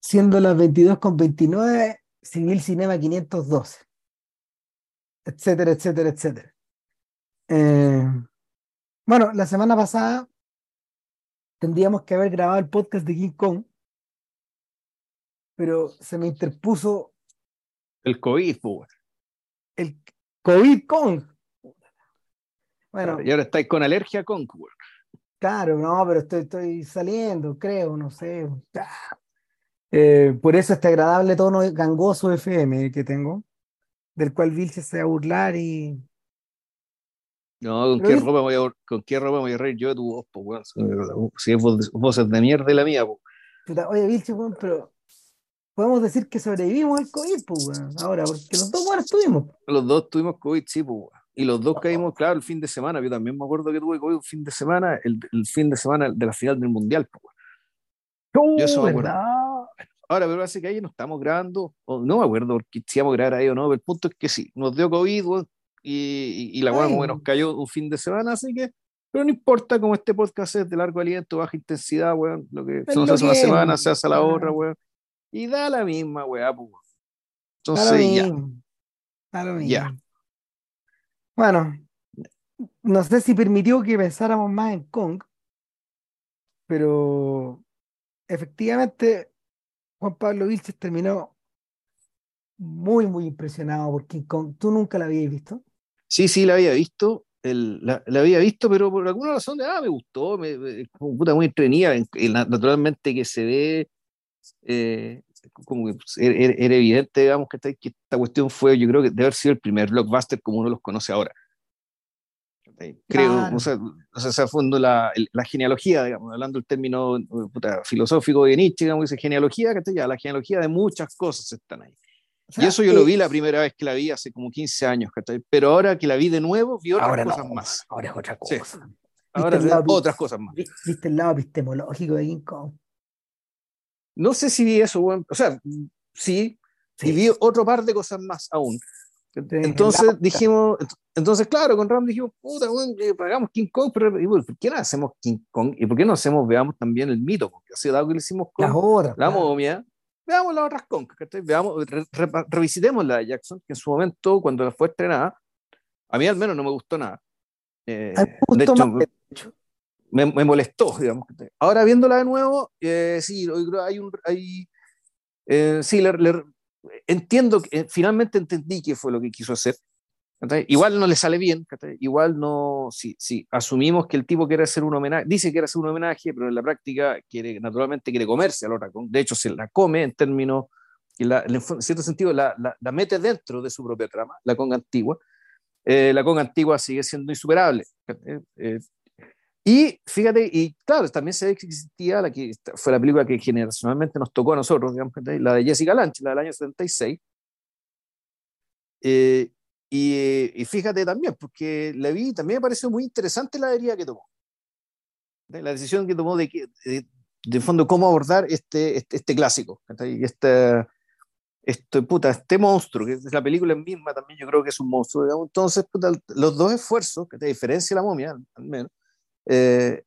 siendo las 22 con 29, Civil Cinema 512, etcétera, etcétera, etcétera. Eh, bueno, la semana pasada tendríamos que haber grabado el podcast de King Kong, pero se me interpuso El COVID, el COVID Kong. Bueno, Y ahora estáis con alergia con, weón. claro, no, pero estoy, estoy saliendo, creo, no sé. Ah. Eh, por eso este agradable tono gangoso FM que tengo, del cual Vilche se va a burlar y No, ¿con qué, es- ropa voy a, ¿con qué ropa voy a reír yo de tu voz, po, weón? Si es voz, voces de mierda la mía, po. Puta, oye, Vilche, weón, pero podemos decir que sobrevivimos al COVID, pues, weón, ahora, porque los dos, bueno, estuvimos. Los dos tuvimos COVID, sí, weón. Y los dos caímos, claro, el fin de semana. Yo también me acuerdo que tuve COVID un fin de semana, el, el fin de semana de la final del Mundial, weón. Yo eso me acuerdo. Ahora, pero parece que ahí no estamos grabando, o no me acuerdo porque si íbamos a grabar ahí o no, pero el punto es que sí, nos dio COVID, y, y, y la que nos cayó un fin de semana, así que, pero no importa, como este podcast es de largo aliento, baja intensidad, weón, lo que se nos hace una semana, se hace a la otra, weón, y da la misma, weá, pues. Entonces, ya, da lo Ya. mismo. Bueno, no sé si permitió que pensáramos más en Kong, pero efectivamente Juan Pablo Vilches terminó muy, muy impresionado por King Kong. ¿Tú nunca la habías visto? sí, sí, la había visto, la, había visto, pero por alguna razón, ah, me gustó, me, como puta, muy entretenida, naturalmente que se ve, eh, como que pues, era, era- era evidente, digamos, que esta, que esta cuestión fue, yo creo que debe haber sido el primer blockbuster como uno los conoce ahora. Creo, Claro. o sea, o sea, ese fondo la, el- la genealogía, digamos, hablando del término eh, puta, filosófico de Nietzsche, digamos, dice genealogía, ¿cachai? Ya, la genealogía de muchas cosas están ahí. O sea, Y eso yo lo eh, vi la primera vez que la vi hace como 15 años, ¿cachai? Pero ahora que la vi de nuevo, vi otras ahora cosas no, más. ahora es otra Sí. cosa. Ahora el lado- otras cosas más. Vi- ¿Viste el lado epistemológico de King Kong? No sé si vi eso, o sea, sí, Sí. y vi otro par de cosas más aún. Entonces dijimos, ent- entonces claro, con Ram dijimos, puta, weón, eh, pagamos King Kong, pero y, bueno, ¿por qué no hacemos King Kong? ¿Y por qué no hacemos, veamos también el mito? Porque así dado que lo hicimos con la claro. momia, veamos las otras Kong. Veamos, re- re- revisitemos la de Jackson, que en su momento, cuando fue estrenada, a mí al menos no me gustó nada. Eh, de hecho, más, de hecho. me, me molestó, digamos. Ahora viéndola de nuevo, eh, sí, hay un, hay, eh, sí, le- le- entiendo, eh, finalmente entendí qué fue lo que quiso hacer. Igual no le sale bien, igual no, sí, sí, asumimos que el tipo quiere hacer un homenaje, dice que quiere hacer un homenaje, pero en la práctica quiere, naturalmente quiere comerse a la otra, de hecho se la come en términos, la- en cierto sentido la, la, la mete dentro de su propia trama, la conga antigua, Eh, la conga antigua sigue siendo insuperable. Eh, y fíjate, y claro, también se ve que existía la que fue la película que generacionalmente nos tocó a nosotros, digamos, la de Jessica Lange, la del año 76. Eh, y, y fíjate también, porque la vi, también me pareció muy interesante la deriva que tomó. La decisión que tomó de, de, de fondo cómo abordar este, este, este clásico, este, este, puta, este monstruo, que es la película misma también yo creo que es un monstruo, digamos. entonces puta, los dos esfuerzos, que a diferencia la momia, al menos, eh,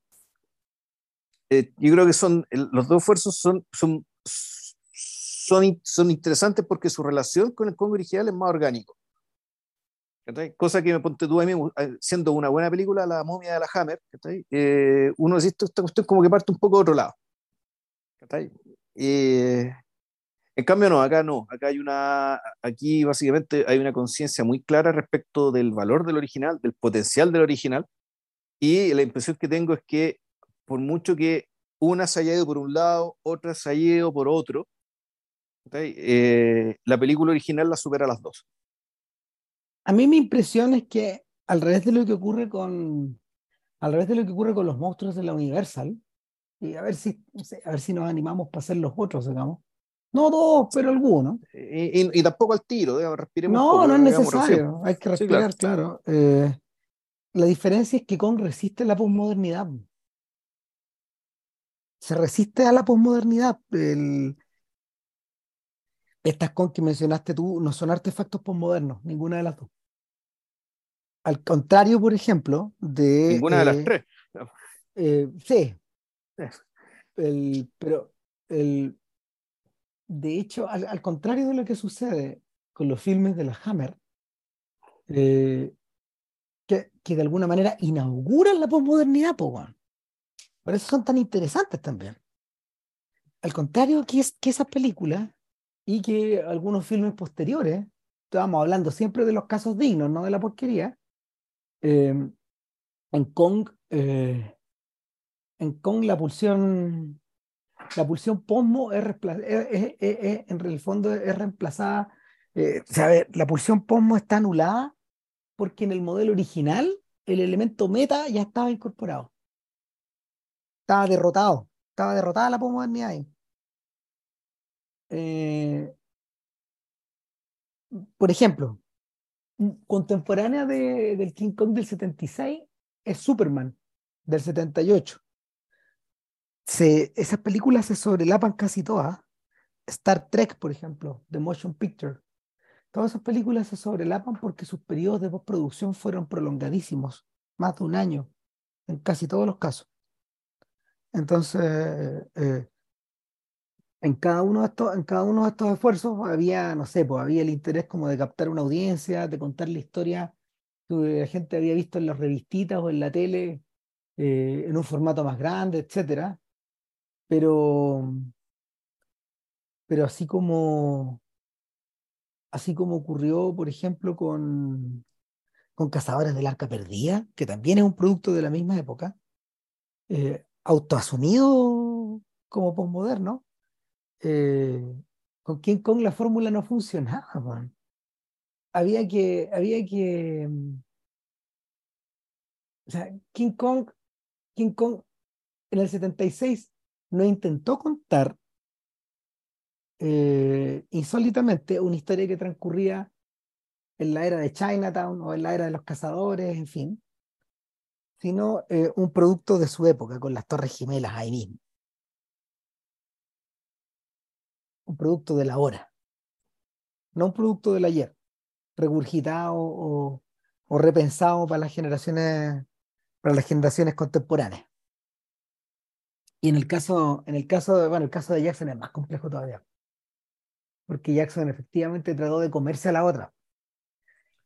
eh, yo creo que son, los dos esfuerzos son, son, son, son interesantes porque su relación con el Congo original es más orgánico. Cosa que me ponte tú a mí, eh, siendo una buena película, La momia de la Hammer. Eh, uno dice, esta cuestión como que parte un poco de otro lado. Eh, en cambio, no, acá no. Acá hay una, aquí básicamente hay una conciencia muy clara respecto del valor del original, del potencial del original. Y la impresión que tengo es que por mucho que una se haya ido por un lado, otra se haya ido por otro, ¿cachai? Eh, la película original la supera a las dos. A mí mi impresión es que al revés de lo que ocurre con al revés de lo que ocurre con los monstruos de la Universal, y a ver si, a ver si nos animamos para hacer los otros, digamos. No todos, pero algunos. Y, y- y tampoco al tiro, digamos, respiremos No, poco, no es digamos, necesario. Hay que Sí, respirar, claro. Eh, la diferencia es que Kong resiste la posmodernidad. Se resiste a la posmodernidad. Estas Kong que mencionaste tú no son artefactos posmodernos, ninguna de las dos. Al contrario, por ejemplo, de. Ninguna de las eh, tres. eh, sí. El, pero el, de hecho, al, contrario de lo que sucede con los filmes de la Hammer, eh, que, de alguna manera inauguran la posmodernidad, por eso son tan interesantes también. Al contrario que, es, que esas películas y que algunos filmes posteriores, estábamos hablando siempre de los casos dignos, no de la porquería, eh, en Kong, eh, en Kong la pulsión, la pulsión posmo es, en el fondo es reemplazada, eh, la pulsión posmo está anulada porque en el modelo original el elemento meta ya estaba incorporado estaba derrotado, estaba derrotada la posmodernidad ahí. Eh, por ejemplo, contemporánea de, del King Kong del 76 es Superman del 78. Se, esas películas se sobrelapan casi todas. Star Trek, por ejemplo, The Motion Picture. Todas esas películas se sobrelapan porque sus periodos de postproducción fueron prolongadísimos, más de un año, en casi todos los casos. Entonces, eh, en, cada uno de estos, en cada uno de estos esfuerzos había, no sé, pues había el interés como de captar una audiencia, de contar la historia que la gente había visto en las revistitas o en la tele, eh, en un formato más grande, etcétera. Pero, pero así como, así como ocurrió, por ejemplo, con, con Cazadores del Arca Perdida, que también es un producto de la misma época, eh, autoasumido como posmoderno, eh, con King Kong la fórmula no funcionaba. Había que, había que, mm, o sea, King Kong, King Kong en el 76 no intentó contar eh, insólitamente una historia que transcurría en la era de Chinatown o en la era de los cazadores, en fin, sino eh, un producto de su época, con las Torres Gemelas ahí mismo. Un producto de la hora, no un producto del ayer, regurgitado o, repensado para las generaciones, para las generaciones contemporáneas. Y en el caso, en el caso de, bueno, el caso de Jackson es más complejo todavía. Porque Jackson efectivamente trató de comerse a la otra.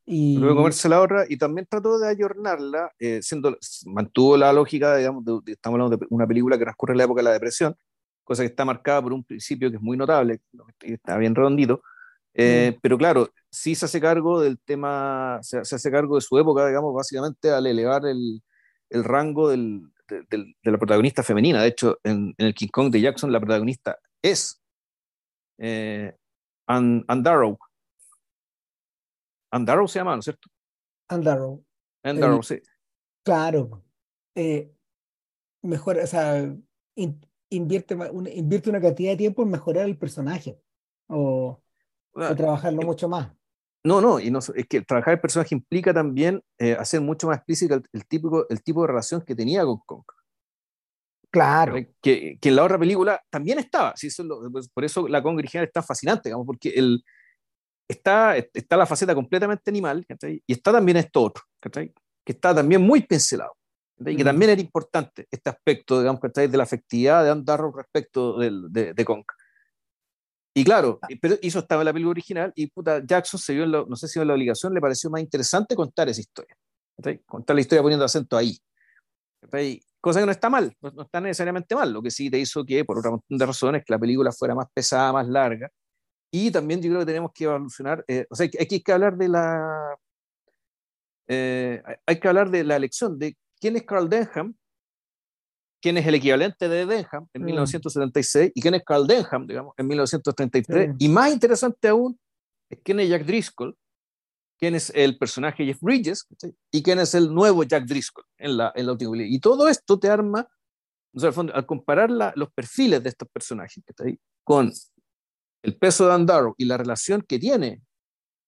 Y... Luego comerse la otra y también trató de ayornarla, eh, siendo, mantuvo la lógica, digamos, estamos hablando de una película que transcurre en la época de la depresión, cosa que está marcada por un principio que es muy notable, está bien redondito, eh, mm. pero claro, sí se hace cargo del tema, se, hace cargo de su época, digamos, básicamente al elevar el, el rango del, de, la protagonista femenina. De hecho, en, el King Kong de Jackson, la protagonista es eh, Ann, Darrow, Andarrow se llama, ¿no es cierto? Andarrow. Andarrow, sí. Claro. Eh, mejor, o sea, invierte, una, invierte una cantidad de tiempo en mejorar el personaje o, trabajarlo eh, mucho más. No, no, y no, es que trabajar el personaje implica también eh, hacer mucho más explícito el, típico, el tipo de relación que tenía con Kong. Claro. Que, que, en la otra película también estaba. ¿sí? Eso pues, por eso la Kong original es tan fascinante, digamos, porque el, está, está la faceta completamente animal, y está también esto otro, que está también muy pincelado, y que también era importante este aspecto, digamos, de la afectividad de Andarro respecto de, de, Kong. Y claro, ah. pero eso estaba en la película original y puta, Jackson se vio, en no sé si en la obligación, le pareció más interesante contar esa historia. Contar la historia poniendo acento ahí. Cosa que no está mal, no, está necesariamente mal, lo que sí te hizo que, por otra montón de razones, que la película fuera más pesada, más larga, y también yo creo que tenemos que evolucionar, eh, o sea, hay que, hablar de la, eh, hay que hablar de la elección de quién es Carl Denham, quién es el equivalente de Denham en 1976 mm. y quién es Carl Denham, digamos, en 1933. Y más interesante aún es quién es Jack Driscoll, quién es el personaje Jeff Bridges y quién es el nuevo Jack Driscoll en la, en la Y todo esto te arma, o sea, al, fondo, al comparar los perfiles de estos personajes con el peso de Andaro y la relación que tiene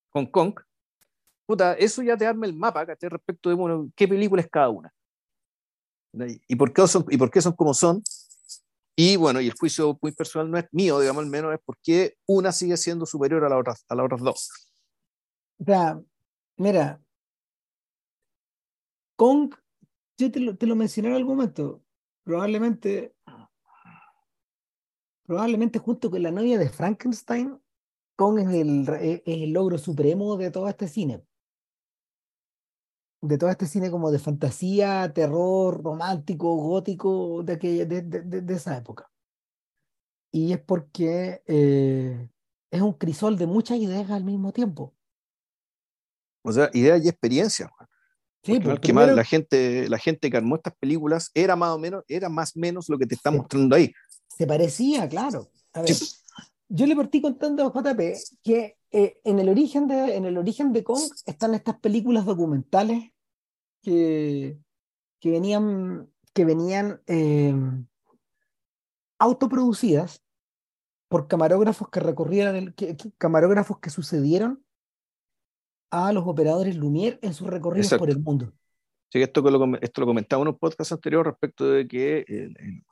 con Kong, puta, eso ya te arma el mapa respecto de qué película es cada una. Y por, qué son, y por qué son como son. Y bueno, y el juicio muy personal no es mío, digamos, al menos es porque una sigue siendo superior a, la otra, a las otras dos. O sea, mira, Kong, yo te lo, te lo mencioné en algún momento, probablemente probablemente junto con la novia de Frankenstein, Kong es el, es el logro supremo de todo este cine. De todo este cine como de fantasía, terror, romántico, gótico de, aquella, de, de, de esa época. Y es porque eh, es un crisol de muchas ideas al mismo tiempo. O sea, ideas y experiencias. Sí, porque primero, la gente, la gente que armó estas películas era más o menos, era más o menos lo que te está mostrando ahí. Se parecía, claro. A ver, sí. Yo le partí contando a JP que eh, en, el origen de, en el origen de Kong están estas películas documentales que, que venían, que venían eh, autoproducidas por camarógrafos que recorrieron, que, que, camarógrafos que sucedieron a los operadores Lumière en sus recorridos Exacto. por el mundo. Sí, esto, lo, esto lo comentaba en un podcast anterior respecto de que el,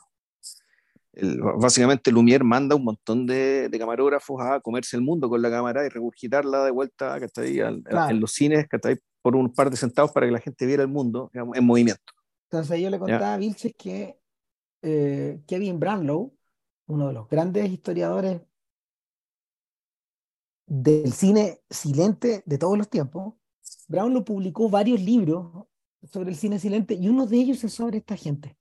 el, básicamente Lumière manda un montón de, de, camarógrafos a comerse el mundo con la cámara y regurgitarla de vuelta que está ahí, al, claro. en los cines que está ahí por un par de centavos para que la gente viera el mundo digamos, en movimiento. Entonces yo le contaba ¿Ya? a Vilches que eh, Kevin Branlow, uno de los grandes historiadores del cine silente de todos los tiempos, Brown lo publicó varios libros sobre el cine silente y uno de ellos es sobre esta gente.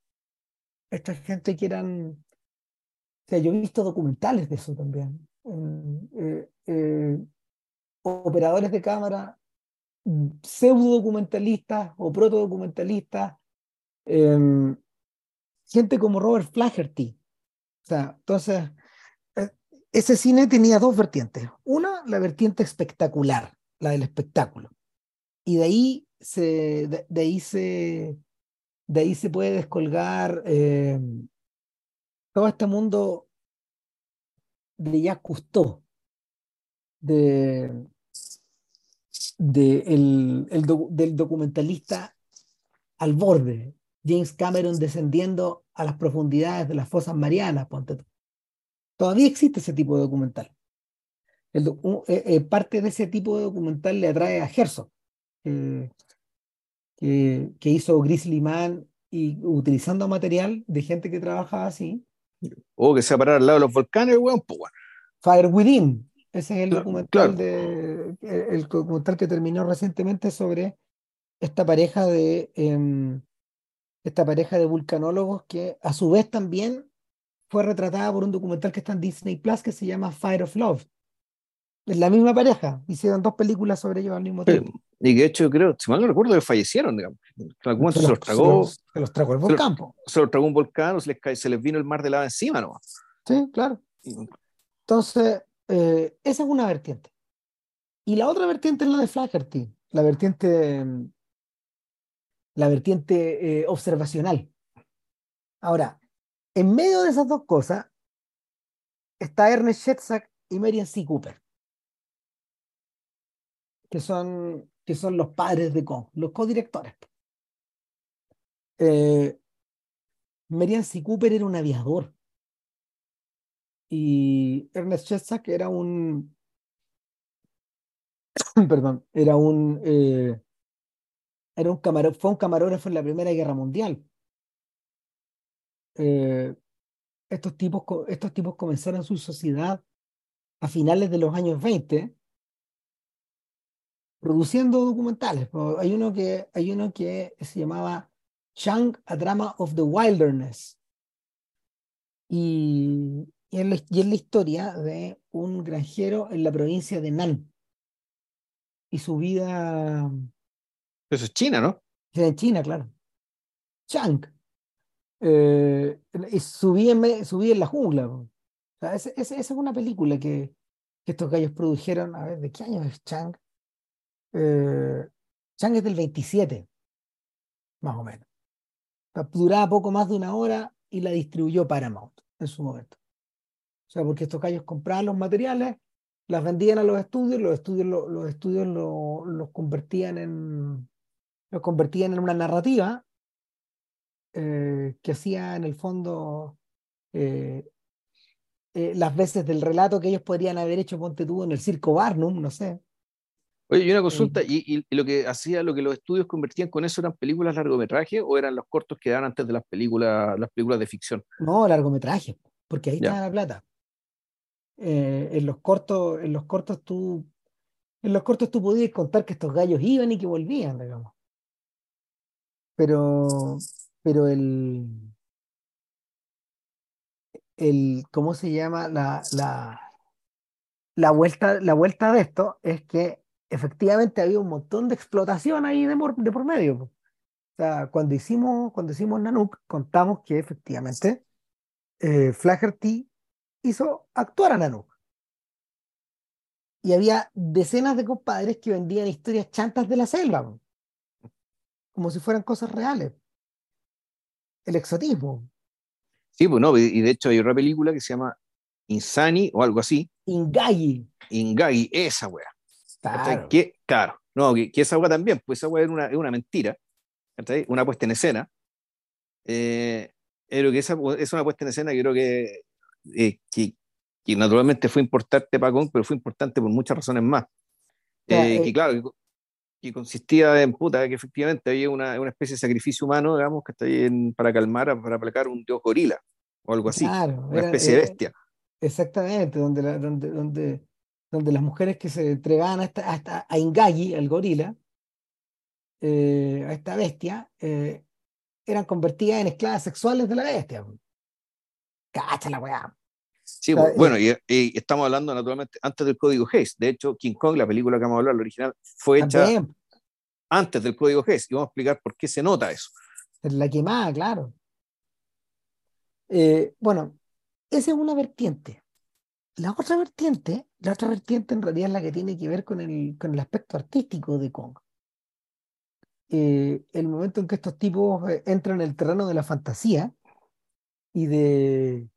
Esta gente que eran... O sea, yo he visto documentales de eso también. Eh, eh, operadores de cámara, pseudo documentalistas o proto documentalistas, eh, gente como Robert Flaherty. O sea, entonces, ese cine tenía dos vertientes. Una, la vertiente espectacular, la del espectáculo. Y de ahí se, de, ahí se, de ahí se puede descolgar eh, todo este mundo de Jacques Cousteau, de, de el, el del documentalista al borde, James Cameron descendiendo a las profundidades de las fosas marianas, ponte. Todavía existe ese tipo de documental. El, eh, eh, parte de ese tipo de documental le atrae a Herzog, eh, que, que, hizo Grizzly Man y utilizando material de gente que trabajaba así. O oh, que se parar al lado de los volcanes, weón, pues, Fire Within, ese es el documental, claro. de, el documental que terminó recientemente sobre esta pareja de eh, esta pareja de vulcanólogos que a su vez también fue retratada por un documental que está en Disney Plus que se llama Fire of Love. Es la misma pareja, hicieron dos películas sobre ellos al mismo tiempo. Y de hecho, creo, si mal no recuerdo, que fallecieron, digamos. Se, se, los tragó. Se los, tragó el volcán. Se, los tragó un volcán se les, cae, se les vino el mar de lava encima, ¿no? Sí, claro. Entonces, eh, esa es una vertiente. Y la otra vertiente es la de Flaherty, la vertiente, la vertiente eh, observacional. Ahora, en medio de esas dos cosas está Ernest Shetzak y Marian C. Cooper, que son, que son los padres de Kong, los codirectores. Eh, Marian C. Cooper era un aviador y Ernest Shetzak era un perdón, era un eh, era un camarón, fue un camarógrafo en la Primera Guerra Mundial eh, estos, tipos, estos tipos comenzaron su sociedad a finales de los años 20 produciendo documentales. Hay uno que, hay uno que se llamaba Chang, A Drama of the Wilderness. Y, y, es la, y es la historia de un granjero en la provincia de Nan. Y su vida... Eso es China, ¿no? En China, claro. Chang eh, subí, en, subí en la jungla. Esa, es una película que, que, estos gallos produjeron. A ver, ¿de qué año es Chang? Eh, Chang es del 27, más o menos. Duraba poco más de una hora y la distribuyó Paramount en su momento. O sea, porque estos gallos compraban los materiales, las vendían a los estudios, los estudios, lo, los estudios lo, los convertían en los convertían en una narrativa eh, que hacía en el fondo eh, eh, las veces del relato que ellos podrían haber hecho, ponte tú, en el circo Barnum, no sé. Oye, y una consulta, ¿y, y, lo que hacía, lo que los estudios convertían con eso eran películas largometraje o eran los cortos que daban antes de las películas, las películas de ficción? No, largometraje. porque ahí estaba la plata. Eh, en los cortos, en los cortos tú, en los cortos tú podías contar que estos gallos iban y que volvían, digamos. Pero, pero el, el, ¿cómo se llama? La, la, la vuelta, la vuelta de esto es que efectivamente había un montón de explotación ahí de, de por medio. O sea, cuando hicimos, cuando hicimos Nanook, contamos que efectivamente eh, Flaherty hizo actuar a Nanook. Y había decenas de compadres que vendían historias chantas de la selva, como si fueran cosas reales. El exotismo, Sí, pues no, y de hecho hay otra película que se llama Insani o algo así, Ingagi. Ingagi, esa. ¿cachai? Claro. Que, claro, no, que, que esa wea también, pues esa wea es una, una mentira, ¿cachai? Una puesta en escena. Eh, pero que esa es una puesta en escena que creo que, eh, que, que naturalmente fue importante para Kong, pero fue importante por muchas razones más. Eh, eh, que claro, que, consistía en puta, que efectivamente había una, una especie de sacrificio humano, digamos, que está ahí en- para calmar, para aplacar un dios gorila o algo así, Claro, una era- especie de eh, bestia. Exactamente, donde, la- donde, donde, donde las mujeres que se entregaban a, esta, a, esta- a Ingagi, al gorila, eh, a esta bestia, eh, eran convertidas en esclavas sexuales de la bestia. Cacha la weá. Sí, o sea, pues, bueno, y, y estamos hablando naturalmente antes del código Hayes. De hecho, King Kong, la película que vamos a hablar, la original, fue hecha También, antes del código Hayes. Y vamos a explicar por qué se nota eso. la quemada, claro. Eh, bueno, esa es una vertiente. La otra vertiente, la otra vertiente en realidad es la que tiene que ver con el, con el aspecto artístico de Kong. Eh, el momento en que estos tipos eh, entran en el terreno de la fantasía y de,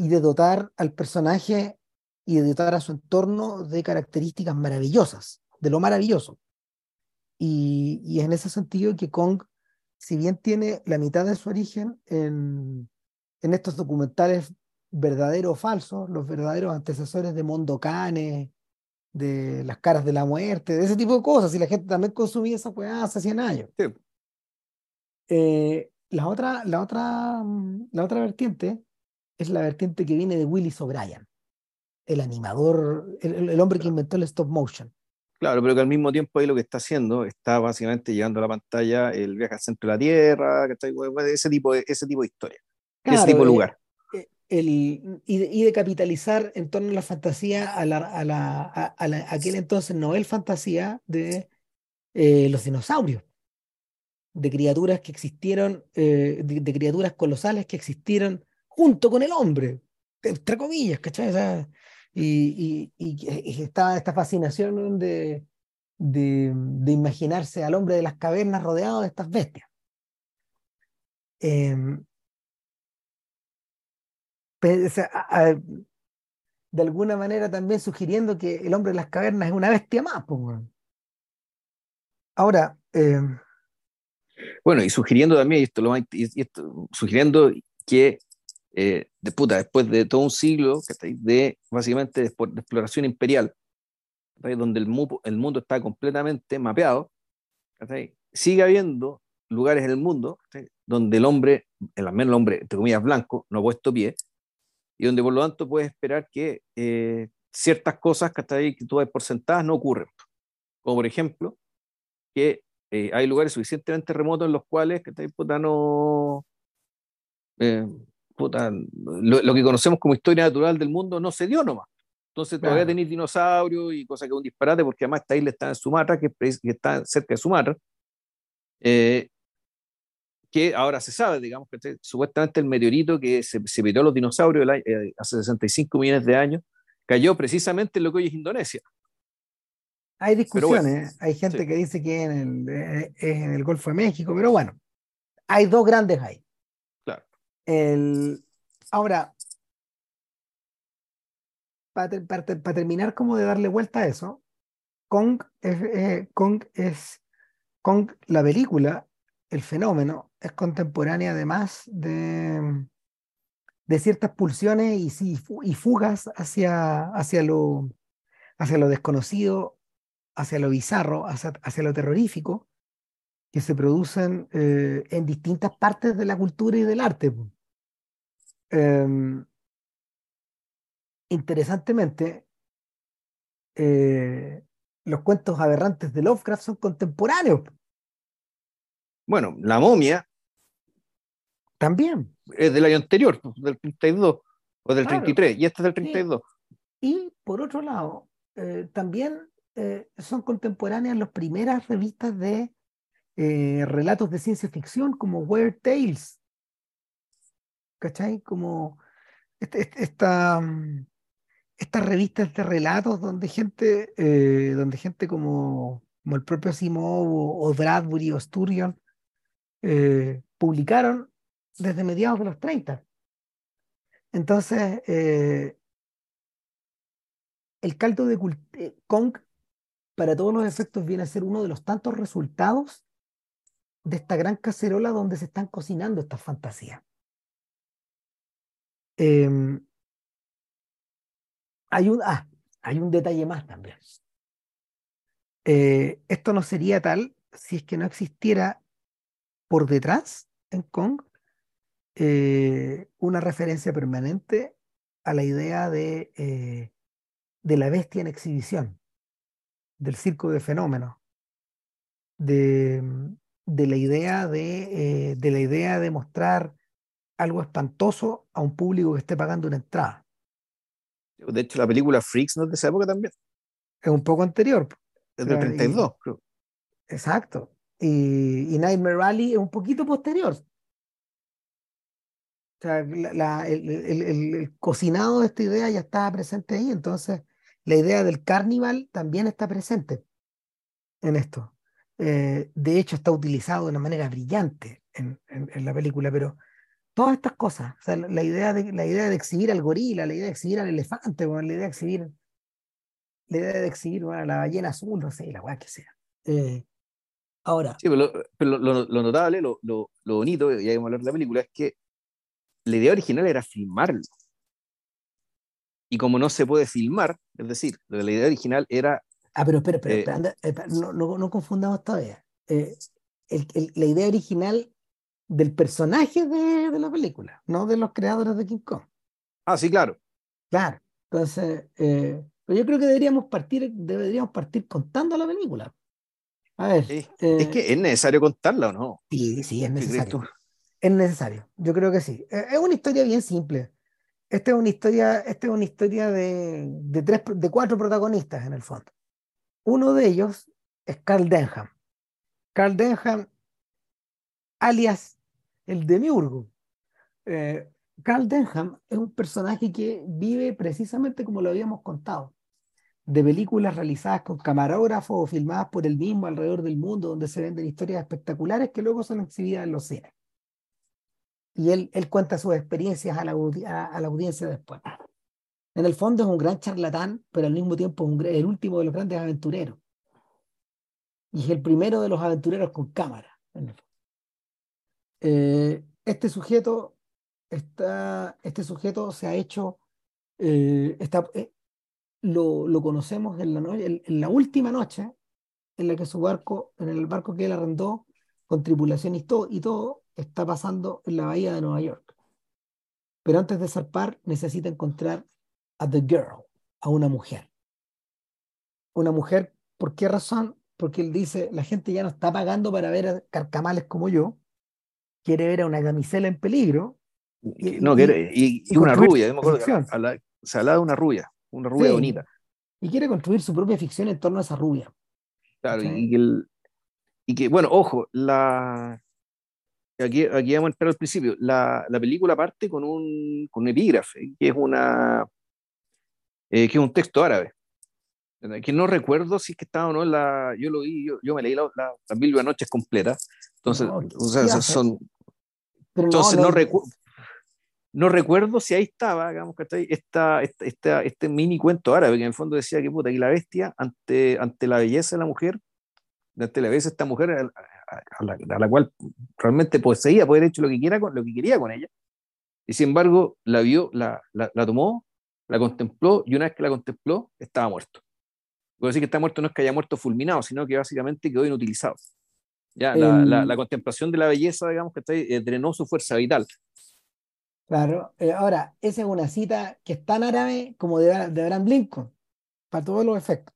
y de dotar al personaje y de dotar a su entorno de características maravillosas, de lo maravilloso. Y, y es en ese sentido que Kong, si bien tiene la mitad de su origen en, en estos documentales verdaderos o falsos, los verdaderos antecesores de Mondo Cane, de las caras de la muerte, de ese tipo de cosas, y la gente también consumía esa weá hace 100 años. Sí. Eh, la otra, la otra, la otra vertiente es la vertiente que viene de Willis O'Brien, el animador, el, hombre que inventó el stop motion. Claro, pero que al mismo tiempo ahí lo que está haciendo está básicamente llevando a la pantalla el viaje al centro de la Tierra, ese tipo de, ese tipo de historia, ese tipo de eh, lugar. eh, el, y, de, y de capitalizar en torno a la fantasía, a, la, a, la, a, a la- aquel entonces novel fantasía de eh, los dinosaurios, de criaturas que existieron, eh, de, de criaturas colosales que existieron junto con el hombre, entre comillas, ¿cachai? Y, y, y esta fascinación de, de, de imaginarse al hombre de las cavernas rodeado de estas bestias. Em, de alguna manera también sugiriendo que el hombre de las cavernas es una bestia más. pues. Ahora, em, Bueno, y sugiriendo también, y esto, lo sugiriendo que eh, de puta, después de todo un siglo de básicamente de, de exploración imperial, donde el, mu- el mundo está completamente mapeado, sigue habiendo lugares en el mundo donde el hombre, el, al menos el hombre, entre comillas, blanco, no ha puesto pie, y donde por lo tanto puedes esperar que eh, ciertas cosas ¿cachai? que tú das por sentadas no ocurren. Como por ejemplo, que eh, hay lugares suficientemente remotos en los cuales ¿cachai? Puta, no, eh, puta, lo, lo que conocemos como historia natural del mundo no se dio nomás. Entonces todavía Claro. tenéis dinosaurios y cosas que es un disparate, porque además esta isla está en Sumatra, que, es que está cerca de Sumatra, eh, que ahora se sabe, digamos, que este- supuestamente el meteorito que se, metió a los dinosaurios año- eh, hace 65 millones de años, cayó precisamente en lo que hoy es Indonesia. hay Pero bueno, discusiones, hay gente sí. que dice que en el, eh, es en el Golfo de México, pero bueno, hay dos grandes ahí. El, ahora, para, terminar como de darle vuelta a eso, Kong es, eh, es la película, el fenómeno, es contemporánea además de, de ciertas pulsiones y, y fugas hacia, hacia, lo, hacia lo desconocido, hacia lo bizarro, hacia, hacia lo terrorífico, que se producen eh, en distintas partes de la cultura y del arte. Em, interesantemente, eh, los cuentos aberrantes de Lovecraft son contemporáneos. Bueno, la momia. También. Es del año anterior, del 32 o del 33, y este es del 32. Y por otro lado, eh, también son contemporáneas las primeras revistas de eh, relatos de ciencia ficción como Weird Tales. ¿Cachai? Como este, este, esta, estas revistas de relatos donde gente, donde gente como, el propio Asimov o, Bradbury o Sturgeon publicaron desde mediados de los 30. Entonces, el caldo de Kong para todos los efectos viene a ser uno de los tantos resultados de esta gran cacerola donde se están cocinando estas fantasías. Em, hay, un, ah, hay un detalle más también. Eh, esto no sería tal si es que no existiera por detrás en Kong eh, una referencia permanente a la idea de, eh, de la bestia en exhibición del circo de fenómenos, de, de la idea de, eh, de, la idea de mostrar algo espantoso a un público que esté pagando una entrada. De hecho, la película Freaks no es de esa época también. Es un poco anterior. Es del 32, creo. Exacto. Y, y, Nightmare Rally es un poquito posterior. O sea, la, el, el, el, cocinado de esta idea ya estaba presente ahí, entonces la idea del carnival también está presente en esto. Eh, de hecho, está utilizado de una manera brillante en, la película, pero todas estas cosas, la, idea de, la idea de exhibir al gorila, la idea de exhibir al elefante, la idea de exhibir, la idea de exhibir a la ballena azul, no sé, la weá que sea. Eh, ahora. Sí, pero, lo, notable, lo, lo, bonito, y hay que hablar de la película, es que la idea original era filmarlo. Y como no se puede filmar, es decir, la idea original era... Ah, pero espera, espera, eh, no, no, no, confundamos todavía. Eh, el, el, la idea original del personaje de, de, la película, no de los creadores de King Kong. Ah, sí, claro. Claro. Entonces, eh, pero yo creo que deberíamos partir, deberíamos partir contando la película. A ver. es que es necesario contarla o no. Sí, sí, es necesario. Es necesario. Yo creo que sí. Es una historia bien simple. Esta es una historia, esta es una historia de, de, tres, de cuatro protagonistas en el fondo. Uno de ellos es Carl Denham. Carl Denham, alias el Demiurgo. Eh, Carl Denham es un personaje que vive precisamente como lo habíamos contado, de películas realizadas con camarógrafos o filmadas por él mismo alrededor del mundo, donde se venden historias espectaculares que luego son exhibidas en los cines y él, él cuenta sus experiencias a la, a, la audiencia después. En el fondo es un gran charlatán, pero al mismo tiempo es un, el último de los grandes aventureros. Y es el primero de los aventureros con cámara. Eh, este sujeto está, este sujeto se ha hecho, eh, está, eh, lo, lo, conocemos en la, noche, en la última noche en la que su barco, en el barco que él arrendó, con tripulación y todo, y todo está pasando en la bahía de Nueva York. Pero antes de zarpar necesita encontrar a The Girl, a una mujer. Una mujer, ¿por qué razón? Porque él dice, la gente ya no está pagando para ver a carcamales como yo, quiere ver a una camisela en peligro. Y, no, quiere, y, una rubia, me acuerdo se hablaba de una rubia, una rubia bonita. Y quiere construir su propia ficción en torno a esa rubia. Claro, y, el, y que, bueno, ojo, la, aquí, aquí vamos a entrar al principio. La, la película parte con un, con un epígrafe, que es, una, eh, que es un texto árabe. Que no recuerdo si es que estaba o no en la. Yo lo vi, yo, yo me leí la, la, la Biblia noches completa. Entonces, no, o sea, son. entonces, no, no, no, recuerdo si ahí estaba, digamos, que esta, esta, esta, este mini cuento árabe, que en el fondo decía que puta, y la bestia, ante, ante la belleza de la mujer, ante la belleza de esta mujer, a la, cual realmente poseía poder hecho lo que, quiera con, lo que quería con ella. Y sin embargo, la vio, la, la, tomó, la contempló y una vez que la contempló, estaba muerto. Puedo decir que está muerto no es que haya muerto fulminado, sino que básicamente quedó inutilizado. Ya, la, la, contemplación de la belleza, digamos, que está ahí, eh, drenó su fuerza vital. Claro, eh, ahora, esa es una cita que es tan árabe como de, de Abraham Lincoln, para todos los efectos.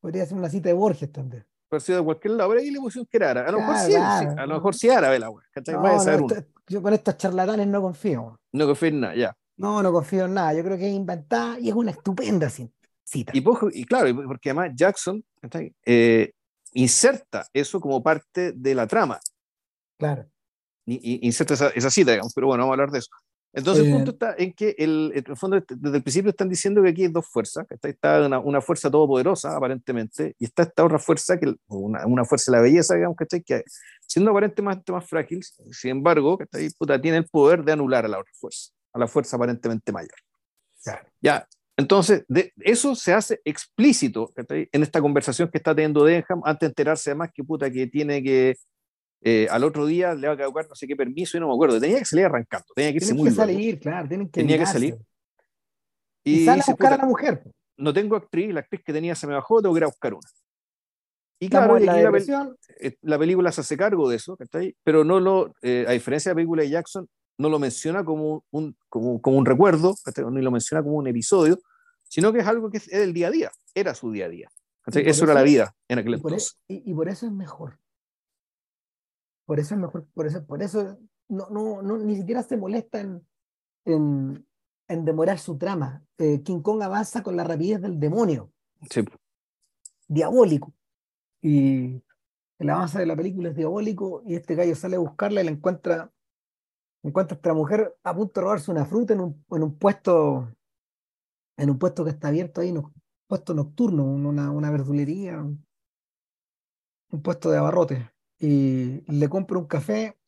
Podría ser una cita de Borges también. Puede ser de cualquier lado, pero ahí le pusieron que era árabe. A lo mejor Claro, sí, claro. sí, a lo mejor sí árabe la wea. No, no, esto- yo con estos charlatanes no confío. No confío en nada, ya. No, no confío en nada. Yo creo que es inventada y es una estupenda cita. Y, poco- y claro, porque además Jackson ¿cachai? Eh, inserta eso como parte de la trama, Claro. y, y- inserta esa, esa cita, digamos, pero bueno, vamos a hablar de eso. Entonces, Eh, el punto está en que el, en el fondo, este, desde el principio están diciendo que aquí hay dos fuerzas, que está, está una, una fuerza todopoderosa, aparentemente, y está esta otra fuerza, que una, una fuerza de la belleza, digamos, que, que siendo aparentemente más frágil, sin embargo, que puta, tiene el poder de anular a la otra fuerza, a la fuerza aparentemente mayor. Claro. Ya, entonces, de, eso se hace explícito en esta conversación que está teniendo Denham antes de enterarse además que puta que tiene que eh, al otro día le va a caducar no sé qué permiso y no me acuerdo, tenía que salir arrancando, tenía que irse Tienen muy que salir, claro, tienen que Tenía que salir. Y, Y sale a buscar puta, a la mujer. no tengo actriz, la actriz que tenía se me bajó, tengo que ir a buscar una. Y claro, la la, eh, la película se hace cargo de eso, ¿cachai? pero no lo, eh, a diferencia de la película de Jackson, no lo menciona como un, como, como un recuerdo, ni lo menciona como un episodio, sino que es algo que es el día a día, era su día a día. por Eso era la eso- vida en aquel Y por, e- entonces. y- y por eso es mejor. Por eso es mejor, por eso, por eso no, no, no, ni siquiera se molesta en, en, en demorar su trama. Eh, King Kong avanza con la rapidez del demonio, Sí. diabólico. Y el avance de la película es diabólico y este gallo sale a buscarla y la encuentra, encuentra a esta mujer a punto de robarse una fruta en un, puesto, en un puesto que está abierto ahí, un puesto nocturno, una, verdulería, un, un puesto de abarrotes. Y le compra un café.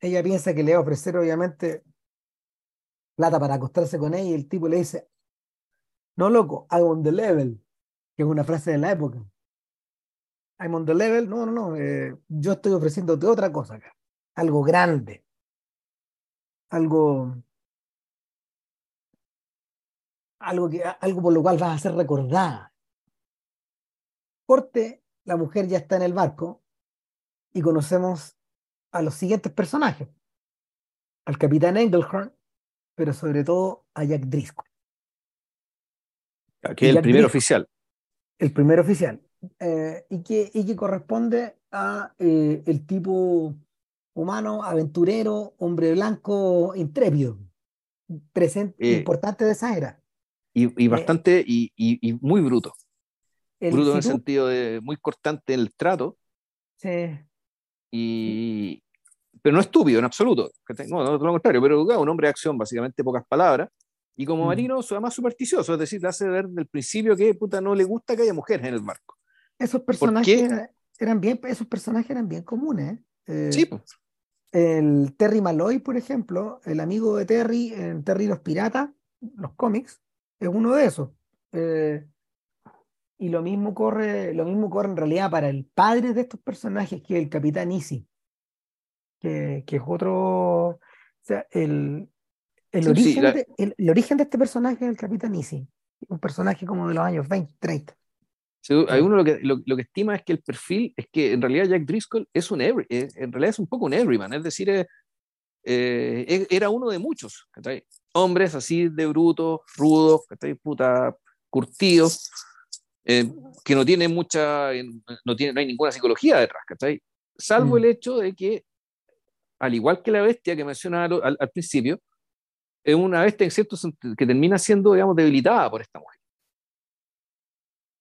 Ella piensa que le va a ofrecer, obviamente, plata para acostarse con ella, y el tipo le dice, no loco, I'm on the level, que es una frase de la época. I'm on the level, no, no, no, eh, yo estoy ofreciéndote otra cosa acá, algo grande, algo, algo, que, algo por lo cual vas a ser recordada. Corte, la mujer ya está en el barco y conocemos a los siguientes personajes, al capitán Engelhorn, pero sobre todo a Jack Driscoll. Es el Jack primer Driscoll. oficial. el primer oficial, eh, y, que, y que corresponde a eh, el tipo humano, aventurero, hombre blanco, intrépido, presente, Eh, importante de esa era. Y, y bastante, y, y, y muy bruto. El, bruto en si el tú- sentido de muy cortante en el trato, sí, y, pero no estúpido en absoluto. No, no, lo contrario, pero claro, un hombre de acción, básicamente pocas palabras. Y como Mm. marino, además supersticioso, es decir, le hace ver del principio que puta no le gusta que haya mujeres en el barco. esos personajes eran bien, esos personajes eran bien comunes. ¿eh? Eh, Sí. El Terry Malloy, por ejemplo, el amigo de Terry en Terry y los Piratas, los cómics, es uno de esos. Eh, y lo mismo corre, lo mismo corre en realidad para el padre de estos personajes, que es el Capitán Easy, que, que es otro. O sea, el, el, Sí, sí, origen la- de, el, el origen de este personaje es el Capitán Easy, un personaje como de los años 20, 30. Sí, hay uno lo que, lo, lo que estima es que el perfil es que en realidad Jack Driscoll es un every, eh, en realidad es un poco un everyman, es decir, eh, eh, e- era uno de muchos, ¿cachai? hombres así de brutos, rudos, ¿cachai? puta, curtidos, eh, que no tienen mucha, no, tiene, no hay ninguna psicología detrás, ¿cachai? salvo Mm. el hecho de que, al igual que la bestia que mencionaba al, al- al principio, es una bestia en cierto sentido que termina siendo, digamos, debilitada por esta mujer.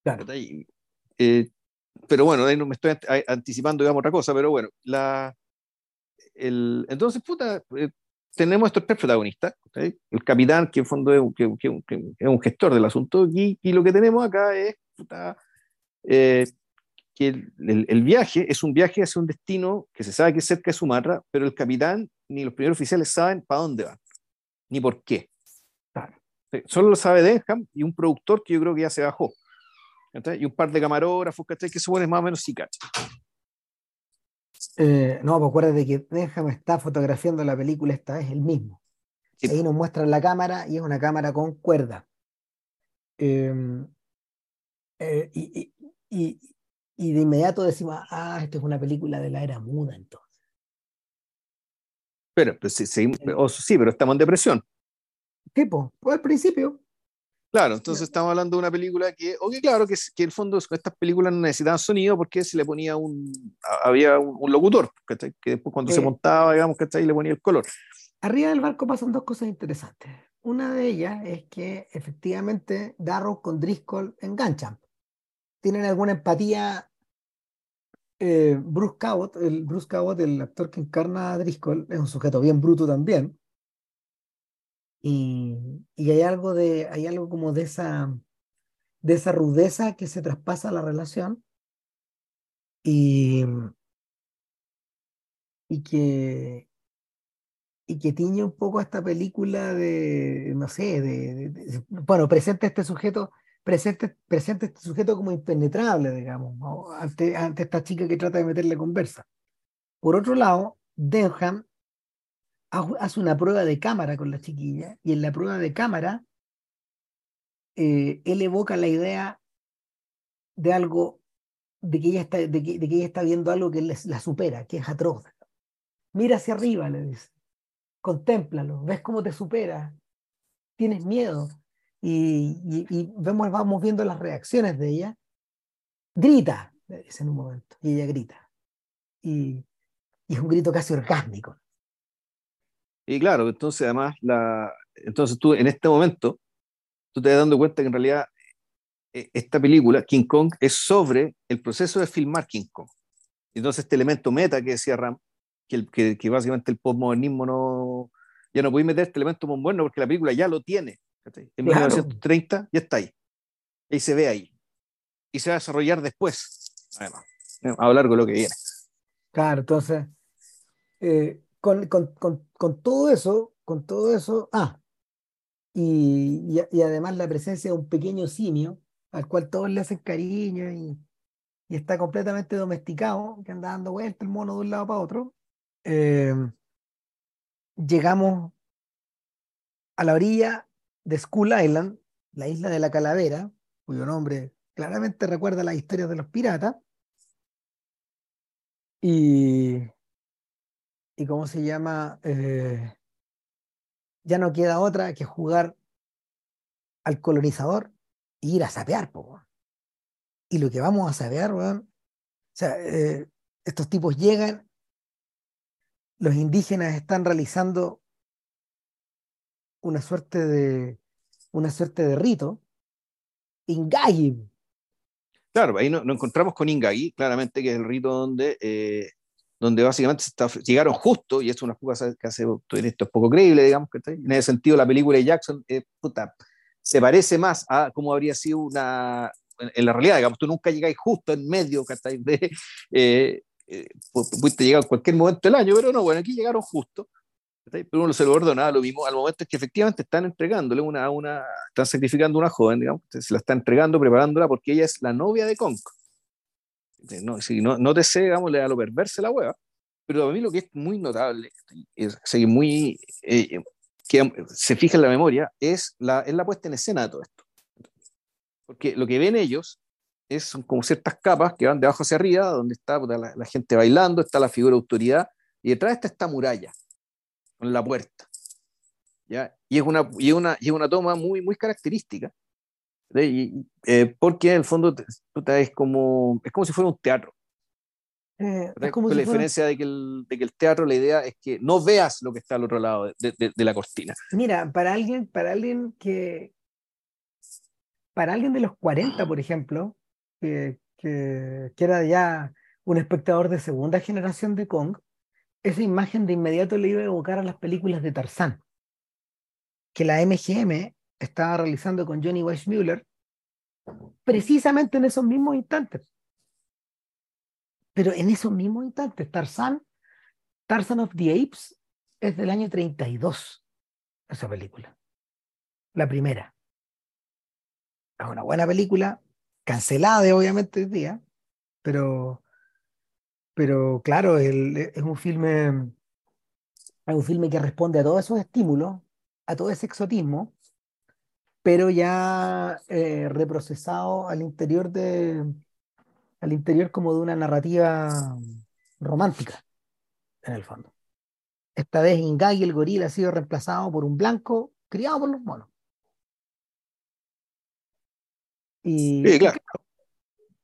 Claro. Eh, pero bueno, ahí no me estoy ant- anticipando, digamos, otra cosa, pero bueno, la, el, entonces, puta, eh, tenemos estos tres protagonistas, ¿cachai? el capitán, que en fondo es, un- que, que- que es un gestor del asunto, y, y lo que tenemos acá es puta, eh, que el, el- el viaje es un viaje hacia un destino que se sabe que es cerca de Sumatra, pero el capitán ni los primeros oficiales saben para dónde van, ni por qué. Claro. Sí, Solo lo sabe Denham y un productor que yo creo que ya se bajó. ¿Cachai? Y un par de camarógrafos, ¿cachai? Que suponen más o menos sí, ¿cachai? Eh, no, pues acuérdate que Denham está fotografiando la película esta vez el mismo. Sí. Ahí nos muestran la cámara y es una cámara con cuerda. Eh, eh, y, y- y- y de inmediato decimos, ah, esto es una película de la era muda entonces. Pero, pues, sí, sí, sí, pero estamos en depresión. Tipo, pues al principio. Claro, entonces estamos hablando de una película que, o claro, que, que en el fondo estas películas no necesitaban sonido porque se le ponía un, había un, locutor, que después cuando se montaba, digamos, ahí le ponía el color. Arriba del barco pasan dos cosas interesantes. Una de ellas es que efectivamente Darrow con Driscoll enganchan. Tienen alguna empatía. Eh, Bruce Cabot, el Bruce Cabot, el actor que encarna a Driscoll, es un sujeto bien bruto también. Y, hay algo de, hay algo como de esa, de esa rudeza que se traspasa a la relación y, y que, y que tiñe un poco esta película de, no sé, de, bueno, presenta este sujeto, presenta, presenta este sujeto como impenetrable, digamos, ante, ante esta chica que trata de meterle conversa. Por otro lado, Denham hace una prueba de cámara con la chiquilla y en la prueba de cámara eh, él evoca la idea de algo, de que ella está, de que, ella está viendo algo que la supera, que es atroz. Mira hacia arriba, le dice. Contémplalo, ves cómo te supera, tienes miedo. Y, vemos, vamos viendo las reacciones de ella. Grita, le dice en un momento, y ella grita. Y, y es un grito casi orgásmico. Y claro, entonces además, la, entonces tú en este momento, tú te das dando cuenta que en realidad eh, esta película, King Kong, es sobre el proceso de filmar King Kong. Entonces este elemento meta que decía Ram, que, el, que, que básicamente el postmodernismo no, ya no puede meter este elemento muy bueno porque la película ya lo tiene. En 1930 ya está ahí. Y se ve ahí. Y se va a desarrollar después, además, a lo largo de lo que viene. Claro, entonces, eh, con, con, con, con, todo eso, con todo eso, ah, y, y, además la presencia de un pequeño simio al cual todos le hacen cariño y, y está completamente domesticado, que anda dando vueltas el mono de un lado para otro, eh, llegamos a la orilla de Skull Island, la isla de la calavera, cuyo nombre claramente recuerda las historias de los piratas, y y cómo se llama, eh, ya no queda otra que jugar al colonizador e ir a sapear, po, Y lo que vamos a sapear, o sea, eh, estos tipos llegan, los indígenas están realizando una suerte de una suerte de rito, Ingagi. Claro, ahí nos, encontramos con Ingagi, claramente que es el rito donde eh, donde básicamente llegaron justo, y es una jugada que hace esto es poco creíble, digamos, que en ese sentido la película de Jackson puta, se parece más a cómo habría sido una, en, la realidad, digamos, tú nunca llegáis justo en medio, De, eh, eh, pudiste llegar en cualquier momento del año, pero no, bueno, aquí llegaron justo, pero uno se lo ordena lo mismo al momento es que efectivamente están entregándole una, una, están sacrificando una joven, digamos, se la está entregando, preparándola porque ella es la novia de Conk no, si no, no te sé, a lo perverse la hueva, pero a mí lo que es muy notable, es, muy, eh, que se fija en la memoria, es la, es la puesta en escena de todo esto. Porque lo que ven ellos es, son como ciertas capas que van de abajo hacia arriba, donde está la, la, gente bailando, está la figura de autoridad, y detrás está esta muralla, con la puerta. ¿ya? Y, es una, y, una, y es una toma muy, muy característica, eh, porque en el fondo es como, es como si fuera un teatro. Eh, es como Con la diferencia de, que el, de que el teatro, la idea es que no veas lo que está al otro lado de, de, la cortina. Mira, para alguien, para alguien que, para alguien de los 40, por ejemplo, que, que, que era ya un espectador de segunda generación de Kong, esa imagen de inmediato le iba a evocar a las películas de Tarzán, que la MGM estaba realizando con Johnny Weissmuller precisamente en esos mismos instantes. Pero en esos mismos instantes, Tarzan, Tarzan of the Apes es del año 32, esa película. La primera. Es una buena película, cancelada obviamente hoy día, pero, pero claro, es un filme es un filme que responde a todos esos estímulos, a todo ese exotismo, pero ya eh, reprocesado al interior de al interior como de una narrativa romántica en el fondo esta vez Ingagi el gorila ha sido reemplazado por un blanco criado por los monos. Y, Sí, claro.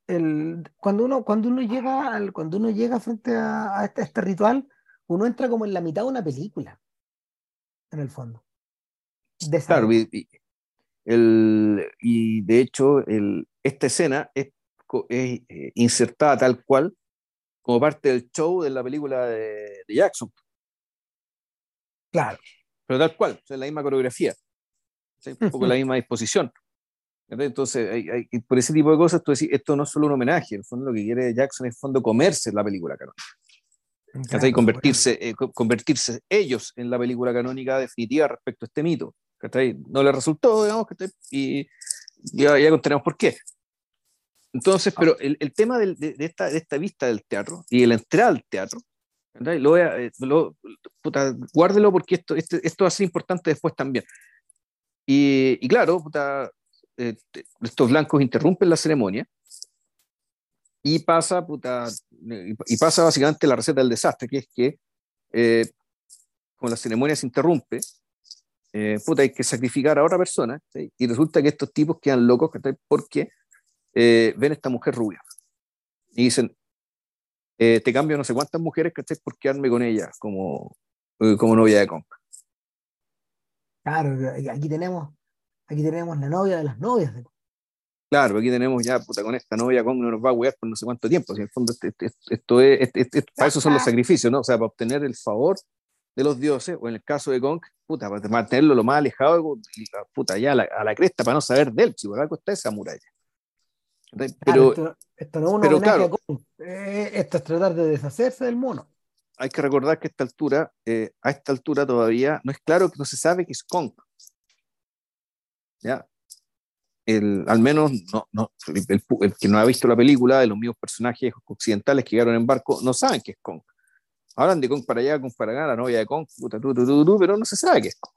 el, cuando uno, cuando uno llega al, cuando uno llega frente a, a este, a este ritual, uno entra como en la mitad de una película, en el fondo. Claro, y- el, y de hecho, el, esta escena es, es, eh, insertada tal cual como parte del show de la película de, de Jackson, Claro. pero tal cual, sea, la misma coreografía, ¿sí? un poco la misma disposición. Entonces, hay- hay- y por ese tipo de cosas, tú decís, esto no es solo un homenaje, en el fondo lo que quiere Jackson es, en el fondo, comerse la película canónica. Claro, convertirse, eh, co- convertirse ellos en la película canónica definitiva respecto a este mito. ¿Cachai? No le resultó, digamos, ¿cachai? y ya, ya contaremos por qué. Entonces, pero el, el tema del- de, de esta, de esta vista del teatro y de la entrada al teatro. Lo voy a- eh, lo- puta, guárdelo porque esto, este- esto va a ser importante después también. Y, y claro, puta, eh, estos blancos interrumpen la ceremonia y pasa, puta, y pasa básicamente la receta del desastre, que es que eh, como la ceremonia se interrumpe, eh, puta, hay que sacrificar a otra persona, ¿sí? y resulta que estos tipos quedan locos porque eh, ven a esta mujer rubia y dicen, eh, te cambio no sé cuántas mujeres, ¿cachai? Por quedarme con ella como, eh, como novia de compa. Claro, aquí tenemos, aquí tenemos la novia de las novias. de- Claro, aquí tenemos ya, puta, con esta novia con no nos va a huear por no sé cuánto tiempo. Si en el fondo este- este- este- esto es, este- este- para eso son los sacrificios, ¿no? O sea, para obtener el favor de los dioses, o en el caso de Kong, puta, para mantenerlo lo más alejado, puta, ya a la, a la cresta, para no saber de él, si por algo está esa muralla. Claro, Pero esto, esto no es pero claro. eh, esto es tratar de deshacerse del mono. hay que recordar que a esta altura, eh, a esta altura todavía no es claro que no se sabe que es Kong. ¿Ya? El, al menos no, no, el, el- el que no ha visto la película de los mismos personajes occidentales que llegaron en barco no saben que es Kong. Hablan de Kong para allá, Kong para acá, la novia de Kong, puta, tu, tu, tu, pero no se sabe es Kong.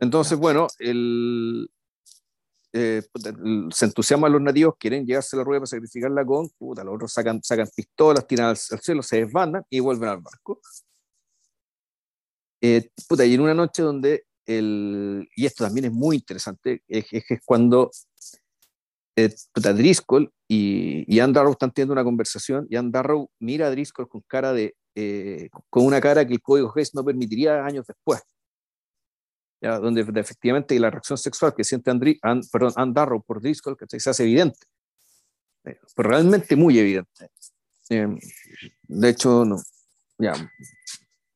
Entonces, bueno, el, eh, se entusiasman los nativos, quieren llevarse la rueda para sacrificarla a Kong, puta, los otros sacan, sacan pistolas, tiran al, al cielo, se desbandan y vuelven al barco. Eh, puta, y en una noche donde el, y esto también es muy interesante, es, es, es cuando eh, Driscoll y, y Ann Darrow están teniendo una conversación y Ann Darrow mira a Driscoll con cara de, eh, con una cara que el código Hayes no permitiría años después. ¿ya? Donde de- efectivamente la reacción sexual que siente Andri, Ann, perdón, por Driscoll ¿cachai? se hace evidente, eh, pero realmente muy evidente. Eh, de hecho, no, ya,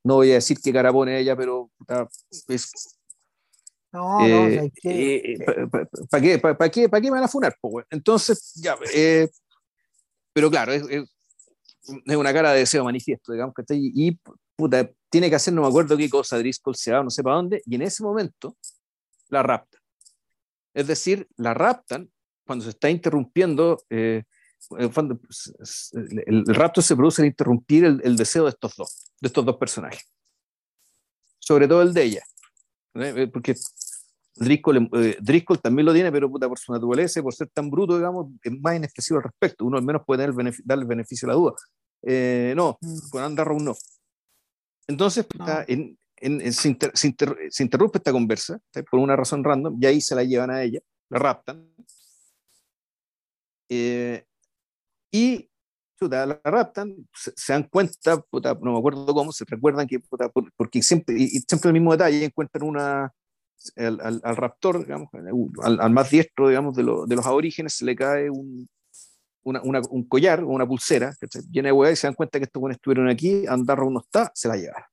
no voy a decir qué cara pone ella, pero es, No, no, eh, ¿sabes qué? eh, ¿Para qué, pa- pa qué, pa qué me van a funar? weón? Entonces, ya, eh, pero claro, es, es- una cara de deseo manifiesto, digamos, que y puta, tiene que hacer, no me acuerdo qué cosa, Driscoll se va, no sé para dónde, y en ese momento la raptan. Es decir, la raptan cuando se está interrumpiendo, eh, en el, fondo, s- s- el- el rapto se produce al interrumpir el, el deseo de estos dos, de estos dos personajes. Sobre todo el de ella. ¿Eh? Eh, Porque Driscoll, eh, Driscoll también lo tiene, pero puta, por su naturaleza, por ser tan bruto, digamos, es más inexpresivo al respecto. Uno al menos puede tener el beneficio, darle el beneficio de la duda. Eh, no, Mm, con Andarrow no. Entonces, No. en- en- en- se, inter- se inter- se interrumpe esta conversa ¿sí? por una razón random y ahí se la llevan a ella, la raptan. Eh, y chuta, la raptan, se, dan cuenta, no me acuerdo cómo, se recuerdan que, puta, por- porque siempre, y, siempre el mismo detalle, encuentran una, al, raptor, digamos, al, al más diestro, digamos, de, lo- de los aborígenes, se le cae un, un collar o una pulsera ¿cachai? llena de hueá y se dan cuenta que estos buenos estuvieron aquí, Andarro no está, se la llevaron.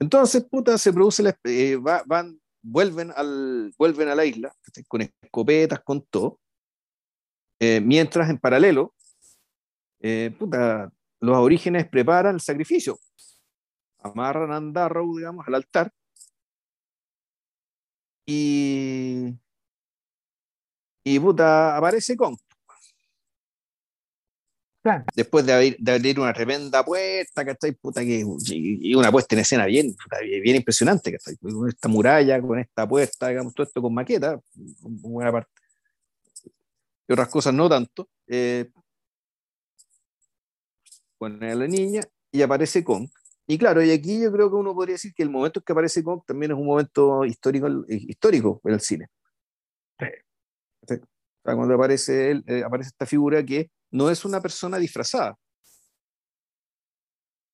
Entonces, puta, se produce, la, eh, va- van, vuelven, al, vuelven a la isla, con escopetas, con todo, Eh, mientras en paralelo, eh, puta, los aborígenes preparan el sacrificio, amarran a Andarrow, digamos, al altar, y, y puta, aparece claro. después de abrir, de abrir una tremenda puerta, ¿cachai? Puta que, y una puesta en escena bien, bien impresionante, ¿cachai? Con esta muralla, con esta puerta, digamos, todo esto con maqueta, con buena parte. Y otras cosas no tanto. Eh, pone a la niña y aparece Kong. Y claro, y aquí yo creo que uno podría decir que el momento en que aparece Kong también es un momento histórico, histórico en el cine. cuando aparece, él, eh, aparece esta figura que no es una persona disfrazada.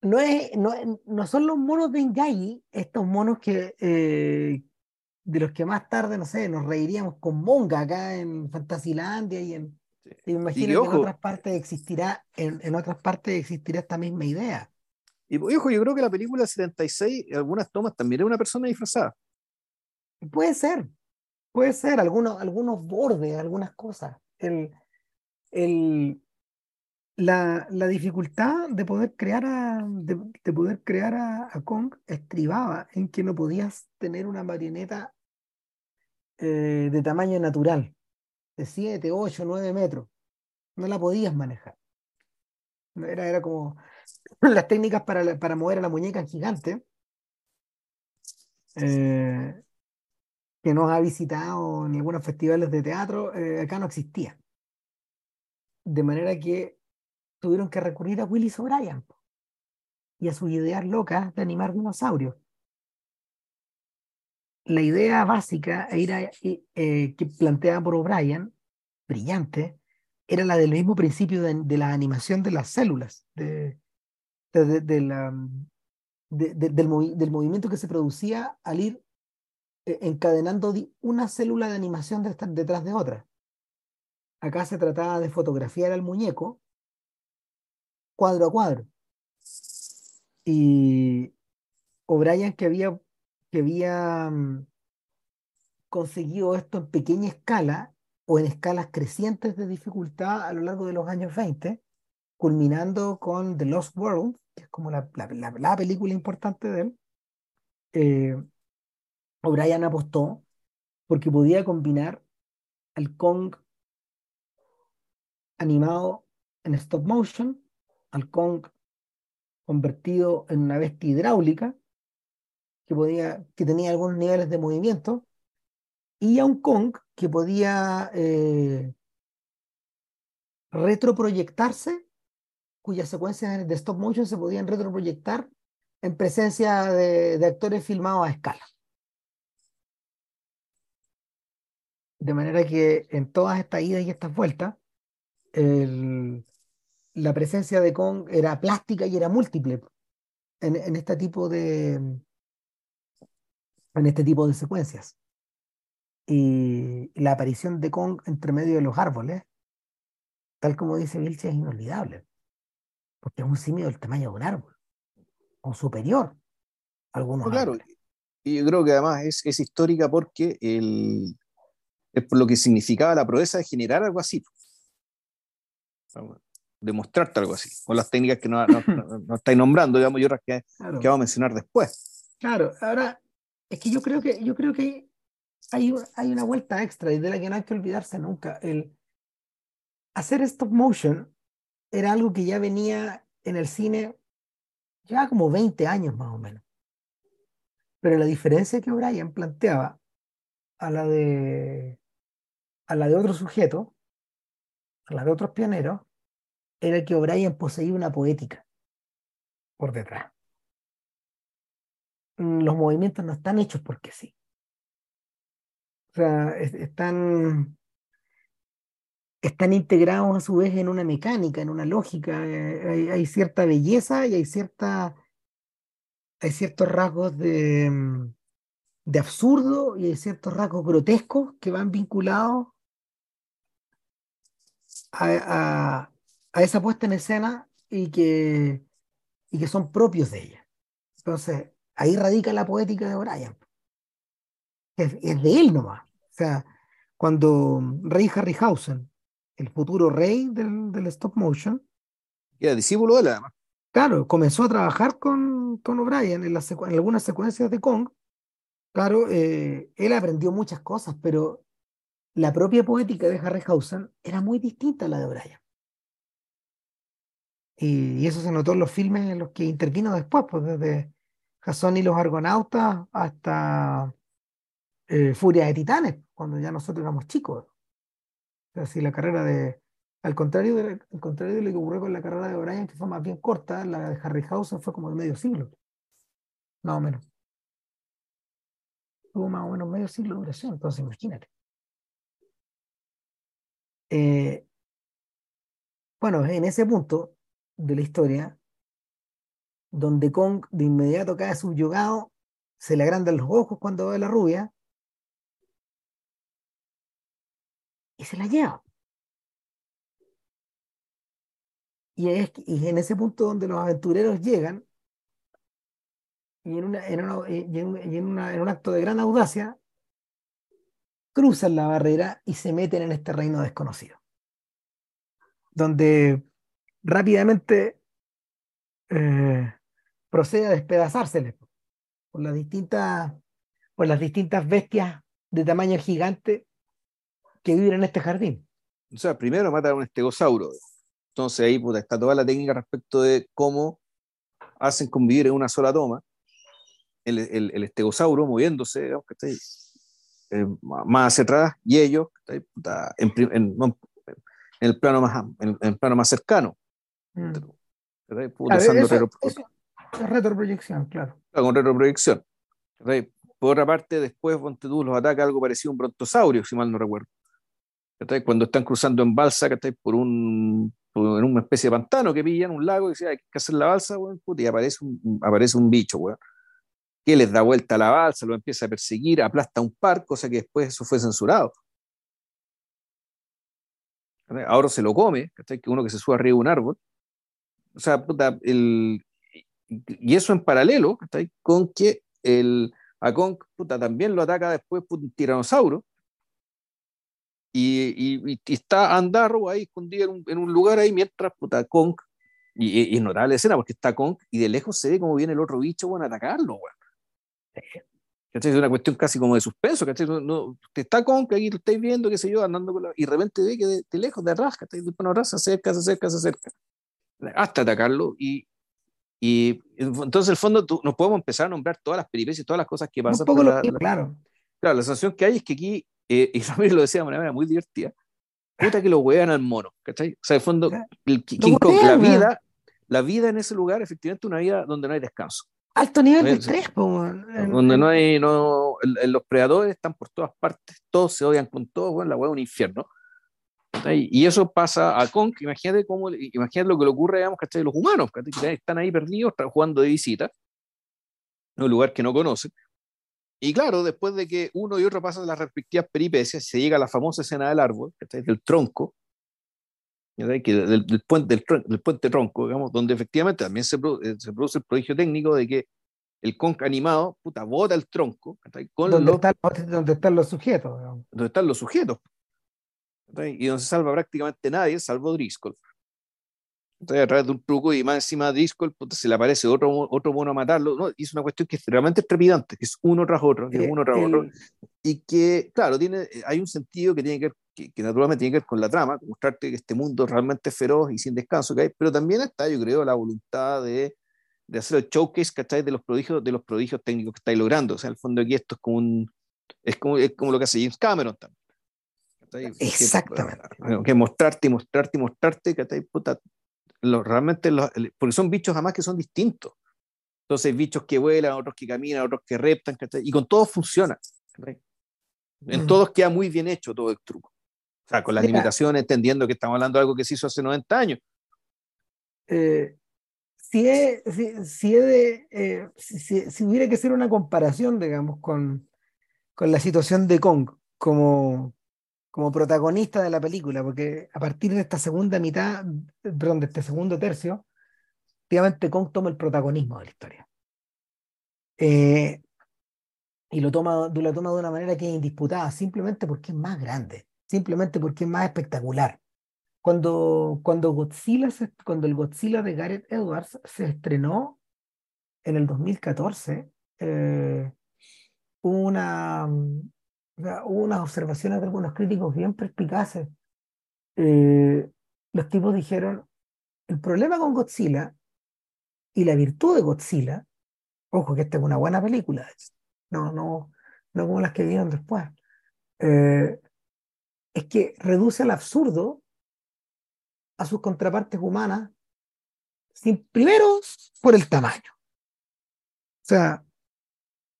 No, es, no, son los monos de Ingai, estos monos que, eh, de los que más tarde, no sé, nos reiríamos con Monga acá en Fantasilandia y en... Me imagino que en otras partes existirá, en, en otras partes existirá esta misma idea. Y ojo, yo creo que la película 76, algunas tomas también es una persona disfrazada. Puede ser, puede ser, algunos, algunos bordes, algunas cosas. El, el, la, la dificultad de poder crear a, de, poder crear a, Kong estribaba en que no podías tener una marioneta eh, de tamaño natural, de 7, 8, 9 metros. No la podías manejar. Era, era como las técnicas para, para mover a la muñeca gigante, eh, que nos ha visitado en algunos festivales de teatro, eh, acá no existía. De manera que tuvieron que recurrir a Willis O'Brien y a sus ideas locas de animar dinosaurios. La idea básica era, eh, que planteaba por O'Brien, brillante, era la del mismo principio de, de la animación de las células, de, de, la, del, del, movimiento que se producía al ir eh, encadenando una célula de animación detrás de otra. Acá se trataba de fotografiar al muñeco cuadro a cuadro. Y O'Brien que había, que había mm, conseguido esto en pequeña escala o en escalas crecientes de dificultad a lo largo de los años 20, culminando con The Lost World, que es como la, la, película importante de él, eh, O'Brien apostó porque podía combinar al Kong animado en stop motion, al Kong convertido en una bestia hidráulica, que, tenía algunos niveles de movimiento, y a un Kong que podía eh, retroproyectarse cuyas secuencias de stop motion se podían retroproyectar en presencia de, actores filmados a escala. De manera que en todas estas idas y estas vueltas, la presencia de Kong era plástica y era múltiple en, este tipo de en este tipo de secuencias. Y la aparición de Kong entre medio de los árboles, tal como dice Vilche, es inolvidable porque es un simio del tamaño de un árbol, o superior algunos. claro, y yo creo que además es, es histórica porque el, es por lo que significaba la proeza de generar algo así, de mostrarte algo así, con las técnicas que no, no, estáis nombrando, digamos, y otras que, que vamos a mencionar después. Claro, ahora, es que yo creo que, yo creo que hay, hay una vuelta extra y de la que no hay que olvidarse nunca. El hacer stop motion era algo que ya venía en el cine ya como 20 años más o menos. Pero la diferencia que O'Brien planteaba a la de a la de otro sujeto, a la de otros pioneros, era que O'Brien poseía una poética por detrás. Los movimientos no están hechos porque sí. O sea, están están integrados a su vez en una mecánica, en una lógica. Eh, hay, cierta belleza y hay, cierta, hay ciertos rasgos de, mm, de absurdo y hay ciertos rasgos grotescos que van vinculados a, a, esa puesta en escena y que, y que son propios de ella. Entonces, ahí radica la poética de Brian. Es, es de él nomás. O sea, cuando Rey Harryhausen el futuro rey del, stop motion. era discípulo de él, además. Claro, comenzó a trabajar con, con O'Brien en, en, algunas secuencias de Kong. Claro, eh, él aprendió muchas cosas, pero la propia poética de Harryhausen era muy distinta a la de O'Brien. Y, eso se notó en los filmes en los que intervino después, pues desde Jason y los Argonautas hasta eh, Furia de Titanes, cuando ya nosotros éramos chicos. Así la carrera de Al contrario, de, al contrario de lo que ocurrió con la carrera de O'Brien, que fue más bien corta, la de Harryhausen fue como de medio siglo, más o menos. Tuvo más o menos medio siglo de duración, entonces imagínate. Eh, bueno, en ese punto de la historia, donde Kong de inmediato cae subyugado, se le agrandan los ojos cuando ve la rubia y se la lleva. Y es y en ese punto donde los aventureros llegan, y en, una, en, y en, en un acto de gran audacia, cruzan la barrera y se meten en este reino desconocido, donde rápidamente eh, procede a despedazárseles por las distintas, por las distintas bestias de tamaño gigante que viven en este jardín. O sea, primero mata a un estegosauro. Entonces ahí puta, está toda la técnica respecto de cómo hacen convivir en una sola toma el, el, el estegosauro moviéndose, digamos, que está ahí, eh, más hacia atrás y ellos puta, en, en, en, el plano más, en, el plano más cercano. Mm. Puta, eso, eso, retroproyección, claro. Con retroproyección. Por otra parte, después ponte tú, los ataca algo parecido a un brontosaurio, si mal no recuerdo. Cuando están cruzando en balsa por un en una especie de pantano que pillan, un lago, y dicen, hay que hacer la balsa, bueno, y aparece un, aparece un bicho, bueno, que les da vuelta a la balsa, lo empieza a perseguir, aplasta un par, cosa que después eso fue censurado. Ahora se lo come, que uno que se sube arriba de un árbol. O sea, puta, el, y eso en paralelo con que el, a Kong puta, también lo ataca después un tiranosaurio y, y, y, está Andarro ahí escondido en un, en un, lugar ahí mientras puta, Kong, y, y, es notable la escena porque está Kong y de lejos se ve como viene el otro bicho bueno, a atacarlo. Bueno. Es una cuestión casi como de suspenso, ¿cachai? No, no, está Kong, que lo estáis viendo, qué sé yo, andando con la, y de repente ve que de, de lejos, de atrás, ¿cachai? De se acerca, se acerca, se acerca, hasta atacarlo y, y entonces, en el fondo, tú, nos podemos empezar a nombrar todas las peripecias, todas las cosas que pasan. Un poco la, lo, claro. Claro, la sensación que hay es que aquí eh, y Ramiro lo decía de manera muy divertida, puta que lo huean al mono, ¿cachai? O sea, de fondo, el, Kong, la vida, la vida en ese lugar, efectivamente, una vida donde no hay descanso. Alto nivel de estrés, Donde no hay, no, el, los predadores están por todas partes, todos se odian con todo, bueno, la hueá es un infierno. ¿Cachai? Y eso pasa a Kong, imagínate cómo, imagínate lo que le ocurre, digamos, ¿cachai? Los humanos, ¿cachai? Están ahí perdidos, están jugando de visita, en un lugar que no conocen, y claro, después de que uno y otro pasan las respectivas peripecias, se llega a la famosa escena del árbol, del tronco, del, del, puente, del, del, puente tronco, digamos, donde efectivamente también se, produce, se produce el prodigio técnico de que el conc animado, puta, bota el tronco. Con donde, los, están, donde están los sujetos. Digamos. Donde están los sujetos. Y donde se salva prácticamente nadie, salvo Driscoll a través de un truco y más encima de disco se le aparece otro, otro mono a matarlo. ¿no? Y es una cuestión que es realmente trepidante, que es uno tras otro, que uno tras otro. Y que, claro, tiene, hay un sentido que tiene que ver, que, que, naturalmente tiene que ver con la trama, mostrarte que este mundo realmente es feroz y sin descanso que hay, pero también está, yo creo, la voluntad de, de hacer el showcase, ¿cachai? De los prodigios, de los prodigios técnicos que estáis logrando. O sea, el fondo aquí esto es como un, es como, es como lo que hace James Cameron también. Exactamente. Que, que, mostrarte y mostrarte y mostrarte, que puta, los, realmente, los, porque son bichos además que son distintos. Entonces, bichos que vuelan, otros que caminan, otros que reptan, y con todos funciona. En mm. todos queda muy bien hecho todo el truco. O sea, con las Mira, limitaciones, entendiendo que estamos hablando de algo que se hizo hace 90 años. Eh, si, es, si, si, es de, eh, si, si, hubiera que hacer una comparación, digamos, con, con la situación de Kong como, como protagonista de la película, porque a partir de esta segunda mitad, perdón, de este segundo tercio, efectivamente Kong toma el protagonismo de la historia. Eh, y lo toma, lo toma de una manera que es indisputada, simplemente porque es más grande, simplemente porque es más espectacular. Cuando, cuando, Godzilla se, cuando el Godzilla de Gareth Edwards se estrenó en el 2014, eh, una, hubo unas observaciones de algunos críticos bien perspicaces. Eh, los tipos dijeron, el problema con Godzilla y la virtud de Godzilla, ojo que esta es una buena película, no, no, no como las que vieron después, eh, es que reduce al absurdo a sus contrapartes humanas, primero por el tamaño. O sea,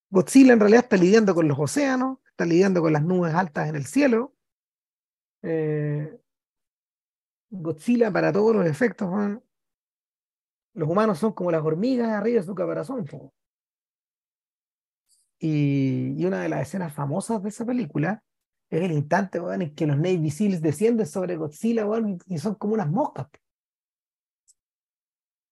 Godzilla en realidad está lidiando con los océanos, está lidiando con las nubes altas en el cielo. Eh, Godzilla, para todos los efectos, los humanos son como las hormigas arriba de su caparazón. Y, una de las escenas famosas de esa película es el instante en que los Navy Seals descienden sobre Godzilla y son como unas moscas.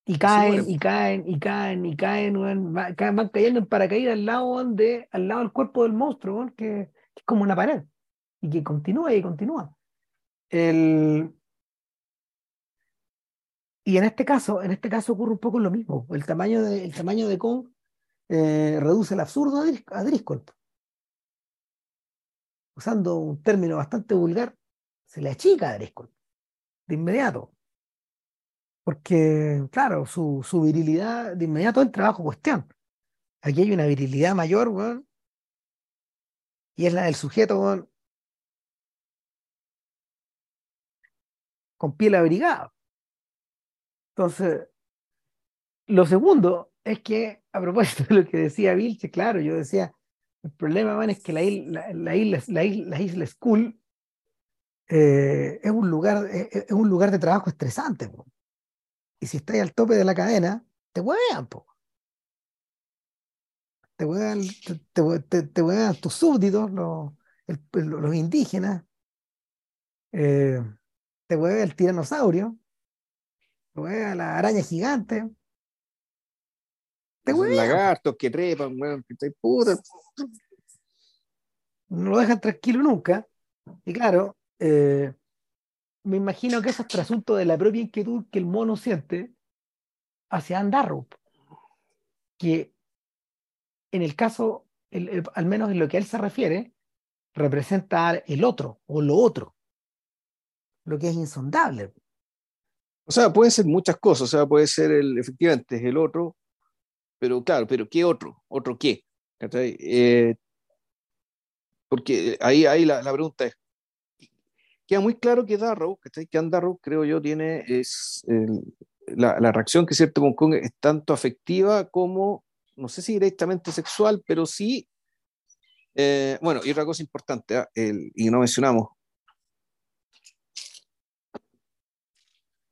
Y caen, y caen, y caen, y caen, van, cayendo en paracaídas al lado, de, al lado del cuerpo del monstruo, que, es como una pared, y que continúa y continúa. El... Y en este caso, en este caso ocurre un poco lo mismo. El tamaño de, el tamaño de Kong eh, reduce el absurdo a, Driscoll. Usando un término bastante vulgar, se le achica a Driscoll. De inmediato. Porque, claro, su, su virilidad de inmediato entra bajo cuestión. Aquí hay una virilidad mayor, weón, y es la del sujeto, weón, con piel abrigada. Entonces, lo segundo es que, a propósito de lo que decía Vilche, claro, yo decía, el problema, man, es que la isla, la, isla, la isla, la isla School es, un lugar, es, un lugar de trabajo estresante. weón. Y si estáis al tope de la cadena, te huevean, po. Te huevean, te, te, tus súbditos, los, los indígenas. Eh, te hueve el tiranosaurio. Te hueve la araña gigante. Te hueve. Lagartos que trepan, weón, que puta. No lo dejan tranquilo nunca. Y claro, eh, me imagino que eso es trasunto de la propia inquietud que el mono siente hacia Andarro. Que en el caso, al menos en lo que a él se refiere, representa el otro o lo otro, lo que es insondable. O sea, pueden ser muchas cosas, o sea, puede ser el, efectivamente, es el otro, pero claro, pero ¿qué otro? ¿Otro qué? Eh, porque ahí, ahí la, la, pregunta es, queda muy claro que Darrow, que Darrow, creo yo, tiene es la, reacción que cierto con Kong es tanto afectiva como, no sé si directamente sexual, pero sí, eh, bueno, y otra cosa importante, ¿ah? y no mencionamos,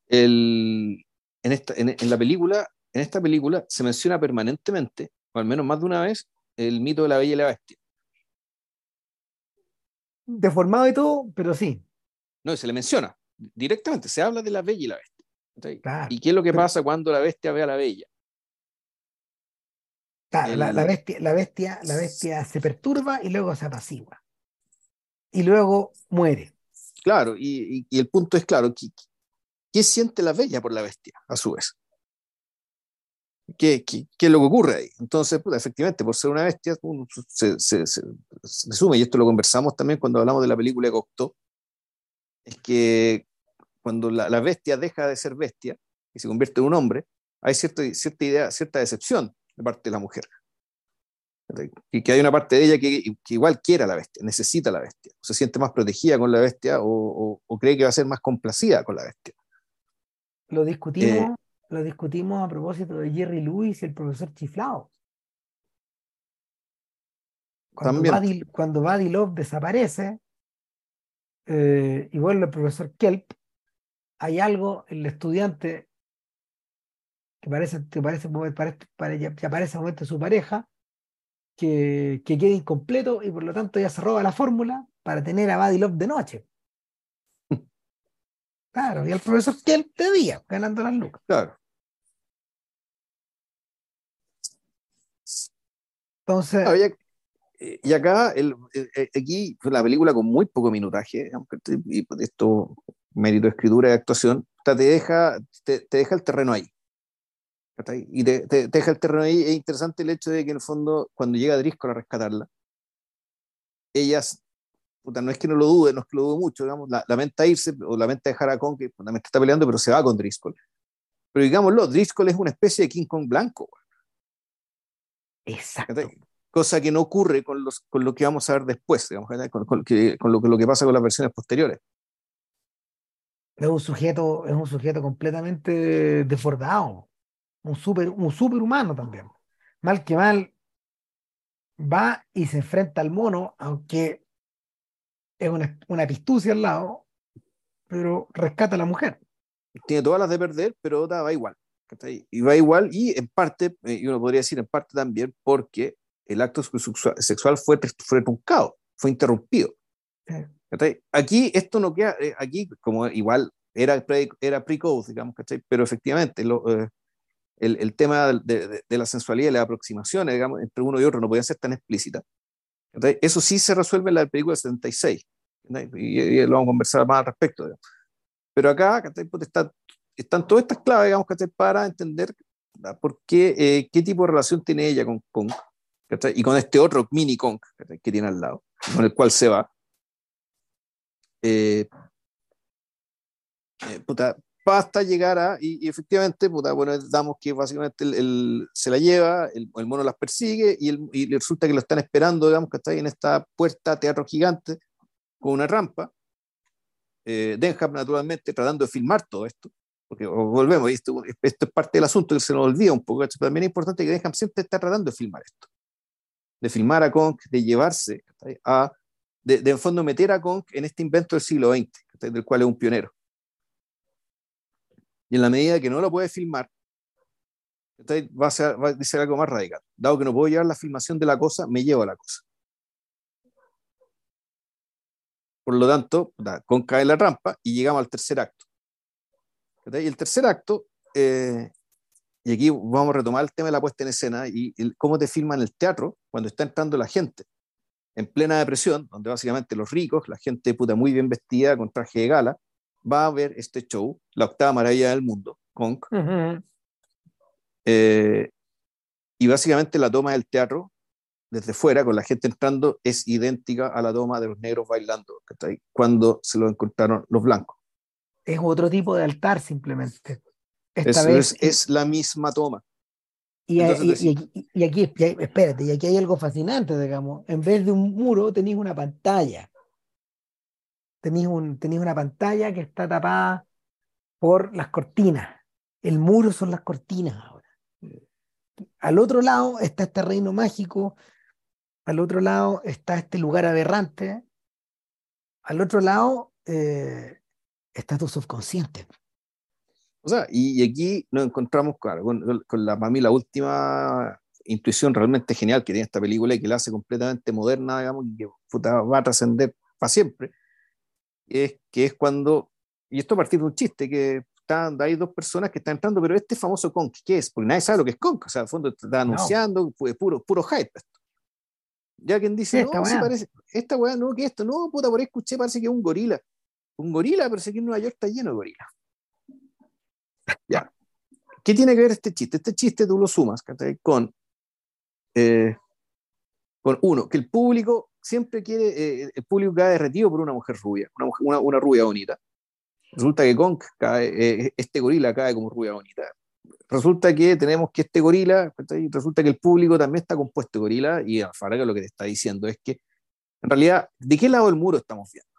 el, en, esta, en, en, la película, en esta película se menciona permanentemente, o al menos más de una vez, el mito de la Bella y la Bestia. Deformado y todo, pero sí. No, se le menciona directamente, se habla de la bella y la bestia. ¿Y qué es lo que pasa cuando la bestia ve a la bella? Claro, la, bestia, la, bestia, la bestia se perturba y luego se apacigua. Y luego muere. Claro, y, el punto es claro, ¿qué, ¿qué, siente la bella por la bestia a su vez? ¿Qué, qué, es lo que ocurre ahí? Entonces, pues, efectivamente, por ser una bestia, se, se, se, se, y esto lo conversamos también cuando hablamos de la película de Cocteau, es que cuando la, bestia deja de ser bestia y se convierte en un hombre, hay cierta, cierta idea, cierta decepción de parte de la mujer. Y que hay una parte de ella que, igual quiere a la bestia, necesita a la bestia, o se siente más protegida con la bestia o, cree que va a ser más complacida con la bestia. Lo discutimos, eh, lo discutimos a propósito de Jerry Lewis y el profesor Chiflado. Cuando Buddy, cuando Buddy Love desaparece, eh, y vuelve el profesor Kelp, hay algo en el estudiante que parece, que parece, parece, que aparece momento su pareja, que, que queda incompleto y por lo tanto ya se roba la fórmula para tener a Buddy Love de noche. Claro, y el profesor Kelp de día, ganando las lucas. Claro. Entonces. Eh, y acá, el, eh, aquí, la película con muy poco minutaje, y esto, mérito de escritura y actuación, te deja, te, deja el terreno ahí. Y te, deja el terreno ahí. Es interesante el hecho de que, en el fondo, cuando llega Driscoll a rescatarla, ellas, puta, no es que no lo dude, no es que lo dude mucho, digamos, la, lamenta irse o lamenta dejar a Kong, que fundamentalmente está peleando, pero se va con Driscoll. Pero digámoslo, Driscoll es una especie de King Kong blanco. Exacto cosa que no ocurre con, los, con lo que vamos a ver después, digamos, con, con, lo, que pasa con las versiones posteriores. Es un sujeto, es un sujeto completamente desbordado, un super, un superhumano también. Mal que mal, va y se enfrenta al mono, aunque es una, una pistucia al lado, pero rescata a la mujer. Tiene todas las de perder, pero va igual. Y va igual, y en parte, eh, y uno podría decir en parte también, porque el acto sexual fue, fue truncado, fue interrumpido. Aquí esto no queda, eh, aquí como igual era pre, era pre-code, digamos, pero efectivamente lo, eh, el, el, tema de, de, la sensualidad y las aproximaciones, digamos, entre uno y otro no podían ser tan explícitas. Eso sí se resuelve en la película 76, y, y, lo vamos a conversar más al respecto. Pero acá pues, está, están todas estas claves, digamos, para entender por qué, eh, qué tipo de relación tiene ella con Kong y con este otro mini Kong que tiene al lado, con el cual se va. Eh, eh, puta, hasta llegar a, y, efectivamente, puta, bueno, damos que básicamente el, se la lleva, el, el, mono las persigue y, y, resulta que lo están esperando, digamos, que está ahí en esta puerta teatro gigante con una rampa. Eh, Denham, naturalmente, tratando de filmar todo esto, porque volvemos, esto, esto es parte del asunto que se nos olvida un poco, pero también es importante que Denham siempre está tratando de filmar esto, de filmar a Kong, de llevarse a, de, de en fondo meter a Kong en este invento del siglo XX, del cual es un pionero y en la medida que no lo puede filmar, va a, ser, va a ser algo más radical. Dado que no puedo llevar la filmación de la cosa, me llevo a la cosa. Por lo tanto, con cae la rampa y llegamos al tercer acto. Y el tercer acto, eh, y aquí vamos a retomar el tema de la puesta en escena y cómo te filman el teatro cuando está entrando la gente en plena depresión, donde básicamente los ricos, la gente puta muy bien vestida con traje de gala, va a ver este show, la octava maravilla del mundo, Kong. Eh, y básicamente la toma del teatro desde fuera, con la gente entrando, es idéntica a la toma de los negros bailando, cuando se lo encontraron los blancos. Es otro tipo de altar simplemente. Esta vez es, es, la misma toma. Y, y, y, aquí, espérate, y aquí hay algo fascinante, digamos. En vez de un muro, tenéis una pantalla tenéis, un, una pantalla que está tapada por las cortinas. El muro son las cortinas ahora. Al otro lado está este reino mágico, al otro lado está este lugar aberrante, al otro lado eh, está tu subconsciente. O sea, y, aquí nos encontramos claro, con, con, la, para mí la última intuición realmente genial que tiene esta película y que la hace completamente moderna, digamos, y que va a trascender para siempre, es que es cuando, y esto a partir de un chiste, que están, hay dos personas que están entrando, pero este famoso Conk, ¿qué es? Porque nadie sabe lo que es Conk, o sea, al fondo está anunciando, no. puro, puro hype esto. Ya quien dice, no, se parece, esta weá, no, que esto, no, puta, por ahí escuché, parece que es un gorila. Un gorila, pero sé que en Nueva York está lleno de gorilas. ¿Qué tiene que ver este chiste? Este chiste tú lo sumas con, eh, con uno, que el público siempre quiere, eh, el público cae derretido por una mujer rubia, una, una rubia bonita. Resulta que Kong cae, eh, este gorila cae como rubia bonita. Resulta que tenemos que este gorila, resulta que el público también está compuesto de gorila, y Alfaraga lo que te está diciendo es que, en realidad, ¿de qué lado del muro estamos viendo?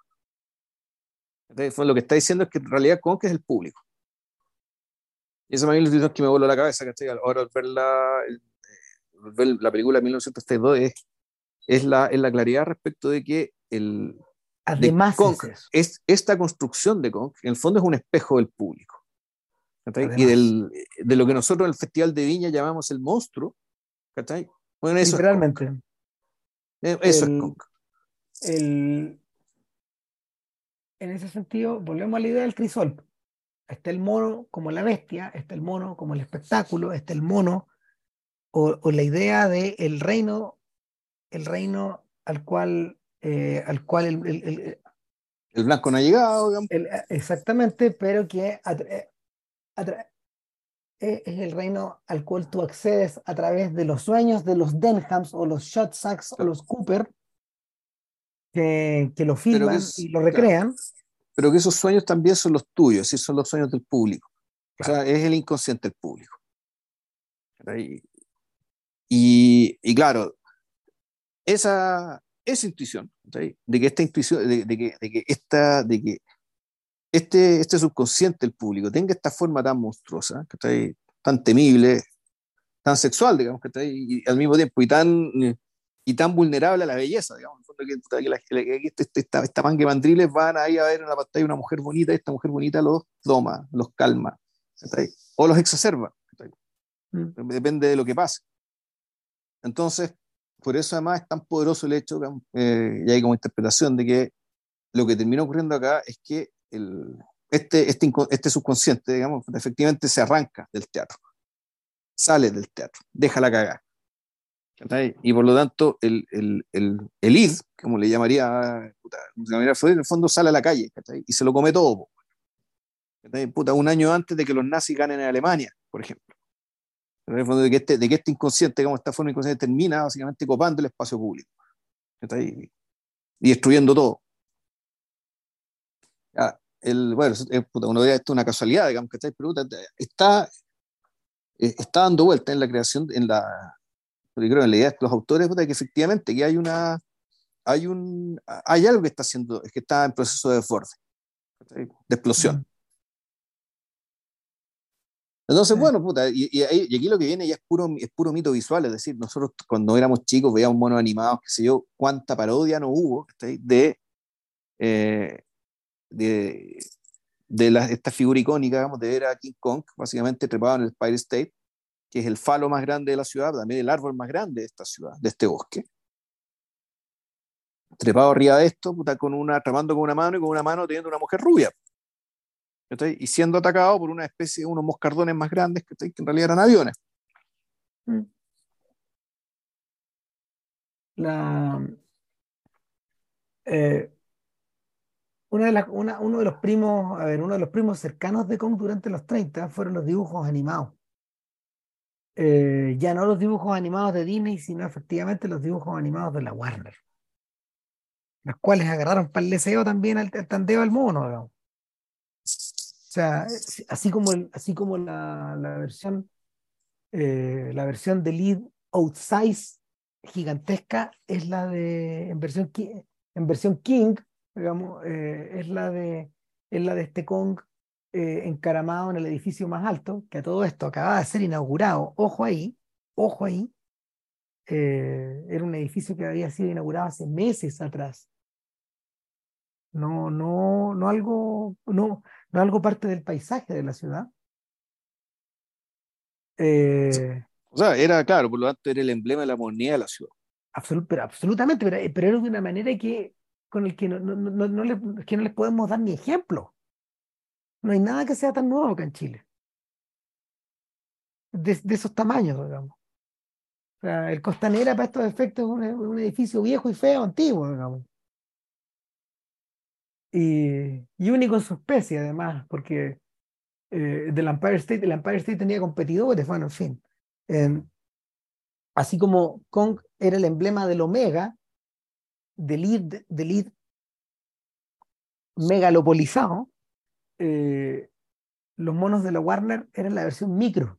Entonces, lo que está diciendo es que en realidad Kong es el público. Y eso a mí es que me voló la cabeza, ¿cachai? Ahora al ver la, ver la película de 1932 es es la, es la claridad respecto de que el, Además, es, esta construcción de Kong, en el fondo es un espejo del público. y del, de lo que nosotros en el Festival de Viña llamamos el monstruo. Bueno, eso Literalmente. Es eh, eso es Kong. El, en ese sentido, volvemos a la idea del crisol. Está el mono como la bestia, está el mono como el espectáculo, está el mono o, o la idea del el reino el reino al cual, eh, al cual el, el, el, blanco no ha llegado. exactamente, pero que eh, es el reino al cual tú accedes a través de los sueños de los Denhams o los Shotsacks o los Cooper que, que lo filman y lo recrean. Pero que esos sueños también son los tuyos y son los sueños del público. O sea, es el inconsciente del público. Y, y, claro, esa, esa intuición, de que esta intuición, de, que, de, que esta, de que este, este subconsciente del público tenga esta forma tan monstruosa, tan temible, tan sexual, digamos, y al mismo tiempo y tan, y tan vulnerable a la belleza, digamos, que, que, este, esta, esta de mandriles van ahí a ver en la pantalla una mujer bonita, y esta mujer bonita los doma, los calma, o los exacerba, mm. depende de lo que pase. Entonces, por eso además es tan poderoso el hecho, eh, y hay como interpretación de que lo que termina ocurriendo acá es que el, este, este, este subconsciente, digamos, efectivamente se arranca del teatro, sale del teatro, deja la cagada. Y por lo tanto, el, el, el, el id, como le llamaría, puta, en el fondo sale a la calle y se lo come todo. Puta, un año antes de que los nazis ganen en Alemania, por ejemplo. En el fondo de que este, de que este inconsciente, como esta forma inconsciente, termina básicamente copando el espacio público y destruyendo todo. bueno, uno diría esto es una casualidad, digamos, que está, eh, está dando vuelta en la creación, en la, creo en la idea de los autores, que efectivamente que hay una, hay un, hay algo que está haciendo, que está en proceso de desborde, de explosión. Entonces, bueno, puta, y, y, aquí lo que viene ya es puro, es puro mito visual, es decir, nosotros cuando éramos chicos veíamos monos animados, qué sé yo, cuánta parodia no hubo de, eh, de, de la, esta figura icónica, digamos, de ver a King Kong, básicamente trepado en el Empire State, que es el falo más grande de la ciudad, también el árbol más grande de esta ciudad, de este bosque. Trepado arriba de esto, puta, con una, tramando con una mano y con una mano teniendo una mujer rubia y siendo atacado por una especie de unos moscardones más grandes que, en realidad eran aviones. Mm. La, eh, una de uno de los primos, a ver, uno de los primos cercanos de Kong durante los 30 fueron los dibujos animados. Eh, ya no los dibujos animados de Disney, sino efectivamente los dibujos animados de la Warner. Los cuales agarraron para el deseo también al, tandeo al mono, digamos. O sea, así como, el, así como la, la versión, eh, la versión de lead outsize gigantesca es la de, en versión, en versión King, digamos, eh, es, la de, es la de este Kong eh, encaramado en el edificio más alto, que a todo esto acaba de ser inaugurado, ojo ahí, ojo ahí, era un edificio que había sido inaugurado hace meses atrás. No, no, no algo, no, no algo parte del paisaje de la ciudad. Eh, o sea, era claro, por lo tanto era el emblema de la moneda de la ciudad. pero absolutamente, pero, pero, era de una manera que, con el que no, no, no, no, le, que no les podemos dar ni ejemplo. No hay nada que sea tan nuevo acá en Chile. De, esos tamaños, digamos. O sea, el Costanera para estos efectos es un, un edificio viejo y feo, antiguo, digamos y, único en su especie además, porque eh, del Empire State, el Empire State tenía competidores, bueno, en fin. así como Kong era el emblema del Omega, del id, del id megalopolizado, eh, los monos de la Warner eran la versión micro.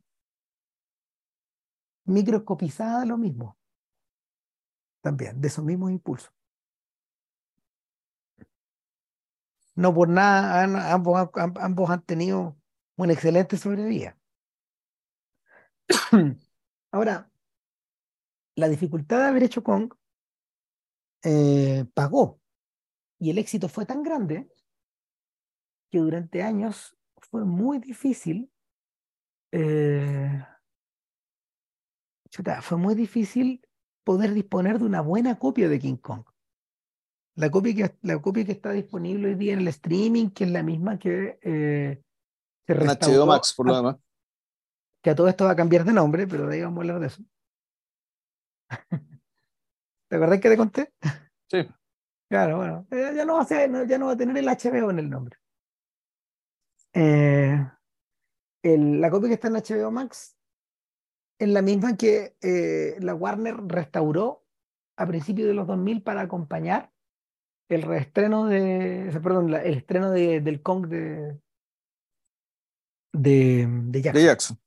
Microscopizada lo mismo. También, de esos mismos impulsos. no por nada ambos, ambos han tenido una excelente sobrevida. Ahora, la dificultad de haber hecho Kong eh, pagó y el éxito fue tan grande que durante años fue muy difícil eh, fue muy difícil poder disponer de una buena copia de King Kong. La copia, que, la copia que está disponible hoy día en el streaming, que es la misma que eh, se En HBO Max, por lo demás. Que a todo esto va a cambiar de nombre, pero de ahí vamos a hablar de eso. ¿Te acordás que te conté? Sí. Claro, bueno, eh, ya no, va a ser, ya no va a tener el HBO en el nombre. Eh, el, la copia que está en HBO Max es la misma que eh, la Warner restauró a principios de los 2000 para acompañar el reestreno de, perdón, el estreno de, del Kong de, de, de, Jackson.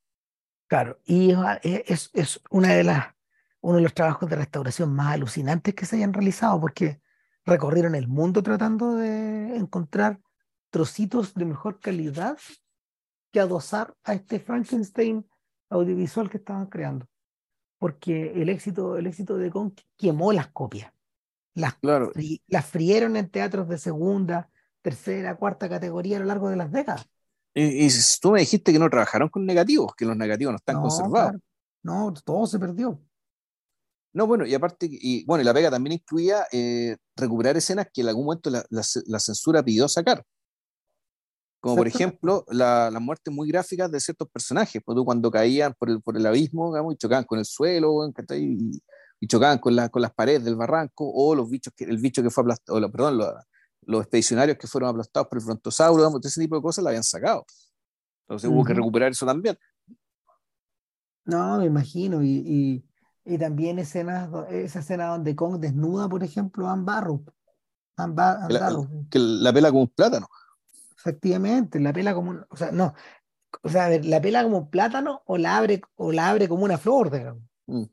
Claro, y es, es una de las, uno de los trabajos de restauración más alucinantes que se hayan realizado, porque recorrieron el mundo tratando de encontrar trocitos de mejor calidad que adosar a este Frankenstein audiovisual que estaban creando. Porque el éxito, el éxito de Kong quemó las copias. Las, Claro. fri- las frieron en teatros de segunda, tercera, cuarta categoría a lo largo de las décadas. Y, y tú me dijiste que no trabajaron con negativos, que los negativos no están No, conservados. claro. No, todo se perdió. No, bueno, y aparte, y bueno, y la pega también incluía eh, recuperar escenas que en algún momento la, la- la censura pidió sacar. Como por ejemplo, la- las muertes muy gráficas de ciertos personajes, pues, cuando caían por el, por el abismo, digamos, y chocaban con el suelo, y, y chocaban con, la- con las paredes del barranco, o los bichos que, el bicho que fue aplastado, o la- perdón, los, los expedicionarios que fueron aplastados por el frontosauro, digamos, ese tipo de cosas la habían sacado. Entonces hubo que recuperar eso también. No, me imagino. Y, y, y también escenas, esa escena donde Kong desnuda, por ejemplo, a Ann Barrow. Ann Ba- Ann Que la, que la pela como un plátano. Efectivamente, la pela como un- o sea, no, o sea, a ver, la pela como un plátano o la abre, o la abre como una flor, digamos. Mm.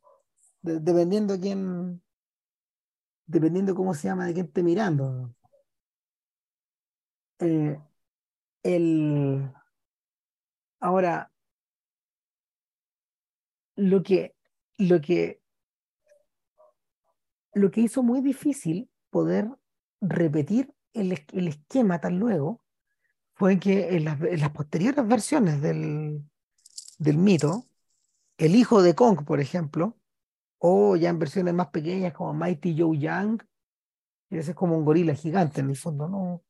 De- dependiendo quién, dependiendo cómo se llama, de quién esté mirando. Eh, el, ahora, lo que, lo que, lo que hizo muy difícil poder repetir el, el esquema tan luego fue que en las, posteriores versiones del, del mito, el hijo de Kong, por ejemplo, o ya en versiones más pequeñas como Mighty Joe Young, y ese es como un gorila gigante en el fondo, ¿no?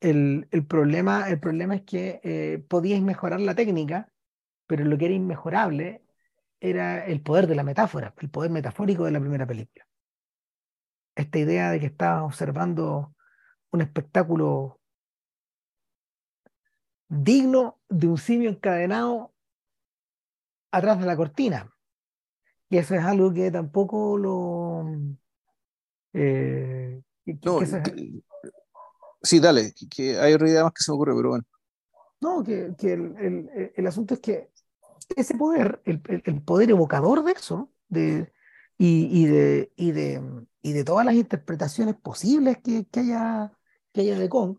El, el problema, el problema es que eh, podíais mejorar la técnica, pero lo que era inmejorable era el poder de la metáfora, el poder metafórico de la primera película. Esta idea de que estabas observando un espectáculo digno de un simio encadenado atrás de la cortina. Y eso es algo que tampoco lo... eh, que- que- No, que eso es- que- sí, dale, que, hay otra idea más que se me ocurre, pero bueno. No, que, que el, el- el asunto es que ese poder, el, el- el poder evocador de eso, de, y, y de, y, de, y de todas las interpretaciones posibles que, que haya, que haya de Kong,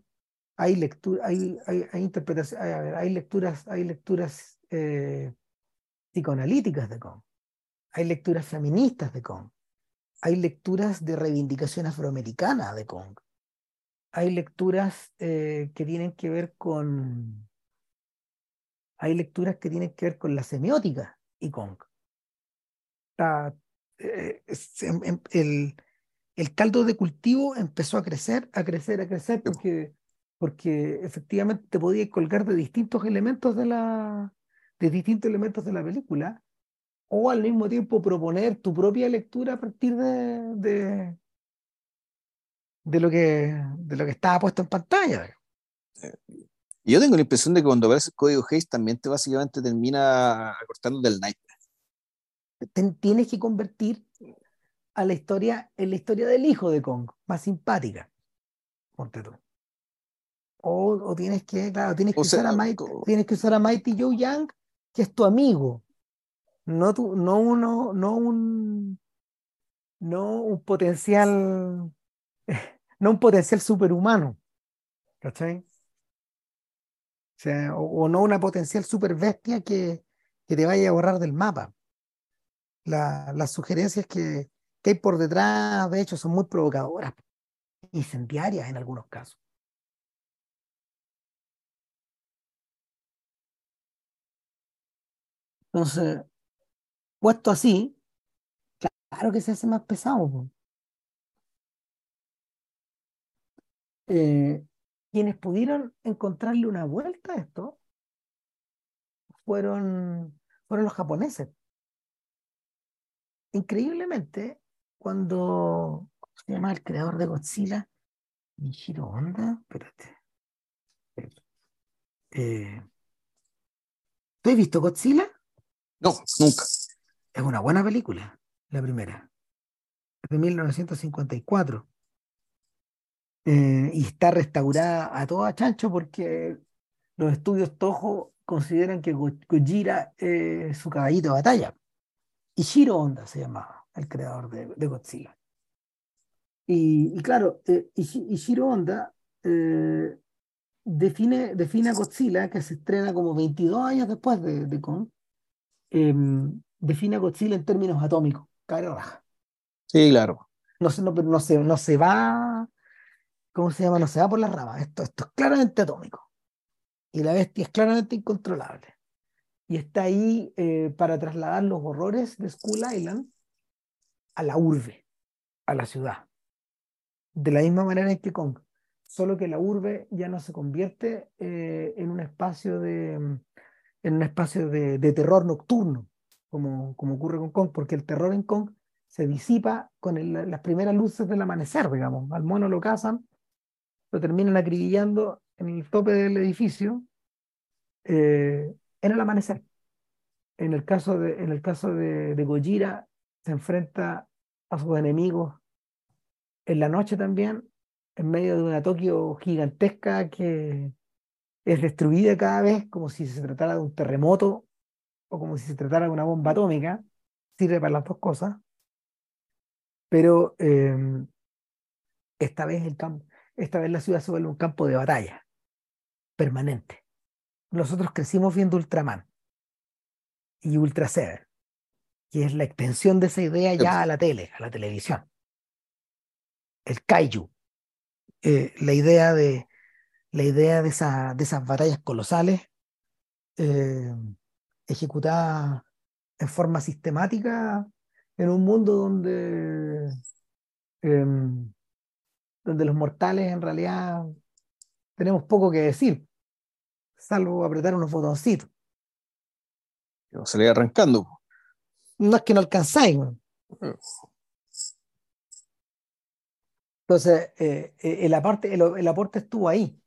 hay lectura, hay, hay, hay interpretaciones, hay, a ver, hay lecturas, hay lecturas eh, psicoanalíticas de Kong, hay lecturas feministas de Kong, hay lecturas de reivindicación afroamericana de Kong, hay lecturas eh, que tienen que ver con hay lecturas que tienen que ver con la semiótica y Kong. Está, eh, es- em- em- el, el caldo de cultivo empezó a crecer, a crecer, a crecer, porque, porque efectivamente te podías colgar de distintos elementos de la, de distintos elementos de la película, o al mismo tiempo proponer tu propia lectura a partir de, de, de lo que, de lo que estaba puesto en pantalla. Yo tengo la impresión de que cuando aparece el código Hayes también te básicamente termina acortando del night. ten- tienes que convertir a la historia en la historia del hijo de Kong, más simpática. Ponte tú. O, o tienes que, claro, tienes que O sea, usar a Mighty, tienes que usar a Mighty Joe Young, que es tu amigo. No tu, no uno, no un, no un potencial, no un potencial superhumano. ¿Cachai? O sea, o, o no una potencial super bestia que, que te vaya a borrar del mapa. La- las sugerencias que, que hay por detrás, de hecho, son muy provocadoras, incendiarias en algunos casos. Entonces, puesto así, claro que se hace más pesado. Eh, quienes pudieron encontrarle una vuelta a esto fueron, fueron los japoneses. Increíblemente, cuando ¿cómo se llama el creador de Godzilla? Michiro Honda, espérate. Eh, ¿tú has visto Godzilla? No, nunca. Es una buena película, la primera. Es de 1954. Eh, y está restaurada a toda chancho porque los estudios Toho consideran que Go- Gojira es su caballito de batalla. Ishiro Honda se llamaba, el creador de, de Godzilla. Y, y claro, eh, Ishi- Ishiro Honda eh, define, define a Godzilla, que se estrena como 22 años después de, de Kong, em, define a Godzilla en términos atómicos, cara raja. Sí, claro. No, se- no, no, se, no se va, ¿cómo se llama? No se va por las ramas. Esto, esto es claramente atómico. Y la bestia es claramente incontrolable. Y está ahí eh, para trasladar los horrores de Skull Island a la urbe, a la ciudad. De la misma manera en que Kong. Solo que la urbe ya no se convierte eh, en un espacio de, en un espacio de, terror nocturno, como, como ocurre con Kong, porque el terror en Kong se disipa con las primeras luces del amanecer, digamos. Al mono lo cazan, lo terminan acribillando en el tope del edificio eh, en el amanecer. En el caso de, en el caso de, de Gojira, se enfrenta a sus enemigos en la noche también, en medio de una Tokio gigantesca que es destruida cada vez como si se tratara de un terremoto o como si se tratara de una bomba atómica. Sirve para las dos cosas. Pero eh, esta vez el campo, esta vez la ciudad se vuelve un campo de batalla permanente. Nosotros crecimos viendo Ultraman y Ultra Seven, que es la extensión de esa idea ya a la tele, a la televisión. El kaiju, eh, la idea de la idea de, esa, de esas batallas colosales eh, ejecutadas en forma sistemática en un mundo donde em, donde los mortales en realidad tenemos poco que decir, salvo apretar unos botoncitos. Que Se le va arrancando. No es que no alcanzáis. Entonces, eh, eh, el, aporte, el, el aporte estuvo ahí.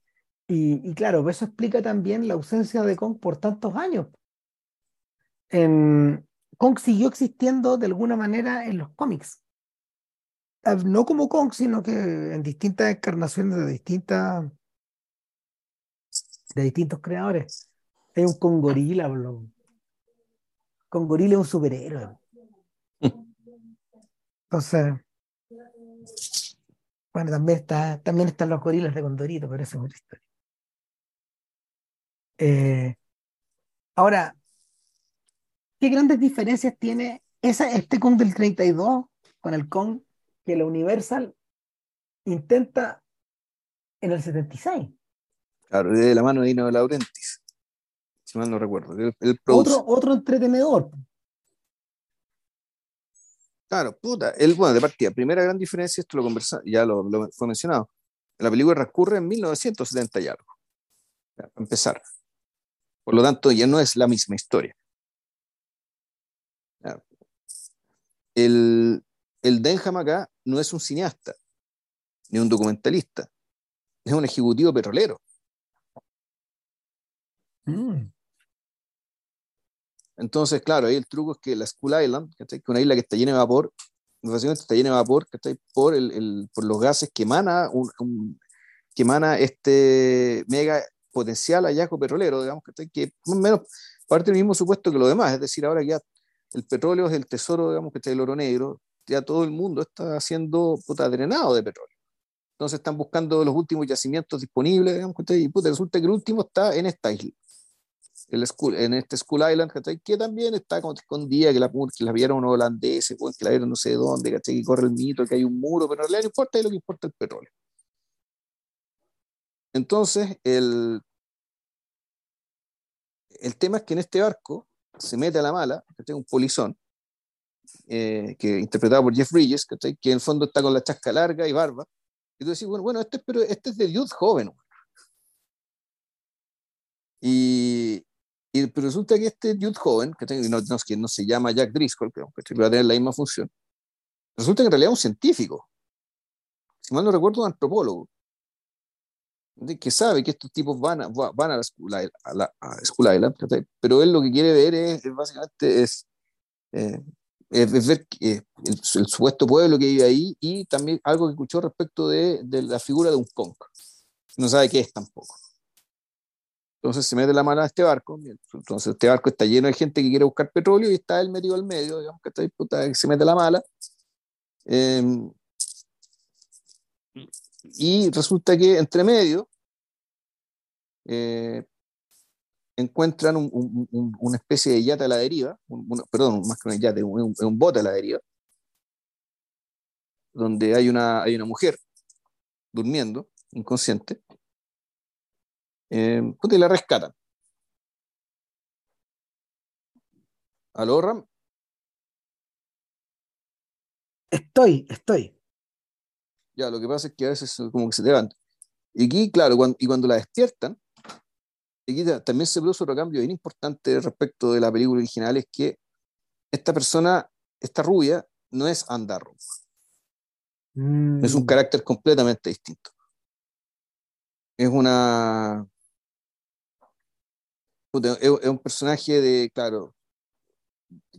Y, claro, eso explica también la ausencia de Kong por tantos años. En, Kong siguió existiendo de alguna manera en los cómics. Ah, No como Kong, sino que en distintas encarnaciones de distintas de distintos creadores. Hay un Kongorila, bro. Kongorila es un superhéroe. Entonces, bueno, también está, también están los gorilas de Condorito, pero esa es otra historia. Eh, ahora, ¿qué grandes diferencias tiene esa, este Kong del 32 con el Kong que la Universal intenta en el 76? Claro, de la mano de Dino de Laurentiis. Si mal no recuerdo. Otro, otro entretenedor. Claro, puta. Él, bueno, de partida, primera gran diferencia, esto lo conversa, ya lo, lo fue mencionado. La película transcurre en 1970 y algo. Para empezar. Por lo tanto, ya no es la misma historia. El, el Denham acá no es un cineasta, ni un documentalista, es un ejecutivo petrolero. Mm. Entonces, claro, ahí el truco es que la Skull Island, ¿cachai? que es una isla que está llena de vapor, básicamente está llena de vapor ¿cachai? por, el, el- por los gases que emana, un, un- que emana este mega potencial hallazgo petrolero, digamos, ¿cachai? que más o menos parte del mismo supuesto que lo demás, es decir, ahora ya el petróleo es el tesoro, digamos, que está el oro negro, ya todo el mundo está siendo puta, drenado de petróleo. Entonces están buscando los últimos yacimientos disponibles, digamos, ¿cachai? y puta, resulta que el último está en esta isla el school, en este School Island, que también está escondida, que la, que la vieron holandeses, que la vieron no sé dónde, que corre el mito, que hay un muro, pero en realidad no importa, es lo que importa el petróleo. Entonces, el, el tema es que en este barco se mete a la mala, ¿cachai? un polizón, eh, que interpretado por Jeff Bridges, que en el fondo está con la chasca larga y barba, y tú decís, bueno, bueno este, es, pero este es de Dude joven, y, y pero resulta que este Dude joven, que, no, no, que no se llama Jack Driscoll, que, que va a tener la misma función, resulta que en realidad es un científico. Si mal no recuerdo, un antropólogo. ¿Sí? Que sabe que estos tipos van a, van a la School Island, a la, a School Island pero él lo que quiere ver es, es básicamente es, eh, es, es ver eh, el, el, supuesto pueblo que vive ahí y también algo que escuchó respecto de, de la figura de un Kong. No sabe qué es tampoco. Entonces se mete la mano a este barco. Entonces este barco está lleno de gente que quiere buscar petróleo y está él metido al medio, digamos que está disputa, que se mete la mala. Eh, y resulta que entre medio eh, encuentran una especie de yate a la deriva, perdón, más que un yate, un, bote a la deriva, donde hay una, hay una mujer durmiendo, inconsciente, eh, y la rescatan. ¿Aló, Ram? Estoy, estoy. Ya, lo que pasa es que a veces como que se levanta. Y aquí, claro, y cuando la despiertan, aquí también se produce otro cambio bien importante respecto de la película original, es que esta persona, esta rubia, no es Andarro. Es un mm. carácter completamente distinto. Es una... Es un personaje de, claro,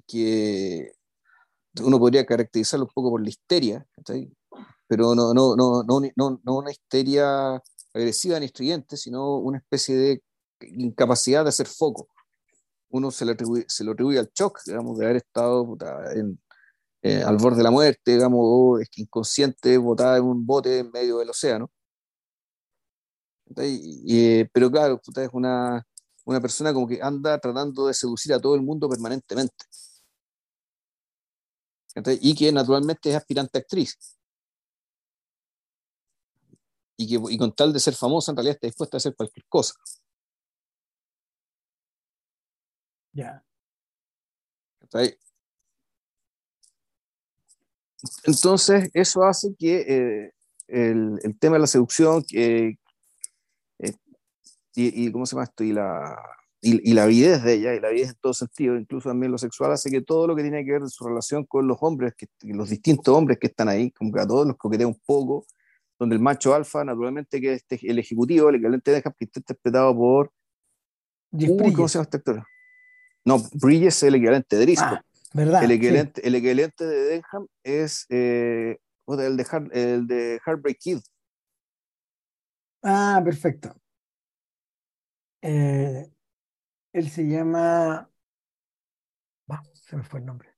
que uno podría caracterizarlo un poco por la histeria, pero no, no, no, no, no, una histeria agresiva ni estridente, sino una especie de incapacidad de hacer foco. Uno se, le atribuye, se lo atribuye al shock, digamos, de haber estado eh, al borde de la muerte, digamos, o inconsciente, botada en un bote en medio del océano. Eh, pero claro, es una, una persona como que anda tratando de seducir a todo el mundo permanentemente y que naturalmente es aspirante actriz. Y que y con tal de ser famosa, en realidad está dispuesta a hacer cualquier cosa. Ya. Entonces, eso hace que eh, el, el, tema de la seducción que, eh, y, y, ¿cómo se llama esto? Y la, y, la avidez de ella, y la avidez en todo sentido, incluso también lo sexual, hace que todo lo que tiene que ver en su relación con los hombres, que, los distintos hombres que están ahí, como que a todos los coquetea un poco, donde el macho alfa, naturalmente, que es el ejecutivo, el equivalente de Denham, que está interpretado por... Uy, ¿Cómo se llama este actor? No, Bridges es el equivalente de Driscoll. Ah, ¿verdad? El equivalente, el equivalente de Denham es eh, el, de el de Heartbreak Kid. Ah, perfecto. Eh, él se llama. se me fue el nombre.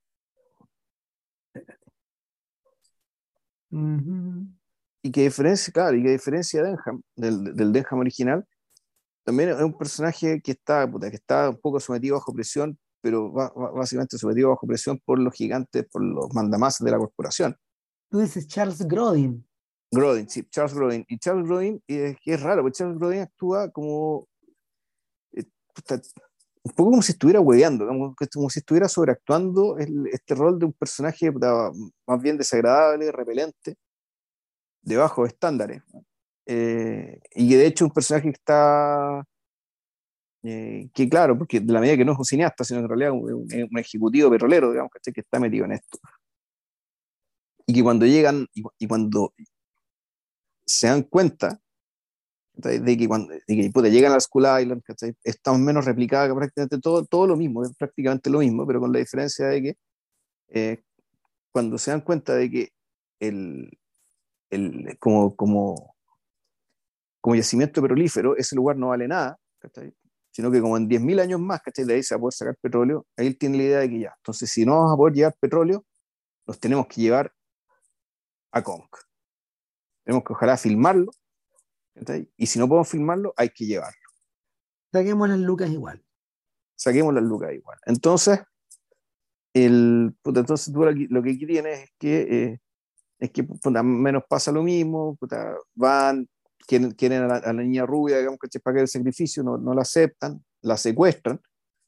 Y que diferencia, claro, y que diferencia Denham, del, del Denham original, también es un personaje que está, que está un poco sometido bajo presión, pero básicamente sometido bajo presión por los gigantes, por los mandamases de la corporación. Tú dices Charles Grodin. Grodin, sí, Charles Grodin. Y Charles Grodin, es, que es raro, porque Charles Grodin actúa como eh, un poco como si estuviera hueveando, como, como si estuviera sobreactuando este rol de un personaje más bien desagradable, repelente, de bajos estándares. Eh, y que de hecho un personaje que está, eh, que claro, porque de la medida que no es un cineasta, sino que en realidad es un, ejecutivo petrolero, digamos, que está metido en esto. Y que cuando llegan y cuando se dan cuenta de que cuando de llegan a School Island, estamos menos replicadas que prácticamente todo, todo lo mismo, es prácticamente lo mismo, pero con la diferencia de que eh, cuando se dan cuenta de que el, el, como, como, como yacimiento petrolífero, ese lugar no vale nada, sino que como en 10.000 años más, de ahí se va a poder sacar petróleo, ahí él tiene la idea de que ya, entonces si no vamos a poder llevar petróleo, nos tenemos que llevar a Kong. Tenemos que ojalá filmarlo y si no podemos filmarlo, hay que llevarlo. Saquemos las lucas igual. Saquemos las lucas igual. Entonces, el, entonces tú lo que tienes es que, eh, es que menos pasa lo mismo, van, quieren, quieren a, la, niña rubia, digamos que para que el sacrificio, no, no la aceptan, la secuestran,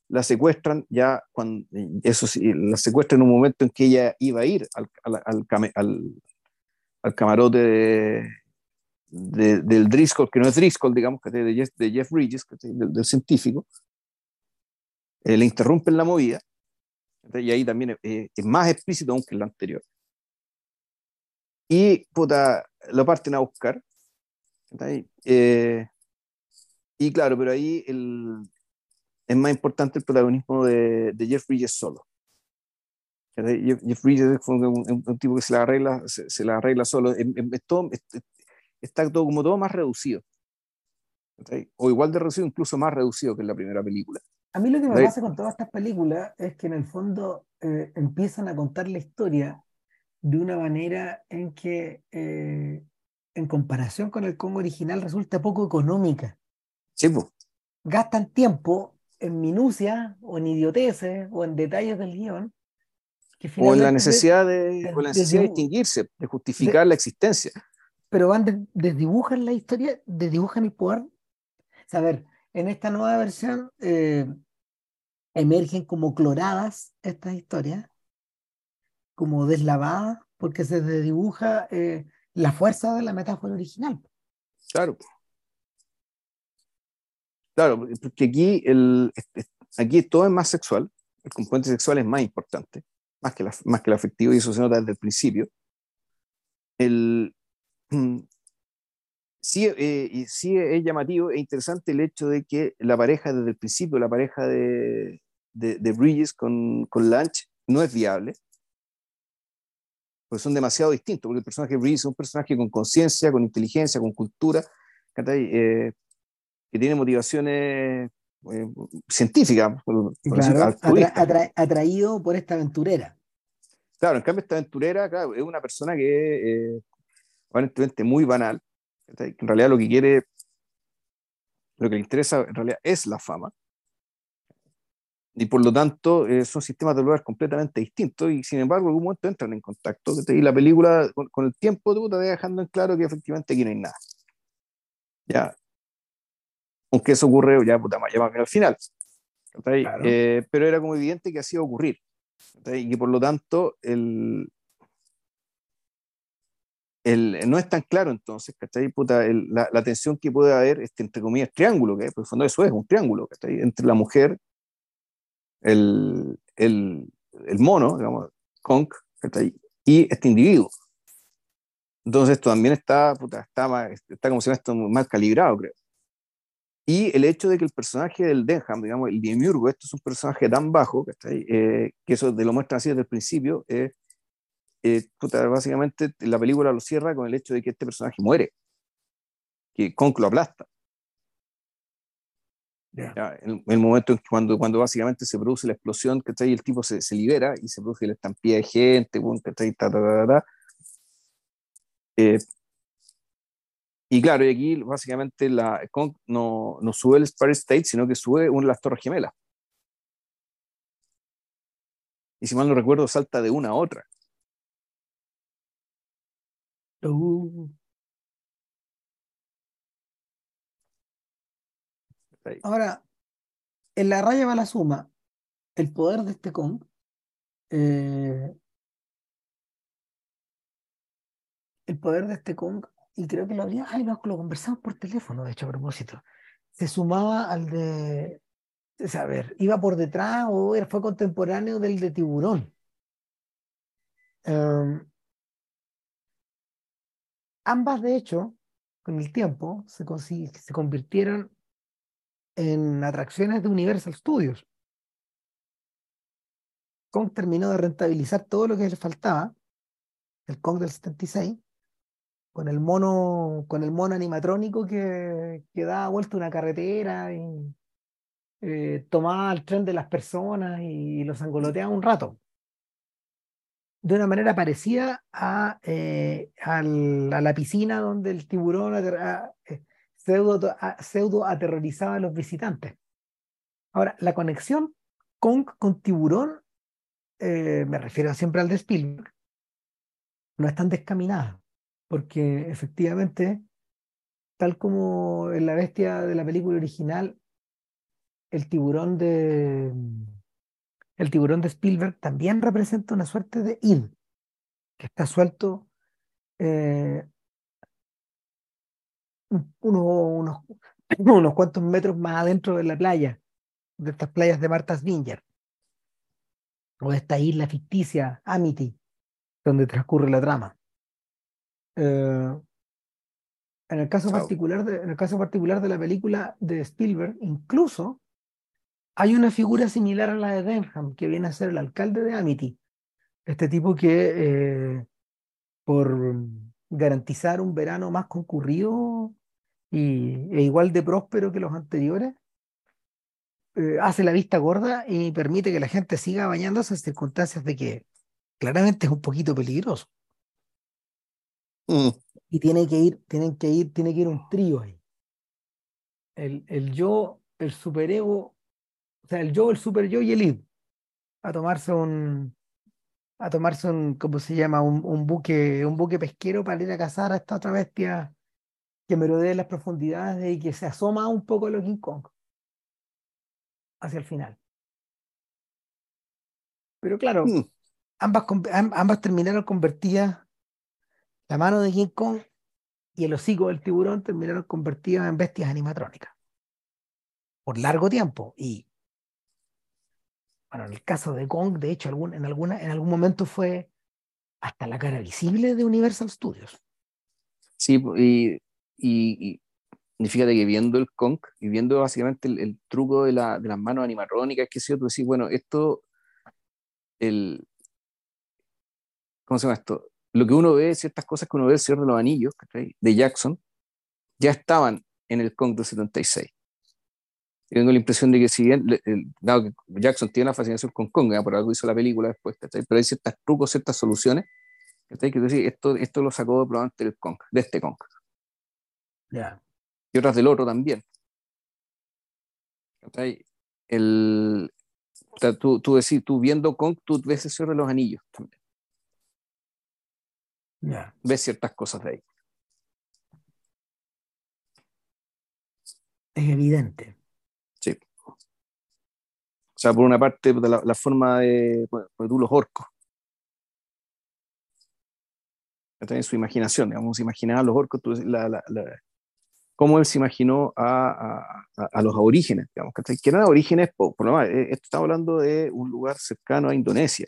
la secuestran ya cuando, eso sí, la secuestran en un momento en que ella iba a ir al, al, al, al camarote de, del Driscoll, que no es Driscoll, digamos, que de Jeff, de Jeff Bridges, del, científico, eh, le interrumpen la movida, y ahí también es, más explícito aún que el anterior. Y puta, lo parten a buscar. Eh, y claro, pero ahí el, es más importante el protagonismo de, de Jeff Bridges solo. Jeff, Bridges es un, un, tipo que se la arregla, se, la arregla solo. Es, está todo como todo más reducido. O igual de reducido, incluso más reducido que en la primera película. A mí lo que me pasa con todas estas películas es que en el fondo eh, empiezan a contar la historia de una manera en que, eh, en comparación con el Congo original, resulta poco económica. Sí, pues. Gastan tiempo en minucia o en idioteces o en detalles del guion. o en la necesidad de, de, la necesidad de, distinguirse, de justificar la existencia. Pero van, desdibujan la historia, desdibujan el poder. a ver, en esta nueva versión eh, emergen como cloradas estas historias, como deslavadas, porque se desdibuja eh, la fuerza de la metáfora original. Claro. Claro, porque aquí, el, aquí todo es más sexual, el componente sexual es más importante, más que, la, más que el afectivo, y eso se nota desde el principio. El, sí, eh, sí es llamativo e interesante el hecho de que la pareja desde el principio, la pareja de, de, de Bridges con, con Lunch, no es viable, porque son demasiado distintos, porque el personaje de Bridges es un personaje con conciencia, con inteligencia, con cultura, eh, que tiene motivaciones eh, científicas. Claro, atraído por esta aventurera. Claro, en cambio esta aventurera claro, es una persona que es eh, aparentemente muy banal, en realidad lo que quiere, lo que le interesa en realidad es la fama. Y por lo tanto eh, son sistemas de valores completamente distintos y sin embargo en algún momento entran en contacto. Y la película con, el tiempo te va dejando en claro que efectivamente aquí no hay nada. Ya. Aunque eso ocurre ya, puta, ya más al final. Eh, pero era como evidente que hacía ocurrir. Y que por lo tanto el, el, no es tan claro entonces, ¿cachai? Puta, el, la, la, tensión que puede haber, este, entre comillas, triángulo, que por el fondo eso es un triángulo, ¿cachai? Entre la mujer, el, el, el mono, digamos, ¿cachai? Y este individuo. Entonces también está, puta, está, está como si esto mal calibrado, creo. Y el hecho de que el personaje del Denham, digamos, el Demiurgo, esto es un personaje tan bajo, eh, que eso te lo muestran así desde el principio, eh, eh, puta, básicamente la película lo cierra con el hecho de que este personaje muere, que Kong lo aplasta. Ya, en, el momento en que cuando, cuando básicamente se produce la explosión, que y el tipo se, se, libera y se produce la estampida de gente, ¿cachai? Ta, ta, ta, ta, eh, y claro, y aquí básicamente la Kong no, no sube el Spire State, sino que sube una de las torres gemelas. Y si mal no recuerdo, salta de una a otra. Uh. Ahora, en la raya va la suma, el poder de este Kong eh, el poder de este Kong, y creo que lo había, ay, no, lo conversamos por teléfono, de hecho, a propósito, se sumaba al de, a ver, iba por detrás o fue contemporáneo del de Tiburón. Em, ambas, de hecho, con el tiempo, se, se convirtieron en atracciones de Universal Studios. Kong terminó de rentabilizar todo lo que le faltaba, el Kong del 76, con el mono, con el mono animatrónico que, que da vuelta una carretera y eh, tomaba el tren de las personas y los angoloteaba un rato. De una manera parecida a, eh, a la piscina donde el tiburón eh, pseudo, pseudo aterrorizaba a los visitantes. Ahora, la conexión con, con tiburón, me refiero siempre al de Spielberg, no es tan descaminada porque efectivamente, tal como en la bestia de la película original, el tiburón de el tiburón de Spielberg también representa una suerte de id que está suelto eh, unos, unos, cuantos metros más adentro de la playa, de estas playas de Martha's Vineyard, o de esta isla ficticia, Amity, donde transcurre la trama. Eh, en el, caso particular de, en el caso particular de la película de Spielberg, incluso hay una figura similar a la de Denham, que viene a ser el alcalde de Amity. Este tipo que, eh, por garantizar un verano más concurrido y, e igual de próspero que los anteriores, eh, hace la vista gorda y permite que la gente siga bañándose en circunstancias de que claramente es un poquito peligroso. Mm. Y tiene que ir, tienen que ir, tiene que ir un trío ahí. el, el yo, el superego, o sea, el yo, el super yo y el id, a tomarse un, a tomarse un, ¿cómo se llama? Un, un buque, un buque pesquero para ir a cazar a esta otra bestia que merodea las profundidades y que se asoma un poco a los King Kong hacia el final. Pero claro, Mm. ambas, ambas terminaron convertidas, la mano de King Kong y el hocico del tiburón terminaron convertidas en bestias animatrónicas. Por largo tiempo. Y bueno, en el caso de Kong, de hecho, algún, en, alguna, en algún momento fue hasta la cara visible de Universal Studios. Sí, y, y, y- fíjate que viendo el Kong y viendo básicamente el, el truco de, la, de las manos animatrónicas, que sé yo, tú decís, bueno, esto, el, ¿cómo se llama esto? Lo que uno ve, ciertas cosas que uno ve del Señor de los Anillos, ¿cachai? de Jackson, ya estaban en el Kong del 76. Y tengo la impresión de que si bien, el- dado que Jackson tiene una fascinación con Kong, ¿ya? por algo hizo la película después, ¿cachai? pero hay ciertos trucos, ciertas soluciones, ¿cachai? que decís, esto, esto lo sacó probablemente del Kong, de este Kong Ya. y otras del otro también. El, tú, tú decís, tú viendo Kong, tú ves el Señor de los Anillos también, ves ciertas cosas de ahí. Es evidente. Sí. O sea, por una parte, la, la forma de, pues tú los orcos. En su imaginación, digamos, se imaginaba a los orcos, tú, la, la, la- cómo él se imaginó a, a, a- los aborígenes, digamos, que eran aborígenes, por, por lo más, eh, estamos hablando de un lugar cercano a Indonesia.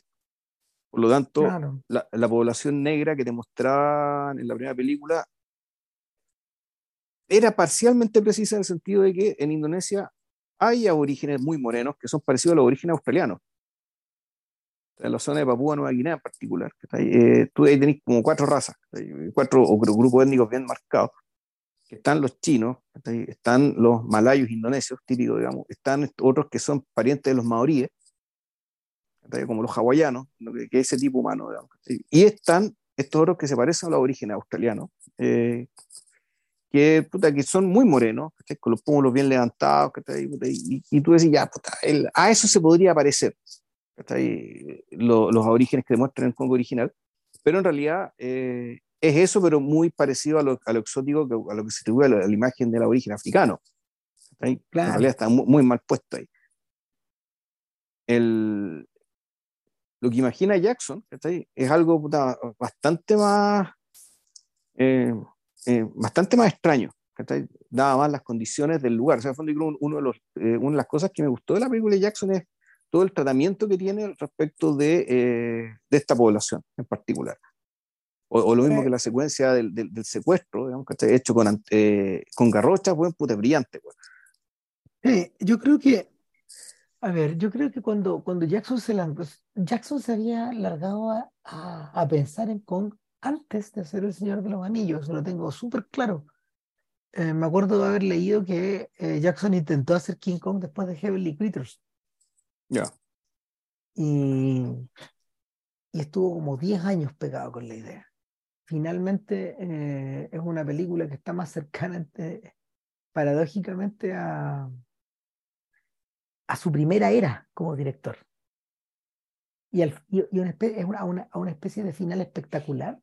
Por lo tanto, Claro. la, la población negra que te mostraban en la primera película era parcialmente precisa en el sentido de que en Indonesia hay aborígenes muy morenos que son parecidos a los aborígenes australianos. En la zona de Papúa Nueva Guinea en particular. Eh, tú ahí tenés como cuatro razas, cuatro o gru- grupos étnicos bien marcados. Están los chinos, están los malayos indonesios, típicos, digamos, están est- otros que son parientes de los maoríes, como los hawaianos, ¿no? que, que ese tipo humano, digamos, y están estos otros que se parecen a los orígenes australianos, eh, que, puta, que son muy morenos, con los pómulos bien levantados, y, y tú decís, ya, puta, el- a eso se podría parecer, ¿cachai? Lo- los orígenes que demuestran el Congo original, pero en realidad eh, es eso, pero muy parecido a lo, a lo exótico, que, a lo que se atribuye a la, a la imagen del origen africano. Claro. En realidad está muy, muy mal puesto ahí. El, lo que imagina Jackson es algo puta, bastante más eh, eh, bastante más extraño daba más las condiciones del lugar o sea, fondo, uno de los, eh, una de las cosas que me gustó de la película de Jackson es todo el tratamiento que tiene respecto de, eh, de esta población en particular o, o lo mismo que la secuencia del, del, del secuestro digamos, ¿cachai? hecho con, eh, con garrochas buen puta brillante pues. Eh, yo creo que, a ver, yo creo que cuando, cuando Jackson se lanzó, Jackson se había largado a, a, a pensar en Kong antes de hacer El Señor de los Anillos, lo tengo súper claro. Eh, me acuerdo de haber leído que eh, Jackson intentó hacer King Kong después de Heavenly Creatures ya y, y estuvo como 10 años pegado con la idea. Finalmente eh, es una película que está más cercana, eh, paradójicamente, a, a su primera era como director. Y, al- y- y una es una, una- a una especie de final espectacular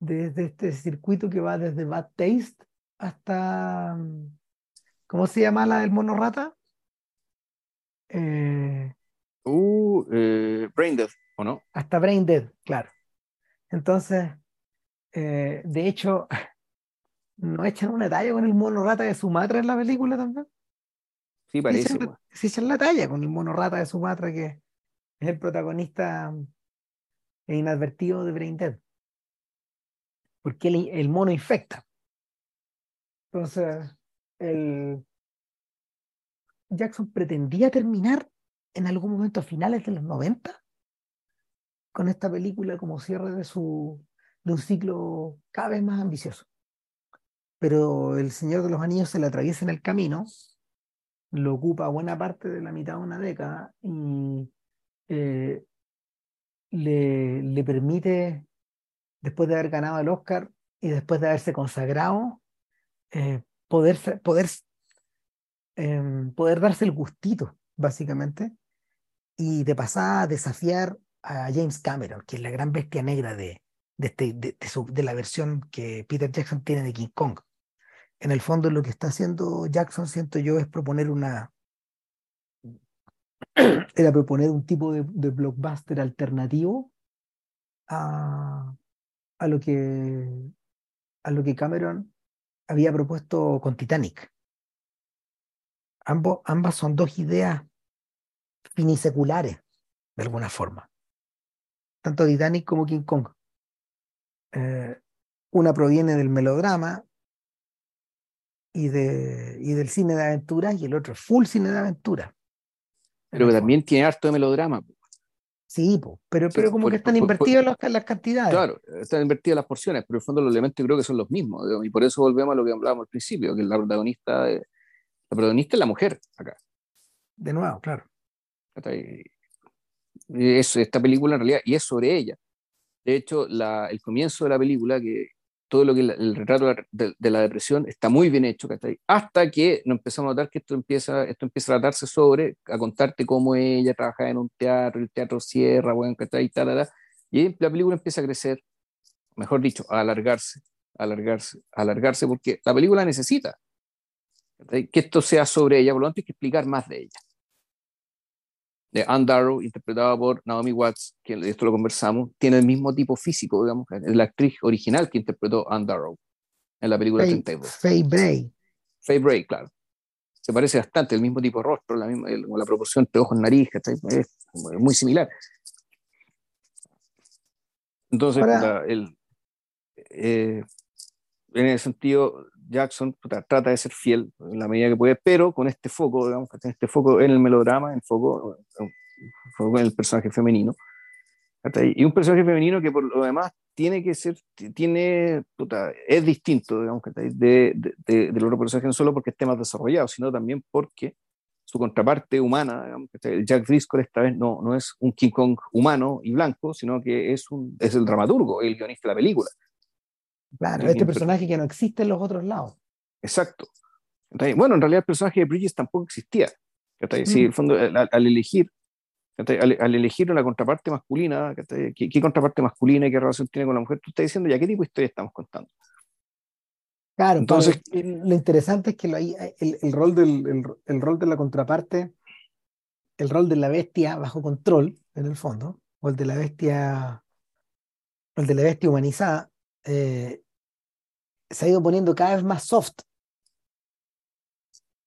desde este circuito que va desde Bad Taste hasta. mm, ¿Cómo se llama la del mono rata? Eh, uh, eh, Brain Dead ¿o no? hasta Brain Dead, claro. Entonces, eh, de hecho, ¿no echan una talla con el mono rata de Sumatra en la película también? sí Sí parece echan, sí echan la talla con el mono rata de Sumatra, que es el protagonista mm, inadvertido de Brain Dead. Porque el, el mono infecta. Entonces, el Jackson pretendía terminar en algún momento a finales de los 90 con esta película como cierre de su de un ciclo cada vez más ambicioso. Pero el Señor de los Anillos se le atraviesa en el camino, lo ocupa buena parte de la mitad de una década y eh, le, le permite, después de haber ganado el Oscar y después de haberse consagrado, eh, poder, poder em, poder darse el gustito, básicamente, y de pasar a desafiar a James Cameron, que es la gran bestia negra de, de, este, de, de, la versión que Peter Jackson tiene de King Kong. En el fondo lo que está haciendo Jackson, siento yo, es proponer una... Proponer un tipo de, blockbuster alternativo a, a, lo que, a lo que Cameron había propuesto con Titanic. Ambas son dos ideas finiseculares, de alguna forma. Tanto Titanic como King Kong. Eh, una proviene del melodrama y, de, y del cine de aventuras y el otro es full cine de aventuras. Pero que también tiene harto de melodrama. Sí, pero, pero como que están invertidas las, cantidades. Claro, están invertidas las porciones, pero en el fondo los elementos creo que son los mismos. Y por eso volvemos a lo que hablábamos al principio, que la protagonista, la protagonista es la mujer acá. De nuevo, claro. Es esta película en realidad, y es sobre ella. De hecho, la, el comienzo de la película, que todo lo que el retrato de, la depresión está muy bien hecho, hasta que nos empezamos a notar que esto empieza, esto empieza a tratarse sobre, a contarte cómo ella trabajaba en un teatro, el teatro cierra, bueno, y la película empieza a crecer, mejor dicho, a alargarse, alargarse, alargarse, porque la película necesita que esto sea sobre ella, por lo tanto hay que explicar más de ella de Anne Darrow, interpretada por Naomi Watts, que de esto lo conversamos, tiene el mismo tipo físico, digamos, es la actriz original que interpretó Anne Darrow en la película Faye, 32. Faye Bray. Faye Bray, claro. Se parece bastante, el mismo tipo de rostro, la, misma, la proporción entre ojos, nariz, es muy similar. Entonces, el, eh, en ese sentido, Jackson trata de ser fiel en la medida que puede, pero con este foco, digamos, este foco en el melodrama, en foco, foco en el personaje femenino. Y un personaje femenino que por lo demás tiene que ser, tiene, es distinto, digamos, de, de, de, otro personaje, no solo porque esté más desarrollado, sino también porque su contraparte humana, digamos, Jack Driscoll esta vez no, no es un King Kong humano y blanco, sino que es, un, es el dramaturgo, el guionista de la película. Claro, este personaje que no existe en los otros lados. Exacto. Bueno, en realidad el personaje de Bridges tampoco existía. Sí, el fondo, al, elegir al, elegir una contraparte masculina, ¿qué, contraparte masculina y qué relación tiene con la mujer? Tú estás diciendo ya qué tipo de historia estamos contando. Claro, entonces lo interesante es que el, el, rol del, el, rol de la contraparte, el rol de la bestia bajo control, en el fondo, o el de la bestia, el de la bestia humanizada, eh, se ha ido poniendo cada vez más soft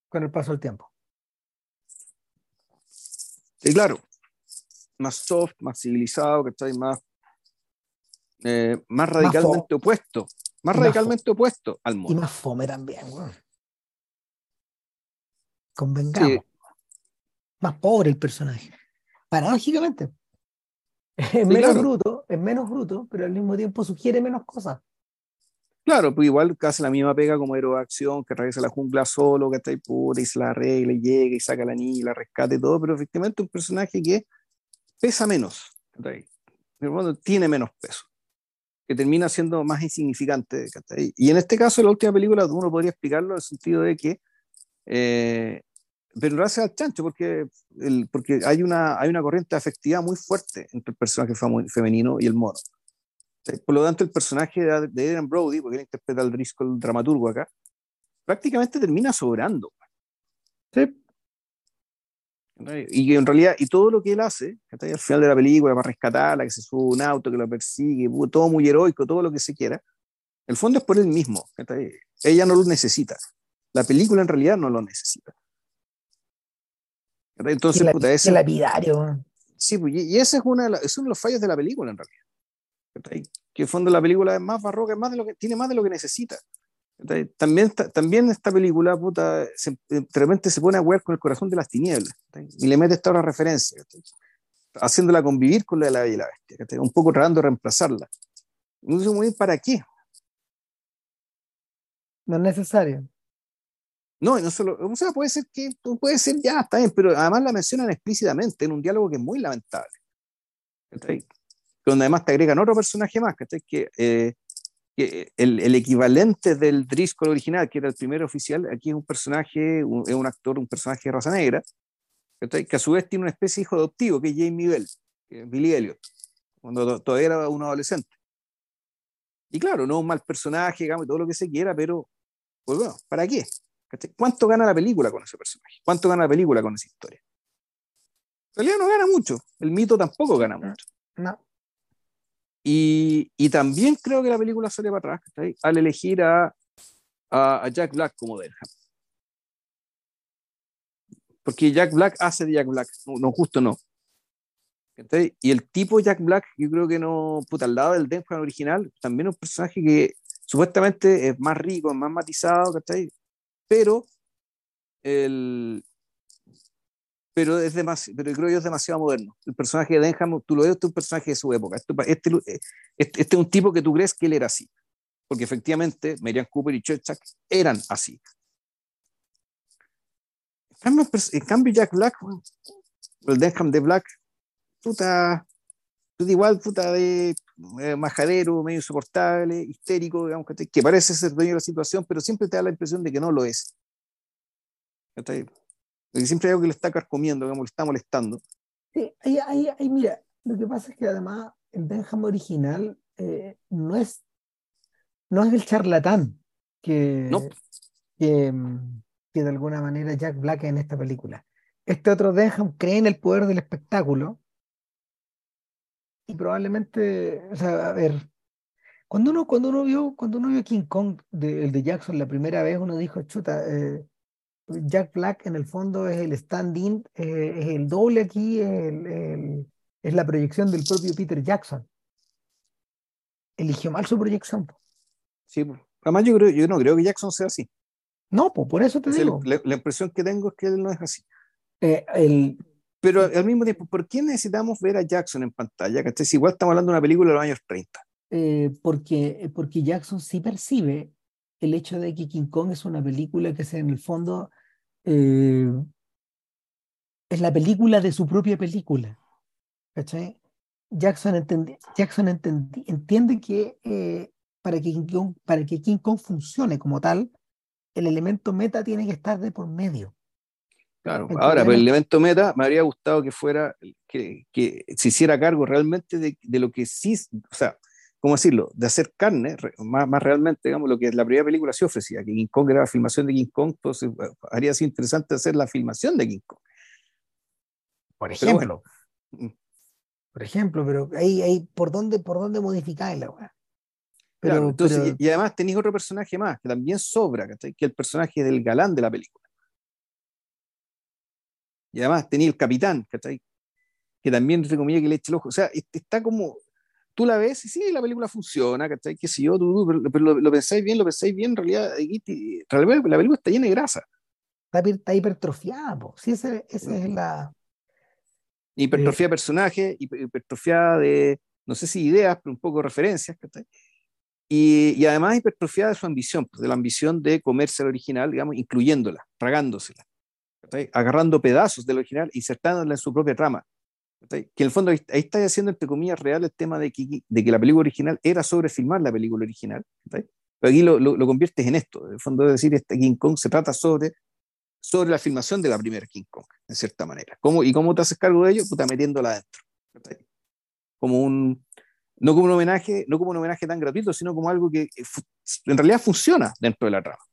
con el paso del tiempo. Sí, claro. Más soft, más civilizado, que Más, eh, más radicalmente opuesto. Más radicalmente opuesto al mundo. Y más fome también, Convengamos. Más pobre el personaje. Paradójicamente. Es menos bruto, es menos bruto, pero al mismo tiempo sugiere menos cosas. Claro, pues igual hace la misma pega como héroe de acción, que regresa a la jungla solo, que está ahí puta y se la arregla y llega y saca la niña y la rescate y todo, pero efectivamente un personaje que pesa menos, tiene menos peso, que termina siendo más insignificante. Y en este caso, la última película, uno podría explicarlo en el sentido de que, eh, pero gracias al chancho, porque, el, porque hay, una, hay una corriente de afectividad muy fuerte entre el personaje femenino y el mono. Por lo tanto, el personaje de, Adrian Brody, porque él interpreta al Driscoll dramaturgo acá, prácticamente termina sobrando. ¿sí? Y en realidad, y todo lo que él hace, al final de la película, para rescatarla, que se sube un auto, que lo persigue, todo muy heroico, todo lo que se quiera, el fondo es por él mismo. Ella no lo necesita. La película en realidad no lo necesita. Entonces, puta, ese, lapidario. Sí, pues, y ese es, una es uno de los fallos de la película en realidad que en fondo la película es más barroca, es más de lo que, tiene más de lo que necesita. También, también esta película, puta, se, de repente se pone a jugar con el corazón de las tinieblas y le mete esta otra referencia, haciéndola convivir con la de la Bella y la Bestia, un poco tratando de reemplazarla. No sé muy bien para qué. No es necesario. No, no solo, o sea, puede ser que, puede ser ya, está bien, pero además la mencionan explícitamente en un diálogo que es muy lamentable donde además te agregan otro personaje más, Que eh, que el, el, equivalente del Driscoll original, que era el primer oficial, aquí es un personaje, un, es un actor, un personaje de raza negra, que a su vez tiene una especie de hijo adoptivo, que es Jamie Bell, que es Billy Elliot, cuando todavía era un adolescente. Y claro, no un mal personaje, digamos, todo lo que se quiera, pero, pues bueno, ¿para qué? ¿Cuánto gana la película con ese personaje? ¿Cuánto gana la película con esa historia? En realidad no gana mucho. El mito tampoco gana mucho. No. Y, y también creo que la película sale para atrás al elegir a, a, Jack Black como Denham. Porque Jack Black hace de Jack Black, no, justo no. Y el tipo Jack Black, yo creo que no, puta, al lado del Denham original, también es un personaje que supuestamente es más rico, es más matizado, ¿cachai? Pero el, pero es demasiado, pero creo que es demasiado moderno. El personaje de Denham, tú lo ves, este es un personaje de su época. Este, este, este, este, es un tipo que tú crees que él era así. Porque efectivamente, Marian Cooper y Churchak eran así. En cambio, Jack Black, el Denham de Black, puta, igual, puta de eh, majadero, medio insoportable, histérico, digamos, que, parece ser dueño de la situación, pero siempre te da la impresión de que no lo es. Porque siempre hay algo que le está carcomiendo, que le está molestando. Sí, ahí, ahí, ahí, mira, lo que pasa es que además el Benjamin original eh, no, es, no es el charlatán que, que, que, de alguna manera Jack Black en esta película. Este otro Denham cree en el poder del espectáculo y probablemente, o sea, a ver, cuando uno, cuando uno vio, cuando uno vio King Kong, de, el de Jackson la primera vez, uno dijo, chuta, eh, Jack Black en el fondo es el stand-in, eh, es el doble aquí, es la proyección del propio Peter Jackson. Eligió mal su proyección. Sí, además yo, creo, yo no creo que Jackson sea así. No, pues por eso te digo. La, impresión que tengo es que él no es así. Eh, el... Pero al mismo tiempo, ¿por qué necesitamos ver a Jackson en pantalla? Si igual estamos hablando de una película de los años 30. Eh, porque, porque Jackson sí percibe el hecho de que King Kong es una película que en el fondo eh, es la película de su propia película. Jackson, Jackson entiende que, eh, para que, King Kong, para que King Kong funcione como tal, el elemento meta tiene que estar de por medio. Claro, ahora, pero el elemento meta me habría gustado que fuera, que, que se hiciera cargo realmente de, de, lo que sí, o sea, ¿cómo decirlo?, de hacer carne, más, más realmente, digamos, lo que la primera película se ofrecía, que King Kong era la filmación de King Kong, entonces pues, haría sido interesante hacer la filmación de King Kong. Por ejemplo. Mm. Por ejemplo, pero ahí, ahí ¿por dónde, por dónde modificarla, Pero, entonces, Y, además tenéis otro personaje más, que también sobra, que es el personaje del galán de la película. Y además tenéis el capitán, que también, entre comillas, que le eche el ojo. O sea, está como, tú la ves y sí, la película funciona, ¿cachai? ¿Qué sé yo? Tú, pero, lo, pensáis bien, lo pensáis bien, en realidad, la película está llena de grasa. Está, hipertrofiada, sí, esa, es la... Hipertrofia de personaje, hipertrofia de, no sé si ideas, pero un poco referencias, ¿cachai? Y, y, además hipertrofiada de su ambición, pues, de la ambición de comerse el original, digamos, incluyéndola, tragándosela, agarrando pedazos del original, insertándola en su propia trama. Que en el fondo ahí, está haciendo, entre comillas, real el tema de que, de que la película original era sobre filmar la película original. Pero aquí lo, lo, conviertes en esto. En el fondo, es decir, este King Kong se trata sobre, sobre la filmación de la primera King Kong, en cierta manera. ¿Cómo, ¿Y cómo te haces cargo de ello? Puta, metiéndola adentro. Como un, no como un homenaje, no como un homenaje tan gratuito, sino como algo que en realidad funciona dentro de la trama.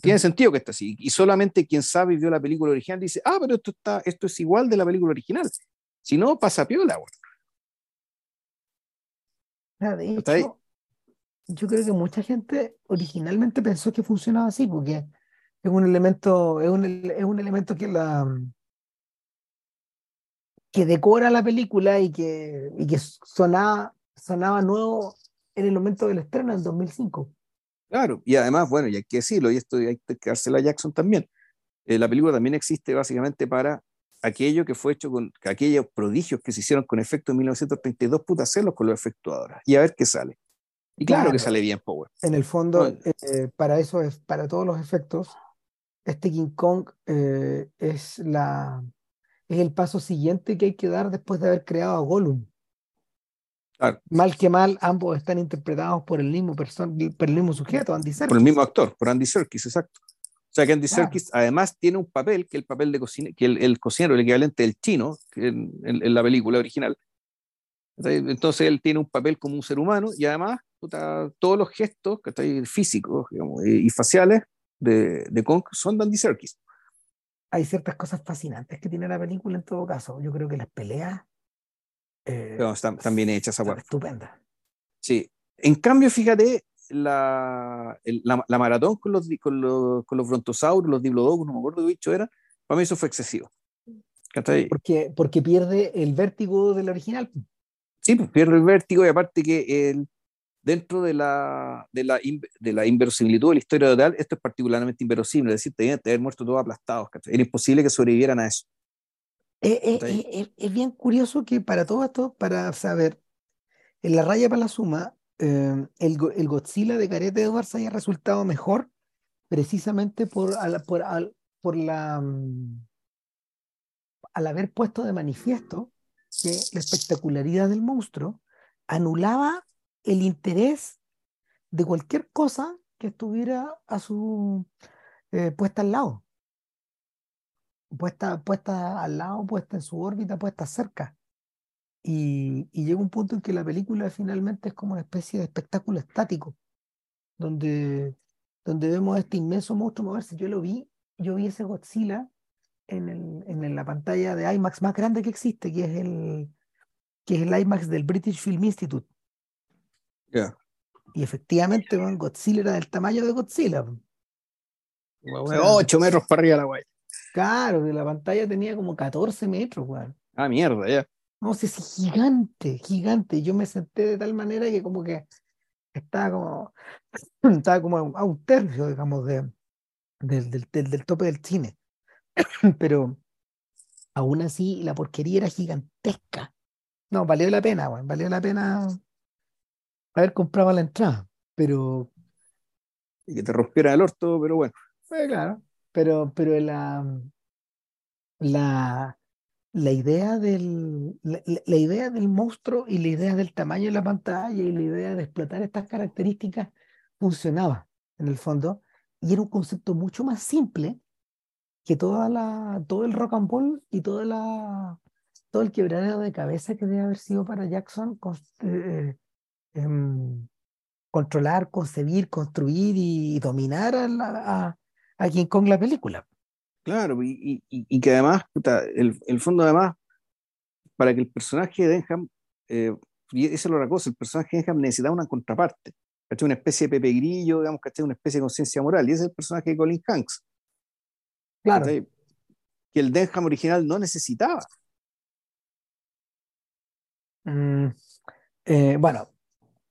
Tiene sentido que esté así. Y solamente quien sabe y vio la película original dice, ah, pero esto, está, esto es igual de la película original. Si no, pasa piola. Bueno. de hecho, yo creo que mucha gente originalmente pensó que funcionaba así, porque es un elemento, es un, es un elemento que la que decora la película y que, y que sonaba, sonaba nuevo en el momento del estreno en 2005. Claro, y además, bueno, y hay que decirlo, y esto hay que dárselo a Jackson también, eh, la película también existe básicamente para aquello que fue hecho con aquellos prodigios que se hicieron con efecto en 1932, puta, hacerlos con los efectos ahora y a ver qué sale. Y claro, que sale bien Power. En el fondo, eh, para eso es, para todos los efectos, este King Kong eh, es la es el paso siguiente que hay que dar después de haber creado a Gollum. Mal que mal, ambos están interpretados por el mismo, por el mismo sujeto, Andy Serkis. Por el mismo actor, por Andy Serkis, exacto. O sea que Andy Serkis además tiene un papel que el papel de cocina, que el, cocinero, el equivalente del chino en, la película original. Entonces él tiene un papel como un ser humano y además todos los gestos físicos y, faciales de, de Kong son de Andy Serkis. Hay ciertas cosas fascinantes que tiene la película en todo caso. Yo creo que las peleas eh, están, bien hechas. Estupenda. Sí. En cambio, fíjate, la, la, maratón con los, con los, con los brontosauros, los diplodocus, no me acuerdo qué bicho era, para mí eso fue excesivo. Porque, porque pierde el vértigo del original. Sí, pues pierde el vértigo y aparte que el, dentro de la, de, la, de la inverosimilitud de la historia real, esto es particularmente inverosímil, es decir, tenían que haber muerto todos aplastados. Era imposible que sobrevivieran a eso. Eh, eh, eh, es bien curioso que para todo esto, para saber, en la raya para la suma, el, el, Godzilla de Gareth Edwards haya resultado mejor precisamente por, al, por, por la, mm, al haber puesto de manifiesto que la espectacularidad del monstruo anulaba el interés de cualquier cosa que estuviera a su puesta al lado puesta, puesta al lado, puesta en su órbita, puesta cerca. Y, y, llega un punto en que la película finalmente es como una especie de espectáculo estático, donde, donde vemos este inmenso monstruo moverse. Yo lo vi, yo vi ese Godzilla en, el, en la pantalla de IMAX más grande que existe, que es el, que es el IMAX del British Film Institute. Y efectivamente, Godzilla era del tamaño de Godzilla. 8 metros para arriba la guay. Claro, la pantalla tenía como 14 metros, weón. Ah, mierda, ya. No sé si gigante, gigante. Yo me senté de tal manera que como que estaba como, estaba como a un tercio, digamos, de, del, del, del, tope del cine. Pero aún así la porquería era gigantesca. No, valió la pena, weón. Valió la pena haber comprado la entrada. Pero. Y que te rompiera el orto, pero bueno. Pues claro pero, pero la, la, la idea del, la, idea del monstruo y la idea del tamaño de la pantalla y la idea de explotar estas características funcionaba en el fondo y era un concepto mucho más simple que toda la, todo el rock and roll y toda la, todo el quebradero de cabeza que debe haber sido para Jackson eh, em, controlar, concebir, construir y dominar a, a, a King Kong la película. Claro, y, y, que además, el, el, fondo además, para que el personaje de Denham, eh, y esa es otra cosa, el personaje de Denham necesitaba una contraparte, una especie de Pepe Grillo, digamos, que una especie de conciencia moral, y ese es el personaje de Colin Hanks. Claro. Que el Denham original no necesitaba. Mm, eh, bueno,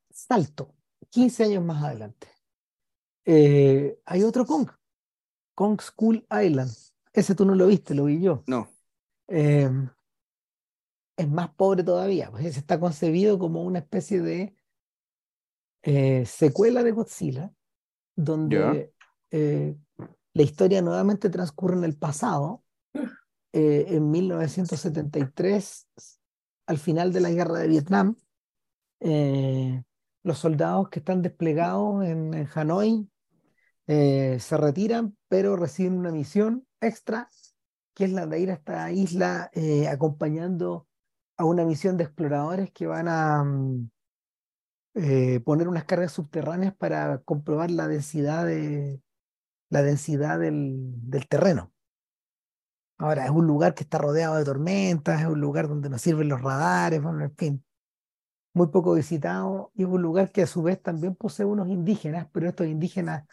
salto, 15 años más adelante. Eh, hay otro Kong, Kong School Island. Ese tú no lo viste, lo vi yo. No. Em, es más pobre todavía, pues ese está concebido como una especie de eh, secuela de Godzilla, donde eh, la historia nuevamente transcurre en el pasado, eh, en 1973, al final de la guerra de Vietnam. los soldados que están desplegados en, en Hanoi eh, se retiran, pero reciben una misión extra, que es la de ir a esta isla eh, acompañando a una misión de exploradores que van a mm, eh, poner unas cargas subterráneas para comprobar la densidad, de, la densidad del, del terreno. Ahora, es un lugar que está rodeado de tormentas, es un lugar donde no sirven los radares, bueno, en fin, muy poco visitado, y es un lugar que a su vez también posee unos indígenas, pero estos indígenas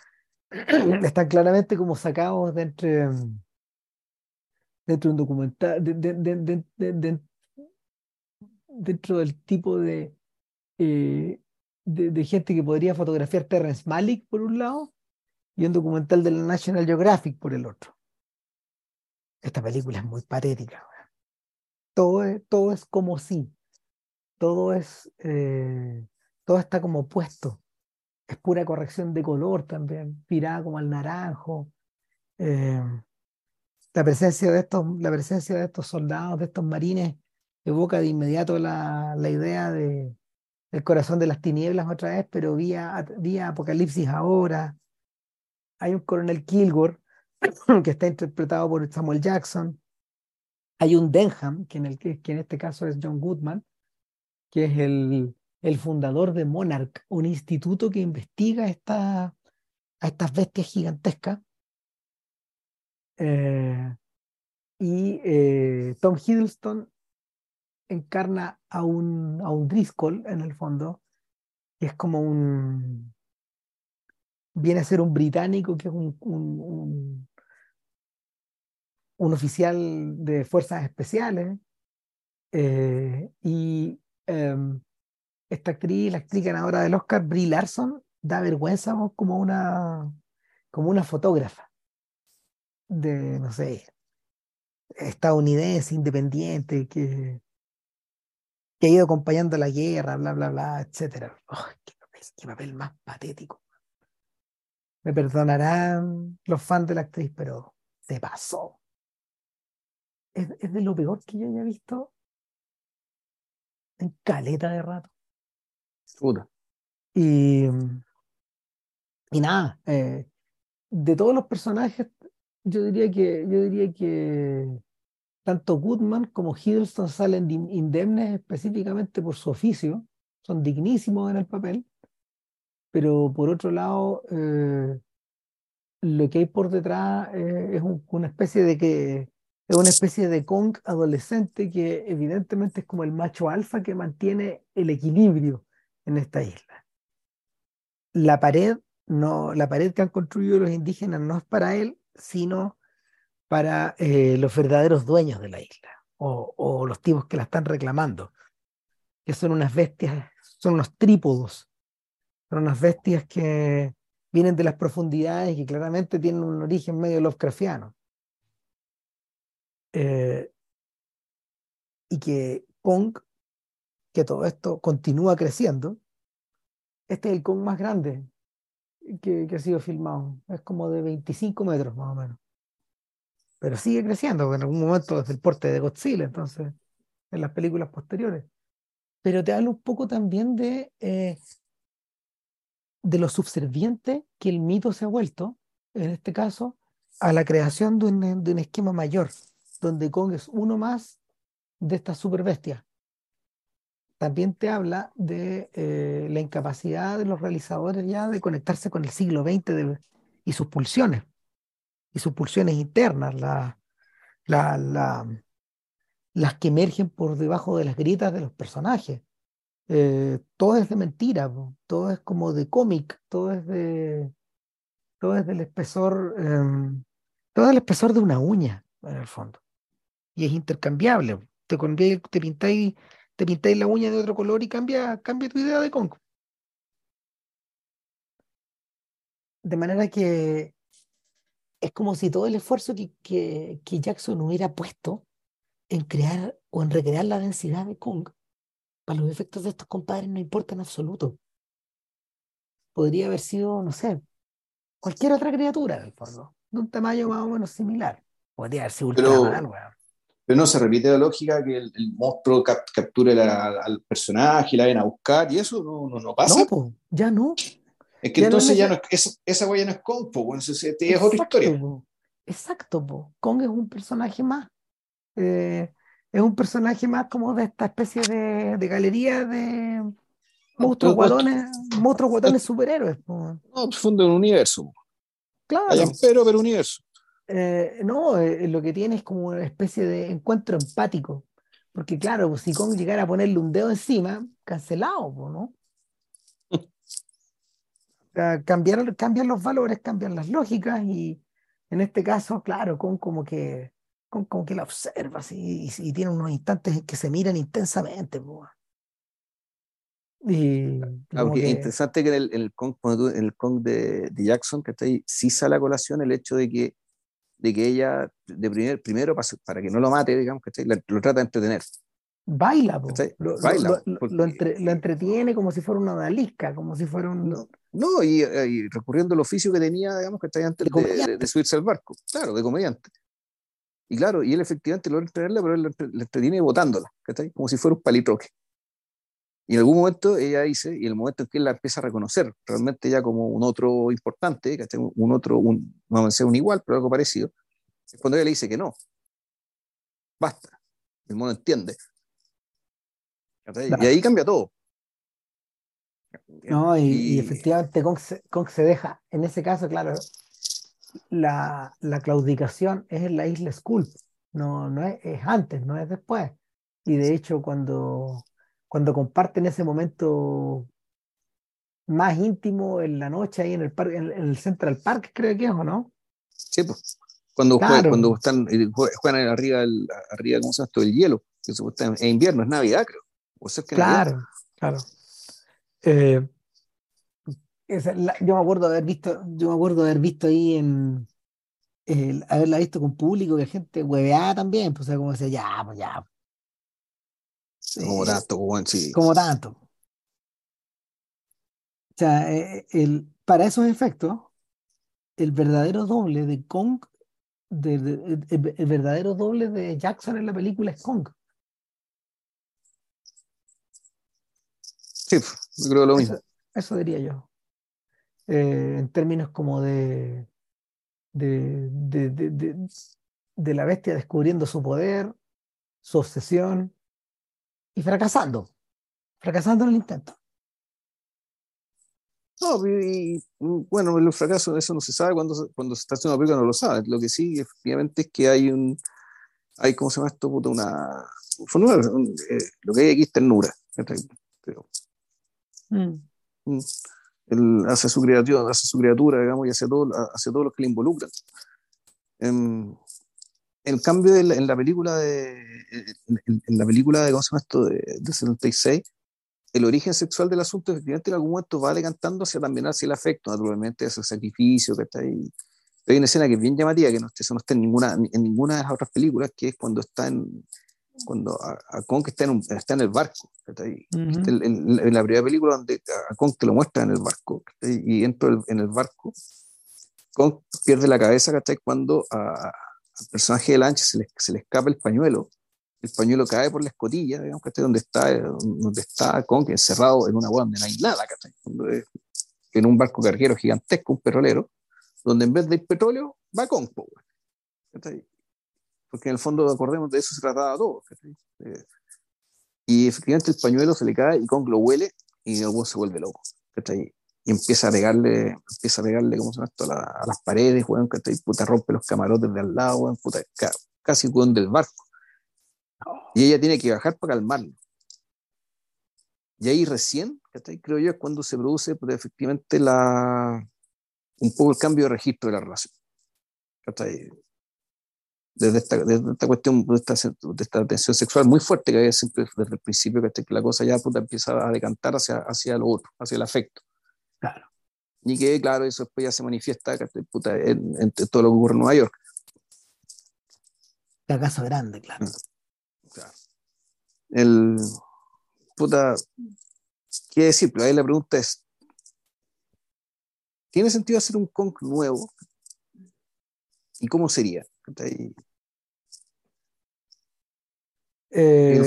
están claramente como sacados de dentro de un documental, dentro del tipo de, eh, de, gente que podría fotografiar Terrence Malick por un lado y un documental de la National Geographic por el otro. Esta película es muy patética. Todo es, todo es como si, todo es, eh, todo está como puesto es pura corrección de color también, pirada como al naranjo. Eh, la, presencia de estos, la presencia de estos soldados, de estos marines, evoca de inmediato la, la idea de, El corazón de las tinieblas otra vez, pero vía, vía Apocalipsis ahora. Hay un coronel Kilgore que está interpretado por Samuel Jackson. Hay un Denham, que en, el, que en este caso es John Goodman, que es el, el fundador de Monarch, un instituto que investiga esta, a estas bestias gigantescas. Eh, y eh, Tom Hiddleston encarna a un, a un Driscoll en el fondo, es como un... viene a ser un británico que es un, un, un, oficial de fuerzas especiales. Eh, y em, esta actriz, la actriz ganadora del Oscar, Brie Larson, da vergüenza como una, como una fotógrafa de, no sé, estadounidense, independiente, que, que ha ido acompañando la guerra, bla, bla, bla, etc. qué, papel, más patético. Me perdonarán los fans de la actriz, pero se pasó. Es, es de lo peor que yo haya visto en caleta de rato. Y, y nada, eh, de todos los personajes, yo diría que, yo diría que tanto Goodman como Hiddleston salen indemnes específicamente por su oficio, son dignísimos en el papel, pero por otro lado, eh, lo que hay por detrás eh, es una especie de que es una especie de Kong adolescente que evidentemente es como el macho alfa que mantiene el equilibrio en esta isla. La pared, no, la pared que han construido los indígenas no es para él, sino para eh, los verdaderos dueños de la isla o, los tipos que la están reclamando, que son unas bestias, son unos trípodos, son unas bestias que vienen de las profundidades y claramente tienen un origen medio Lovecraftiano. Eh, y que Kong que todo esto continúa creciendo. Este es el Kong más grande que, ha sido filmado. Es como de 25 metros más o menos. Pero sigue creciendo, en algún momento es el porte de Godzilla, entonces, en las películas posteriores. Pero te hablo un poco también de, eh, de lo subserviente que el mito se ha vuelto, en este caso, a la creación de un, de un esquema mayor, donde Kong es uno más de estas super bestias también te habla de eh, la incapacidad de los realizadores ya de conectarse con el siglo XX y sus pulsiones, y sus pulsiones internas, la, la, las que emergen por debajo de las grietas de los personajes. Eh, todo es de mentira, todo es como de cómic, todo es de todo es del espesor, em, todo el espesor de una uña, en el fondo. Y es intercambiable. Te, te pintáis te pintáis la uña de otro color y cambia, cambia tu idea de Kong. De manera que es como si todo el esfuerzo que, que, que Jackson hubiera puesto en crear o en recrear la densidad de Kong, para los efectos de estos compadres no importa en absoluto. Podría haber sido, no sé, cualquier otra criatura del fondo, de un tamaño más o menos similar. Podría haber sido Ultraman, weón. Pero no se repite la lógica que el, monstruo capture al personaje y la ven a buscar y eso no, no, pasa. No, ya no. Es que entonces ya no es, esa huella no es Kong, po, es, es otra historia. Exacto, po. Kong es un personaje más. Eh, es un personaje más como de esta especie de, de galería de monstruos guatones, monstruos guatones superhéroes. Po. No, pues funda un universo. Claro. pero, pero universo. Eh, no, eh, lo que tiene es como una especie de encuentro empático. Porque claro, pues, si Kong llegara a ponerle un dedo encima, cancelado, ¿no? cambiar, cambian los valores, cambian las lógicas y en este caso, claro, Kong como que, como que la observa y, tiene unos instantes en que se miran intensamente. Y, Aunque interesante que en el, Kong, el Kong de, de Jackson, que está ahí, sí sale a colación el hecho de que de que ella, de primer, primero, para, que no lo mate, digamos, que lo trata de entretener. Baila, lo, Baila lo, entretiene como si fuera una odalisca, como si fuera un... No, eh, y, recurriendo al oficio que tenía, digamos, que está antes de, de, subirse al barco, claro, de comediante. Y claro, y él efectivamente logra entretenerla, pero él le entretiene botándola, como si fuera un palitroque. Y en algún momento ella dice, y en el momento en que él la empieza a reconocer realmente ya como un otro importante, que un otro, un, no vamos a decir un igual, pero algo parecido, es cuando ella le dice que no. Basta. El mono entiende. Y ahí cambia todo. No, y, efectivamente Kong se, deja, en ese caso, claro, la, la claudicación es en la isla Skull, no, no es, es, antes, no es después. Y de hecho, cuando, cuando comparten ese momento más íntimo en la noche ahí en el, parque, en, el Central Park, creo que es, ¿o no? Sí, pues. Cuando, cuando están, eh, juegan arriba, arriba ¿cómo se llama esto? El hielo, que es invierno, es Navidad, creo. O sea, que claro, claro. Eh, yo me acuerdo de haber visto, yo me acuerdo de haber visto ahí en haberla visto con público, que gente hueveada también, pues o sea, como decía, ya, pues ya. Como tanto, sí. Como tanto. O sea, eh, el, para esos efectos, el verdadero doble de Kong, de, el, verdadero doble de Jackson en la película es Kong. Sí, yo creo lo mismo. Eso, diría yo. Eh, en términos como de de, de, de, de, la bestia descubriendo su poder, su obsesión y fracasando, fracasando en el intento. No, y, bueno, el fracaso, eso no se sabe cuando, cuando se está haciendo una película, no lo sabe. Lo que sí, efectivamente, es que hay un, hay, ¿cómo se llama esto? una, eh, lo que hay aquí es ternura. Pero, mm. Mm él hace su criatura, hace su criatura, digamos, y hace todo, hace todos los que le involucran. En, en cambio, en la, película de, en, la película de, ¿cómo se llama esto? De, de 76, el origen sexual del asunto efectivamente en algún momento va decantando hacia también hacia el afecto, naturalmente, hacia el sacrificio, que está ahí. Hay una escena que es bien llamativa, que no, eso no está en ninguna, en ninguna de las otras películas, que es cuando está en, cuando a, Kong está en, está en el barco. en, la primera película donde a Kong te lo muestra en el barco y dentro en el barco, Kong pierde la cabeza cuando al personaje de Lancha se le, se le escapa el pañuelo. El pañuelo cae por la escotilla, digamos, donde está, donde está Kong encerrado en una agua donde no hay nada, en un barco carguero gigantesco, un petrolero, donde en vez de petróleo va Kong porque en el fondo, acordemos, de eso se trataba todo. Eh, y efectivamente el pañuelo se le cae y Kong lo huele y luego se vuelve loco. Y empieza a pegarle, empieza a pegarle, ¿cómo se llama esto? A, las paredes, weón, Puta, rompe los camarotes de al lado, weón, puta, casi weón del barco. Y ella tiene que bajar para calmarlo. Y ahí recién, creo yo, es cuando se produce pues, efectivamente la, un poco el cambio de registro de la relación desde esta, desde esta cuestión, de esta, de esta, tensión sexual muy fuerte que había siempre desde el principio, que la cosa ya puta, empieza a decantar hacia, hacia lo otro, hacia el afecto. Claro. Y que, claro, eso después ya se manifiesta puta, en, en, todo lo que ocurre en Nueva York. caso grande, claro. Mm. claro. El, puta, ¿qué decir? Pero ahí la pregunta es, ¿tiene sentido hacer un Kong nuevo? ¿Y cómo sería? Eh,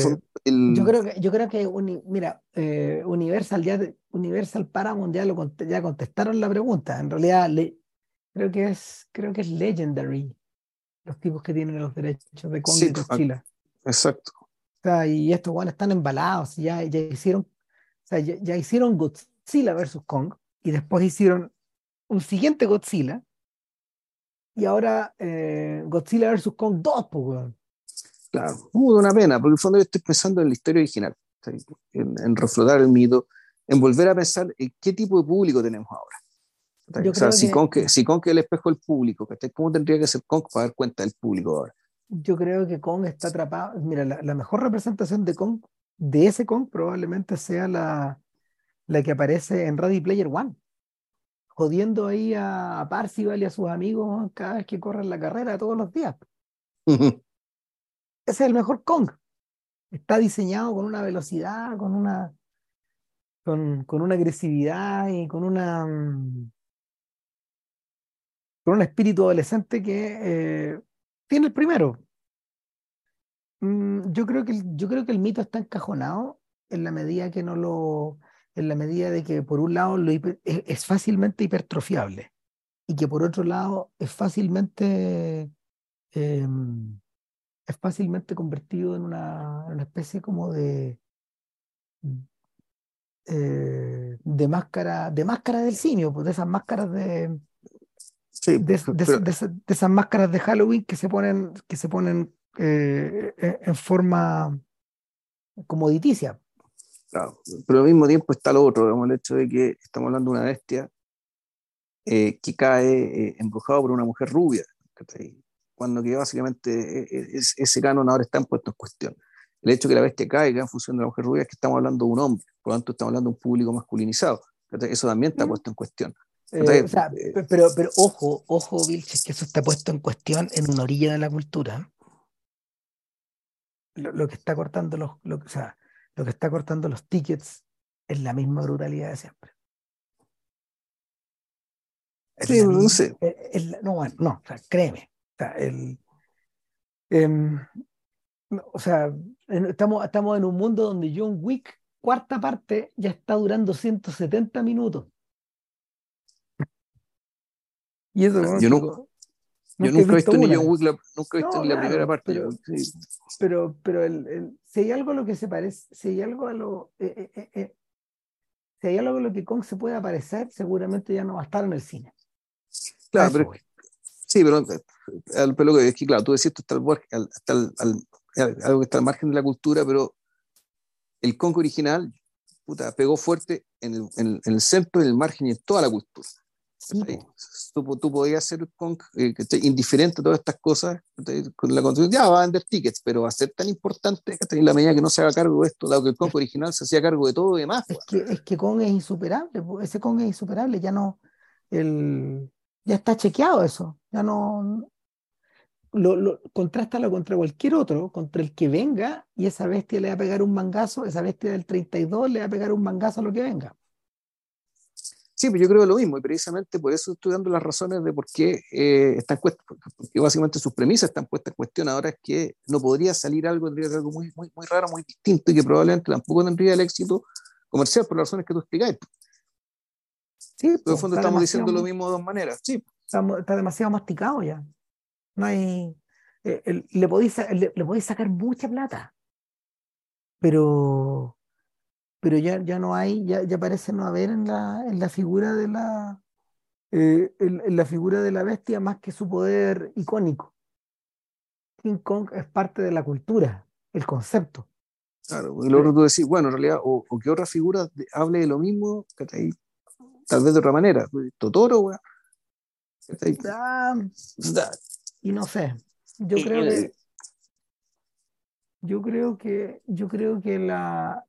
yo creo que, yo creo que mira, eh, Universal ya Universal Paramount ya, lo, ya contestaron la pregunta. En realidad creo que es creo que es Legendary los tipos que tienen los derechos de Kong y Godzilla. Exacto. y estos guanes están embalados, ya, ya hicieron, ya, ya, hicieron Godzilla versus Kong y después hicieron un siguiente Godzilla y ahora eh, Godzilla vs. Kong 2, pues, Claro, una pena, porque en el fondo yo estoy pensando en la historia original, en, reflotar el mito, en volver a pensar en qué tipo de público tenemos ahora. o sea, si, Kong, si Kong es el espejo del público, ¿cómo tendría que ser Kong para dar cuenta del público ahora? Yo creo que Kong está atrapado. Mira, la, mejor representación de Kong, de ese Kong, probablemente sea la, la que aparece en Ready Player One jodiendo ahí a, Parcival y a sus amigos cada vez que corren la carrera todos los días. Ese es el mejor Kong. Está diseñado con una velocidad, con una, con, con una agresividad y con una mm, con un espíritu adolescente que eh, tiene el primero. Mm, yo creo que yo creo que el mito está encajonado en la medida que no lo, en la medida de que por un lado lo es, fácilmente hipertrofiable y que por otro lado es fácilmente em, es fácilmente convertido en una, una especie como de eh, de máscara de máscara del simio, pues de esas máscaras de, de, esas máscaras de Halloween que se ponen que se ponen eh, en forma comoditicia. Claro, pero al mismo tiempo está lo otro, el hecho de que estamos hablando de una bestia eh, que cae embrujado por una mujer rubia, cuando que básicamente ese canon ahora está puesto en cuestión el hecho de que la bestia caiga en función de la mujer rubia es que estamos hablando de un hombre, por lo tanto estamos hablando de un público masculinizado. Eso también está puesto en cuestión. Eh, eh, pero, pero ojo, ojo, Vilches, que eso está puesto en cuestión en una orilla de la cultura. Lo, que está cortando los, lo, o sea, lo que está cortando los tickets es la misma brutalidad de siempre. Sí, no sé. no, no, créeme. O sea, el, em, o sea, estamos, estamos en un mundo donde John Wick, cuarta parte, ya está durando 170 minutos. Y eso, yo, nunca, yo nunca he visto, ni John Wick, nunca he visto ni la primera parte. Pero, pero, pero el, si hay algo a lo que se parece, si hay algo a lo. Eh, eh, eh, si hay algo a lo que Kong se puede aparecer, seguramente ya no va a estar en el cine. Claro, pero, sí, pero, el pelo que es que, claro, tú decís esto está al, al, algo que está al margen de la cultura, pero el Kong original puta, pegó fuerte en el, en, el, centro, en el margen y en toda la cultura. tú, tú, podías ser Kong eh, indiferente a todas estas cosas, con la construcción, ya va a vender tickets, pero va a ser tan importante en la medida que no se haga cargo de esto, dado que el Kong original se hacía cargo de todo y demás. Es que, es que Kong es insuperable, ese Kong es insuperable, ya no, el, ya está chequeado eso, ya no, lo, lo, contrástalo contra cualquier otro, contra el que venga, y esa bestia le va a pegar un mangazo, esa bestia del 32 le va a pegar un mangazo a lo que venga. Sí, pues yo creo lo mismo, y precisamente por eso estoy dando las razones de por qué eh, están porque básicamente sus premisas están puestas en cuestión ahora, es que no podría salir algo, tendría que ser algo muy, muy, muy raro, muy distinto, y que probablemente tampoco tendría el éxito comercial por las razones que tú explicáis. Sí, en el fondo estamos diciendo lo mismo de dos maneras. Sí. está demasiado masticado ya. No hay. Eh, le, podéis, le, sacar mucha plata, pero, pero ya, ya no hay, ya, ya parece no haber en la, en la figura de la. Eh, en, la figura de la bestia más que su poder icónico. King Kong es parte de la cultura, el concepto. Claro, y luego tú decís, bueno, en realidad, o, o que otra figura hable de lo mismo, tal vez de otra manera. Totoro, weón. Ah, y no sé, yo creo que yo creo que yo creo que la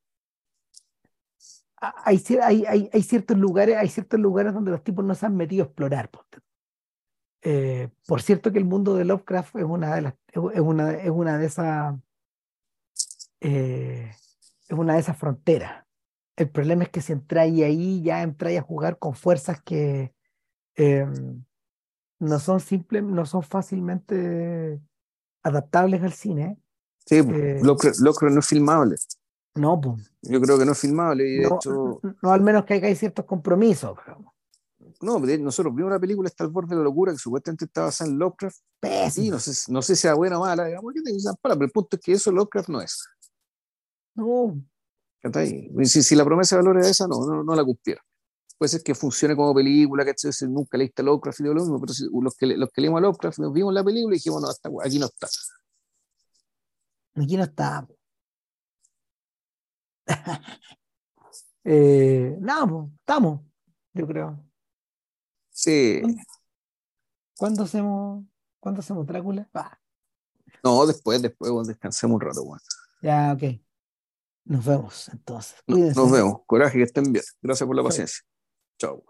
hay, hay, hay, ciertos lugares hay ciertos lugares donde los tipos no se han metido a explorar eh, por cierto que el mundo de Lovecraft es una de las es una, es una de esas eh, es una de esas fronteras el problema es que si entráis ahí ya entráis a jugar con fuerzas que em, no son simples, no son fácilmente adaptables al cine. Sí, eh, lo, creo no es filmable. No, pues. Yo creo que no es filmable y de hecho. No, al menos que hay ciertos compromisos. No, nosotros vimos una película Está al borde de la locura que supuestamente estaba basada en Lovecraft. Sí, no sé, no sé si sea buena o mala, digamos, que pero el punto es que eso Lovecraft no es. No. Si, si la promesa de valor era esa, no, no, no la cumplieron puede ser que funcione como película, que nunca leíste Lovecraft y lo mismo, pero los, que, los que leímos Lovecraft nos vimos la película y dijimos, no, hasta, aquí no está. Aquí no está. eh, no, estamos, yo creo. Sí. ¿Cuándo hacemos, ¿cuándo hacemos Drácula? No, después, después, descansemos un rato. Ya, ok. Nos vemos entonces. nos vemos. Coraje, que estén bien. Gracias por la paciencia. Ciao.